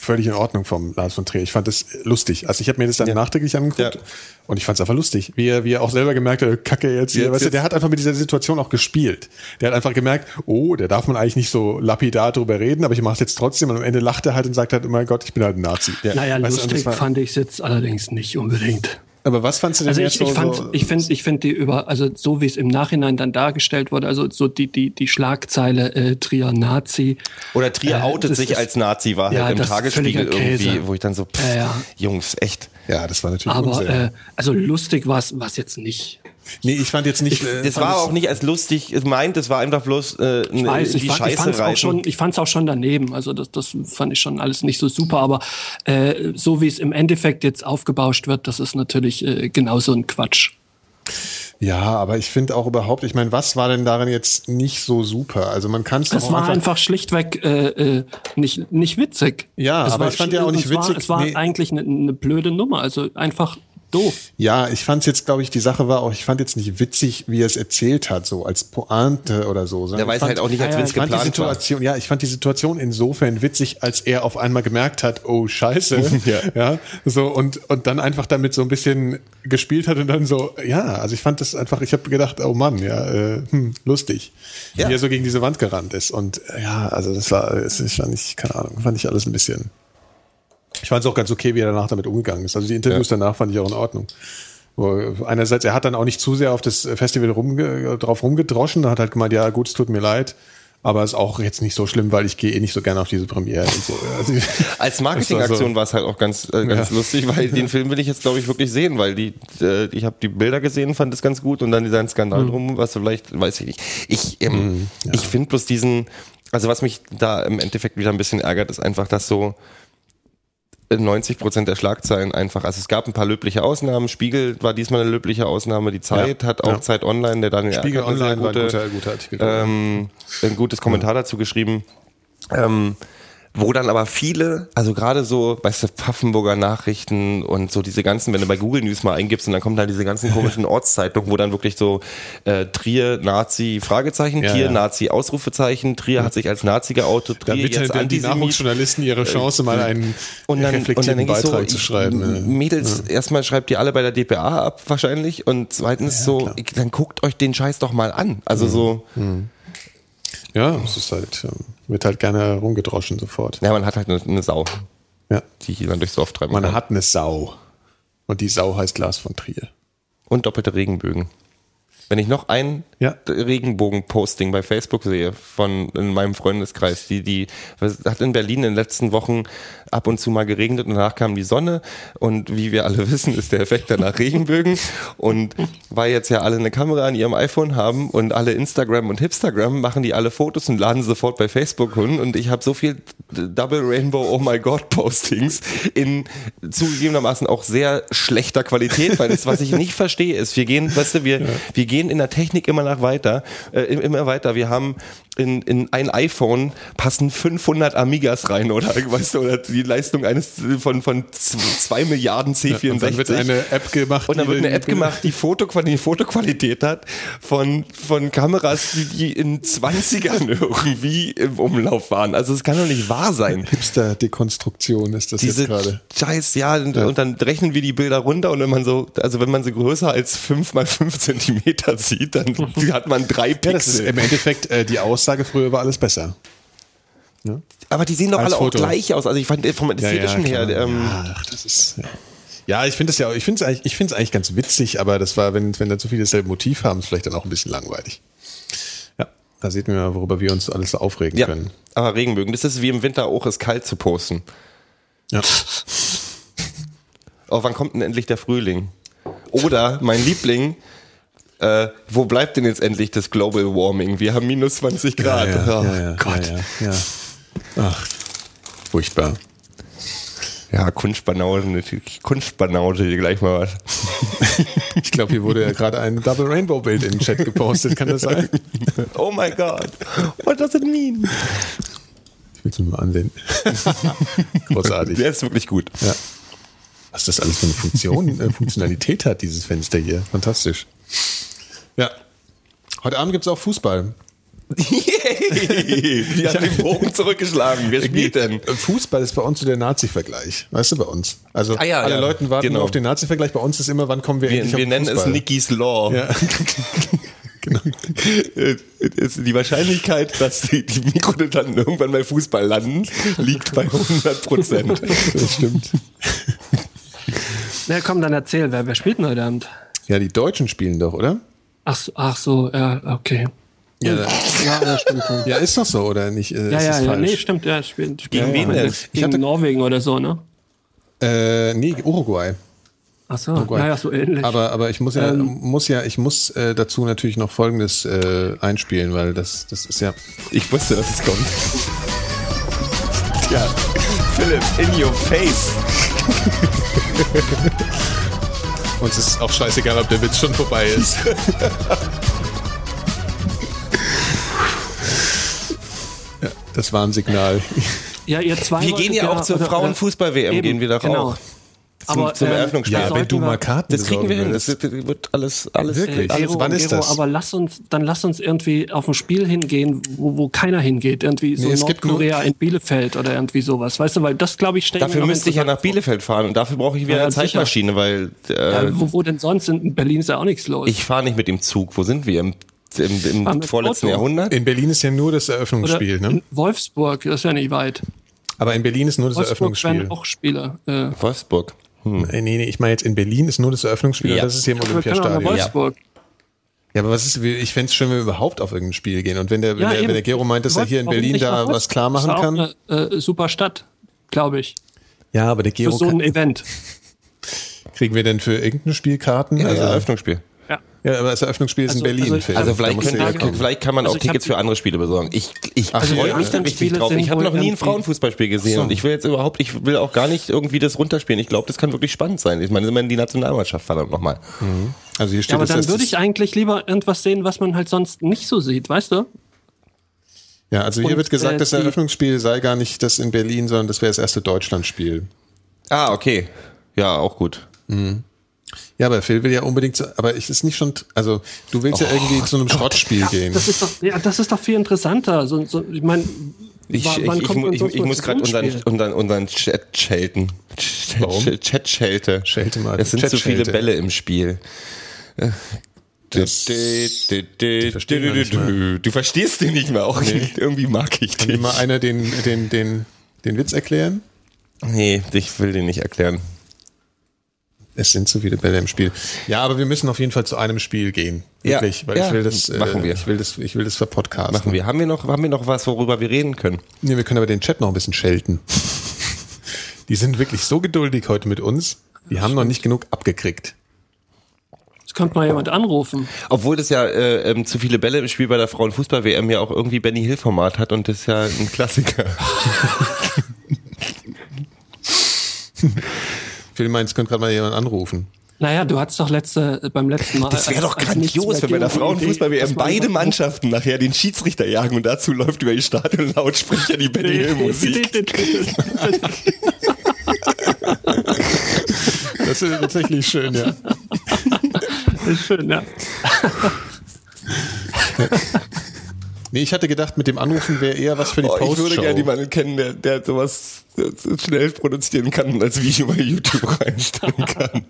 völlig in Ordnung vom Lars von Trier. Ich fand das lustig. Also ich habe mir das dann Ja. nachträglich angeguckt Ja. und ich fand es einfach lustig. Wie er, wie er auch selber gemerkt hat, kacke jetzt hier. Jetzt- weißt du, der hat einfach mit dieser Situation auch gespielt. Der hat einfach gemerkt, oh, der darf man eigentlich nicht so lapidar drüber reden, aber ich mache es jetzt trotzdem. Und am Ende lacht er halt und sagt halt, oh mein Gott, ich bin halt ein Nazi. Naja, Weißt du, lustig war- fand ich es jetzt allerdings nicht unbedingt. Aber was fandst du denn Also jetzt ich, ich so, fand, so, ich finde, ich finde die über, also so wie es im Nachhinein dann dargestellt wurde, also so die die die Schlagzeile äh, Trier Nazi. Oder Trier Äh, outet sich ist- als Nazi, war Ja, halt im Tagesspiegel irgendwie, wo ich dann so, pff, Ja, ja. Jungs, echt. ja, das war natürlich Aber äh, also lustig war es was jetzt nicht. Nee, ich fand jetzt nicht. äh, Das fand war es- auch nicht als lustig gemeint, das war einfach bloß äh, Ich weiß, ich, die fand, ich Scheiße fand's auch schon, ich fand's auch schon daneben. Also das, das fand ich schon alles nicht so super. Aber äh, so wie es im Endeffekt jetzt aufgebauscht wird, das ist natürlich äh, genauso ein Quatsch. Ja, aber ich finde auch überhaupt, ich meine, was war denn daran jetzt nicht so super? Also man kann es doch Es war einfach, einfach schlichtweg äh, äh, nicht, nicht witzig. Ja, es aber war ich fand ja auch nicht es war, witzig, Es war nee. eigentlich eine, eine blöde Nummer. Also einfach doof. Ja, ich fand jetzt, glaube ich, die Sache war auch, ich fand jetzt nicht witzig, wie er es erzählt hat, so als Pointe oder so. Der weiß fand, halt auch nicht, als Ja, wenn ja, es fand die geplant war. Situation, ja, ich fand die Situation insofern witzig, als er auf einmal gemerkt hat, oh Scheiße, ja. so und und dann einfach damit so ein bisschen gespielt hat und dann so, ja, also ich fand das einfach, ich habe gedacht, oh Mann, ja, äh, hm, lustig, Ja. wie er so gegen diese Wand gerannt ist und äh, ja, also das war, es ist fand ich, keine Ahnung, fand ich alles ein bisschen. Ich fand es auch ganz okay, wie er danach damit umgegangen ist. Also die Interviews danach fand ich auch in Ordnung. Einerseits, er hat dann auch nicht zu sehr auf das Festival rumge drauf rumgedroschen, hat halt gemeint, ja gut, es tut mir leid, aber ist auch jetzt nicht so schlimm, weil ich gehe eh nicht so gerne auf diese Premiere. Und so. Also, Als Marketingaktion so. war es halt auch ganz, äh, ganz Ja. lustig, weil den Film will ich jetzt, glaube ich, wirklich sehen, weil die, äh, ich habe die Bilder gesehen, fand es ganz gut und dann dieser Skandal drum, was vielleicht, weiß ich nicht. Ich, ähm, ich finde bloß diesen, also was mich da im Endeffekt wieder ein bisschen ärgert, ist einfach, dass so 90 Prozent der Schlagzeilen einfach, also es gab ein paar löbliche Ausnahmen, Spiegel war diesmal eine löbliche Ausnahme, die Zeit Ja, hat auch ja. Zeit Online, der Daniel Spiegel eine Online war ein guter, guter Artikel. ähm, ein gutes Kommentar dazu geschrieben, ähm, wo dann aber viele, also gerade so, weißt du, Pfaffenburger Nachrichten und so diese ganzen, wenn du bei Google News mal eingibst und dann kommen da diese ganzen komischen Ortszeitungen, wo dann wirklich so äh, Trier, Nazi, Fragezeichen, Ja, Trier, ja. Nazi, Ausrufezeichen, Trier hat sich als Nazi geoutet, Trier bitte jetzt dann die. Nachwuchsjournalisten ihre Chance, mal einen Und dann, und dann reflektierten ich so, Beitrag zu schreiben. m- ja. Mädels, erstmal schreibt ihr alle bei der DPA ab wahrscheinlich und zweitens so, klar. dann guckt euch den Scheiß doch mal an. Also so, Ja, es ist halt, ähm, wird halt gerne rumgedroschen sofort. ja, man hat halt eine, eine Sau, Ja. die hier dann durchs Dorf treiben Man kann. hat eine Sau. Und die Sau heißt Lars von Trier. Und doppelte Regenbögen. Wenn ich noch ein Ja. Regenbogen-Posting bei Facebook sehe von in meinem Freundeskreis, die, die, hat in Berlin in den letzten Wochen ab und zu mal geregnet und danach kam die Sonne. Und wie wir alle wissen, ist der Effekt danach Regenbögen. Und weil jetzt ja alle eine Kamera an ihrem iPhone haben und alle Instagram und Hipstagram machen die alle Fotos und laden sofort bei Facebook hin. Und ich habe so viel Double Rainbow Oh my God Postings in zugegebenermaßen auch sehr schlechter Qualität, weil das, was ich nicht verstehe, ist, wir gehen, weißt du, wir, wir gehen in der Technik immer nach weiter, äh, immer weiter. Wir haben in, in ein iPhone passen 500 Amigas rein oder, weißt du, oder die Leistung eines von, von zwei Milliarden C64. Und dann wird eine App gemacht. Und dann die wird eine App gemacht, die Fotoqualität, Fotoqualität hat von, von Kameras, die, die in 20ern irgendwie im Umlauf waren. Also es kann doch nicht wahr sein. Hipster-Dekonstruktion ist das Diese jetzt gerade. Scheiß, ja, und, und dann rechnen wir die Bilder runter und wenn man so, also wenn man sie größer als 5 mal 5 Zentimeter sieht, dann hat man drei Ja, das ist Pixel. im Endeffekt äh, die Aussage, früher war alles besser. Aber die sehen doch Als alle Foto. auch gleich aus. Also ich fand äh, vom Ästhetischen her, klar. ähm, ja, ach, das ist, ja. Ja, ich finde es ja, auch- ich finde es eigentlich, ich finde es eigentlich ganz witzig, aber das war, wenn, wenn da zu viele dasselbe Motiv haben, ist vielleicht dann auch ein bisschen langweilig. Ja, da sieht man mal, worüber wir uns alles so aufregen ja, können. aber Regenbögen, das ist wie im Winter auch, es kalt zu posten. Ja. Oh, wann kommt denn endlich der Frühling? Oder mein Liebling, äh, wo bleibt denn jetzt endlich das Global Warming? Wir haben minus 20 Grad. Ja, ja, oh, ja, Gott. Ach, furchtbar. Ja, Kunstbanause, Kunstbanause, hier gleich mal was. Ich glaube, hier wurde ja gerade ein Double Rainbow Bild in den Chat gepostet. Kann das sein? Oh my God, what does it mean? Ich will es mir mal ansehen. Großartig. Der ist wirklich gut. Ja. Was das alles für eine Funktion, äh, Funktionalität hat, dieses Fenster hier. Fantastisch. Ja. Heute Abend gibt es auch Fußball. Yay! Wir haben den Bogen zurückgeschlagen. Wer spielt denn? Fußball ist bei uns so der Nazi-Vergleich. Weißt du, bei uns. Also Ah ja, alle ja. Leute warten Genau. auf den Nazi-Vergleich. Bei uns ist immer, wann kommen wir, Wir, endlich wir auf nennen es Fußball. Nicky's Law. Ja. genau. Äh, es- Die Wahrscheinlichkeit, dass die, die Mikrodilettanten irgendwann bei Fußball landen, liegt bei 100 Prozent. Das stimmt. Na komm, dann erzähl, wer, wer spielt denn heute Abend? Ja, die Deutschen spielen doch, oder? Ach, so- ach so, ja, okay. Ja, Ja, ja stimmt. Ja, ist doch so, oder nicht? Äh, ja, ist ja, ja falsch? nee, stimmt, ja, spielt. spielt Gegen wen denn? Gegen Norwegen oder so, ne? Äh, nee, Uruguay. Ach so, Uruguay. naja, so ähnlich. Aber, aber ich muss ja, Ähm. muss ja, ich muss äh, dazu natürlich noch Folgendes äh, einspielen, weil das, das ist ja. Ich wusste, dass es kommt. Ja, Philipp, in your face. Uns ist auch scheißegal, ob der Witz schon vorbei ist. ja, das Warnsignal. ja, ihr zwei Wir gehen ja auch zur Frauenfußball-WM, gehen wir doch genau. auch. Zum, Aber, zum ähm, Eröffnungsspiel. Ja, wenn du mal Karten das kriegen wir hin. Das besorgen wird, wird alles, alles, Wirklich? alles Gero, wann ist Gero, das? aber lass uns, dann lass uns irgendwie auf ein Spiel hingehen, wo, wo keiner hingeht. Irgendwie so Nee, es gibt Nordkorea in Bielefeld oder irgendwie sowas. Weißt du, weil das, glaube ich, stellen Dafür müsste ich ja nach Bielefeld fahren und dafür brauche ich wieder Ja, eine sicher. Zeitmaschine, weil vor. äh, Ja, wo, wo denn sonst? In Berlin ist ja auch nichts los. ich fahre nicht mit dem Zug. Wo sind wir? Im, im, im vorletzten Auto. Jahrhundert? In Berlin ist ja nur das oder Eröffnungsspiel, ne? in Wolfsburg, das ist ja nicht weit. Aber in Berlin ist nur das Wolfsburg Eröffnungsspiel. werden auch Spiele. Äh, Wolfsburg. Hm. Äh, Nee, nee, ich meine jetzt in Berlin ist nur das Eröffnungsspiel Ja. und das ist hier im Olympiastadion. Ja. Wolfsburg. aber was ist, ich fände es schön, wenn wir überhaupt auf irgendein Spiel gehen. Und wenn der, wenn der, eben. wenn der Gero meint, dass er hier in Berlin da was klar machen ist auch kann. Eine äh, super Stadt, glaube ich. Ja, aber der Für Gero so ein kann, Event. kriegen wir denn für irgendein Spiel Karten? Ja, also, ja, Eröffnungsspiel. Ja. ja, aber das Eröffnungsspiel ist in Also- Berlin. also-. Also vielleicht, du können, ja kommen. vielleicht kann man Also auch Tickets für andere Spiele besorgen. Ich, ich Ach, freue ja. mich da richtig drauf. sind Ich habe noch nie ein Frauenfußballspiel gesehen So. und ich will jetzt überhaupt, ich will auch gar nicht irgendwie das runterspielen. Ich glaube, das kann wirklich spannend sein. Ich meine, immerhin die Nationalmannschaft verdammt nochmal. Also hier steht Ja, aber das dann würde ich eigentlich lieber irgendwas sehen, was man halt sonst nicht so sieht, weißt du? Ja, also hier Und, wird gesagt, äh, das Eröffnungsspiel sei gar nicht das in Berlin, sondern das wäre das erste Deutschlandspiel. Ah, okay. Ja, auch gut. Ja, aber Phil will ja unbedingt, so, aber ich ist nicht schon, also du willst ja irgendwie zu einem Schrottspiel gehen. Das ist doch, ja, das ist doch viel interessanter. So, so, ich meine, Ich, ich, wann ich, ich, muss zu gerade unseren, unseren, unseren Chat schelten. Warum? Chat, schelte. Schelte mal. Es sind zu viele. Bälle im Spiel. Das-. Du verstehst den nicht mehr auch. Irgendwie mag ich Kann mir dich. mal einer den, den, den, den Witz erklären? Nee, ich will den nicht erklären. Es sind zu viele Bälle im Spiel. Ja, aber wir müssen auf jeden Fall zu einem Spiel gehen. Ja, Wirklich, weil ja, ich will das, äh, machen wir. ich will das, ich will das verpodcasten. Machen wir. Haben wir noch, haben wir noch was, worüber wir reden können? Nee, wir können aber den Chat noch ein bisschen schelten. Die sind wirklich so geduldig heute mit uns. Die haben noch nicht genug abgekriegt. Das könnte mal jemand anrufen. Obwohl das ja äh, ähm, zu viele Bälle im Spiel bei der Frauenfußball-WM ja auch irgendwie Benny Hill-Format hat und das ist ja ein Klassiker. Phil meint, es könnte gerade mal jemand anrufen. Naja, du hattest doch letzte, beim letzten Mal. Das wäre doch grandios, wenn bei der Frauenfußball-WM beide Mannschaften nachher den Schiedsrichter jagen und dazu läuft über die Stadion-Lautsprecher die Benny Hill-Musik. Das ist tatsächlich schön, ja. Das ist schön, ja. Nee, ich hatte gedacht, mit dem Anrufen wäre eher was für die Oh, ich Postshow. würde gerne jemanden kennen, der, der sowas so schnell produzieren kann und als Video bei YouTube reinstellen kann.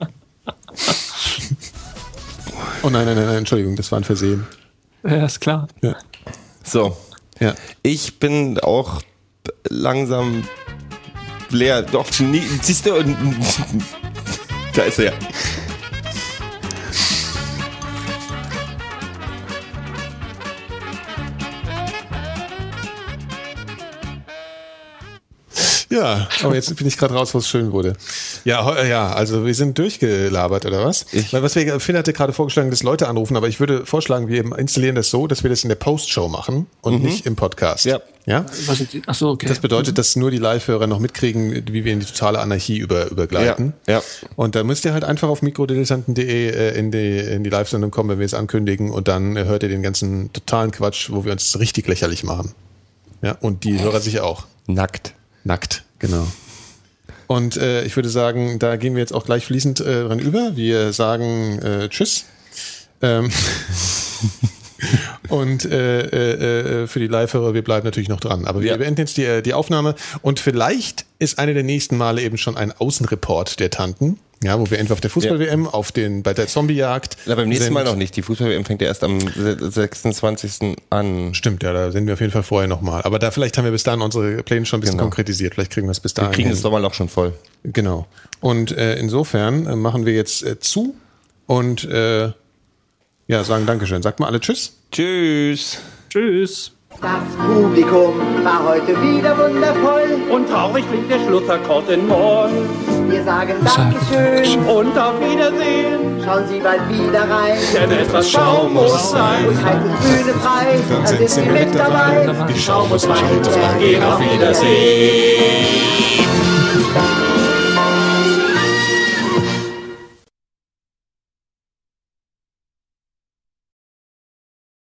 oh nein, nein, nein, nein, Entschuldigung, das war ein Versehen. Ja, ist klar. Ja. So, ja. ich bin auch langsam leer. Doch, nie, siehst du, da ist er ja. Ja, aber jetzt bin ich gerade raus, wo es schön wurde. Ja, heu- ja, also wir sind durchgelabert, oder was? Ich- Weil was wir, Finn hatte gerade vorgeschlagen, dass Leute anrufen, aber ich würde vorschlagen, wir installieren das so, dass wir das in der Postshow machen und nicht im Podcast. Ja. Ja? Was? Ach so, okay. Das bedeutet, dass nur die Live-Hörer noch mitkriegen, wie wir in die totale Anarchie über, übergleiten. Ja, ja. Und da müsst ihr halt einfach auf mikrodilettanten.de äh, in die, in die Live-Sendung kommen, wenn wir es ankündigen und dann äh, hört ihr den ganzen totalen Quatsch, wo wir uns richtig lächerlich machen. Ja, und die Hörer sich auch. Nackt. Nackt, genau. Und äh, ich würde sagen, da gehen wir jetzt auch gleich fließend äh, dran über. Wir sagen äh, Tschüss. Ähm und äh, äh, äh, für die Live-Hörer, wir bleiben natürlich noch dran. Aber wir Ja. beenden jetzt die, äh, die Aufnahme. Und vielleicht ist eine der nächsten Male eben schon ein Außenreport der Tanten. Ja, wo wir entweder auf der Fußball-WM, auf den, bei der Zombiejagd. Na, beim nächsten sind. Mal noch nicht. Die Fußball-WM fängt ja erst am se- 26. an. Stimmt, ja, da sind wir auf jeden Fall vorher nochmal. Aber da vielleicht haben wir bis dahin unsere Pläne schon ein bisschen Genau. konkretisiert. Vielleicht kriegen wir es bis dahin. Wir kriegen das Sommerloch schon voll. Genau. Und äh, insofern äh, machen wir jetzt äh, zu und äh, ja, sagen Dankeschön. Sagt mal alle Tschüss. Tschüss. Tschüss. Das Publikum war heute wieder wundervoll. Und traurig klingt der Schlussakkord in Moll. Wir sagen Dankeschön. Und auf Wiedersehen. Schauen Sie bald wieder rein. Denn etwas Schaum muss sein. Und halten Bühne frei. Da sind Sie mit dabei. Die Schau muss weiter. Gehen auf Wiedersehen.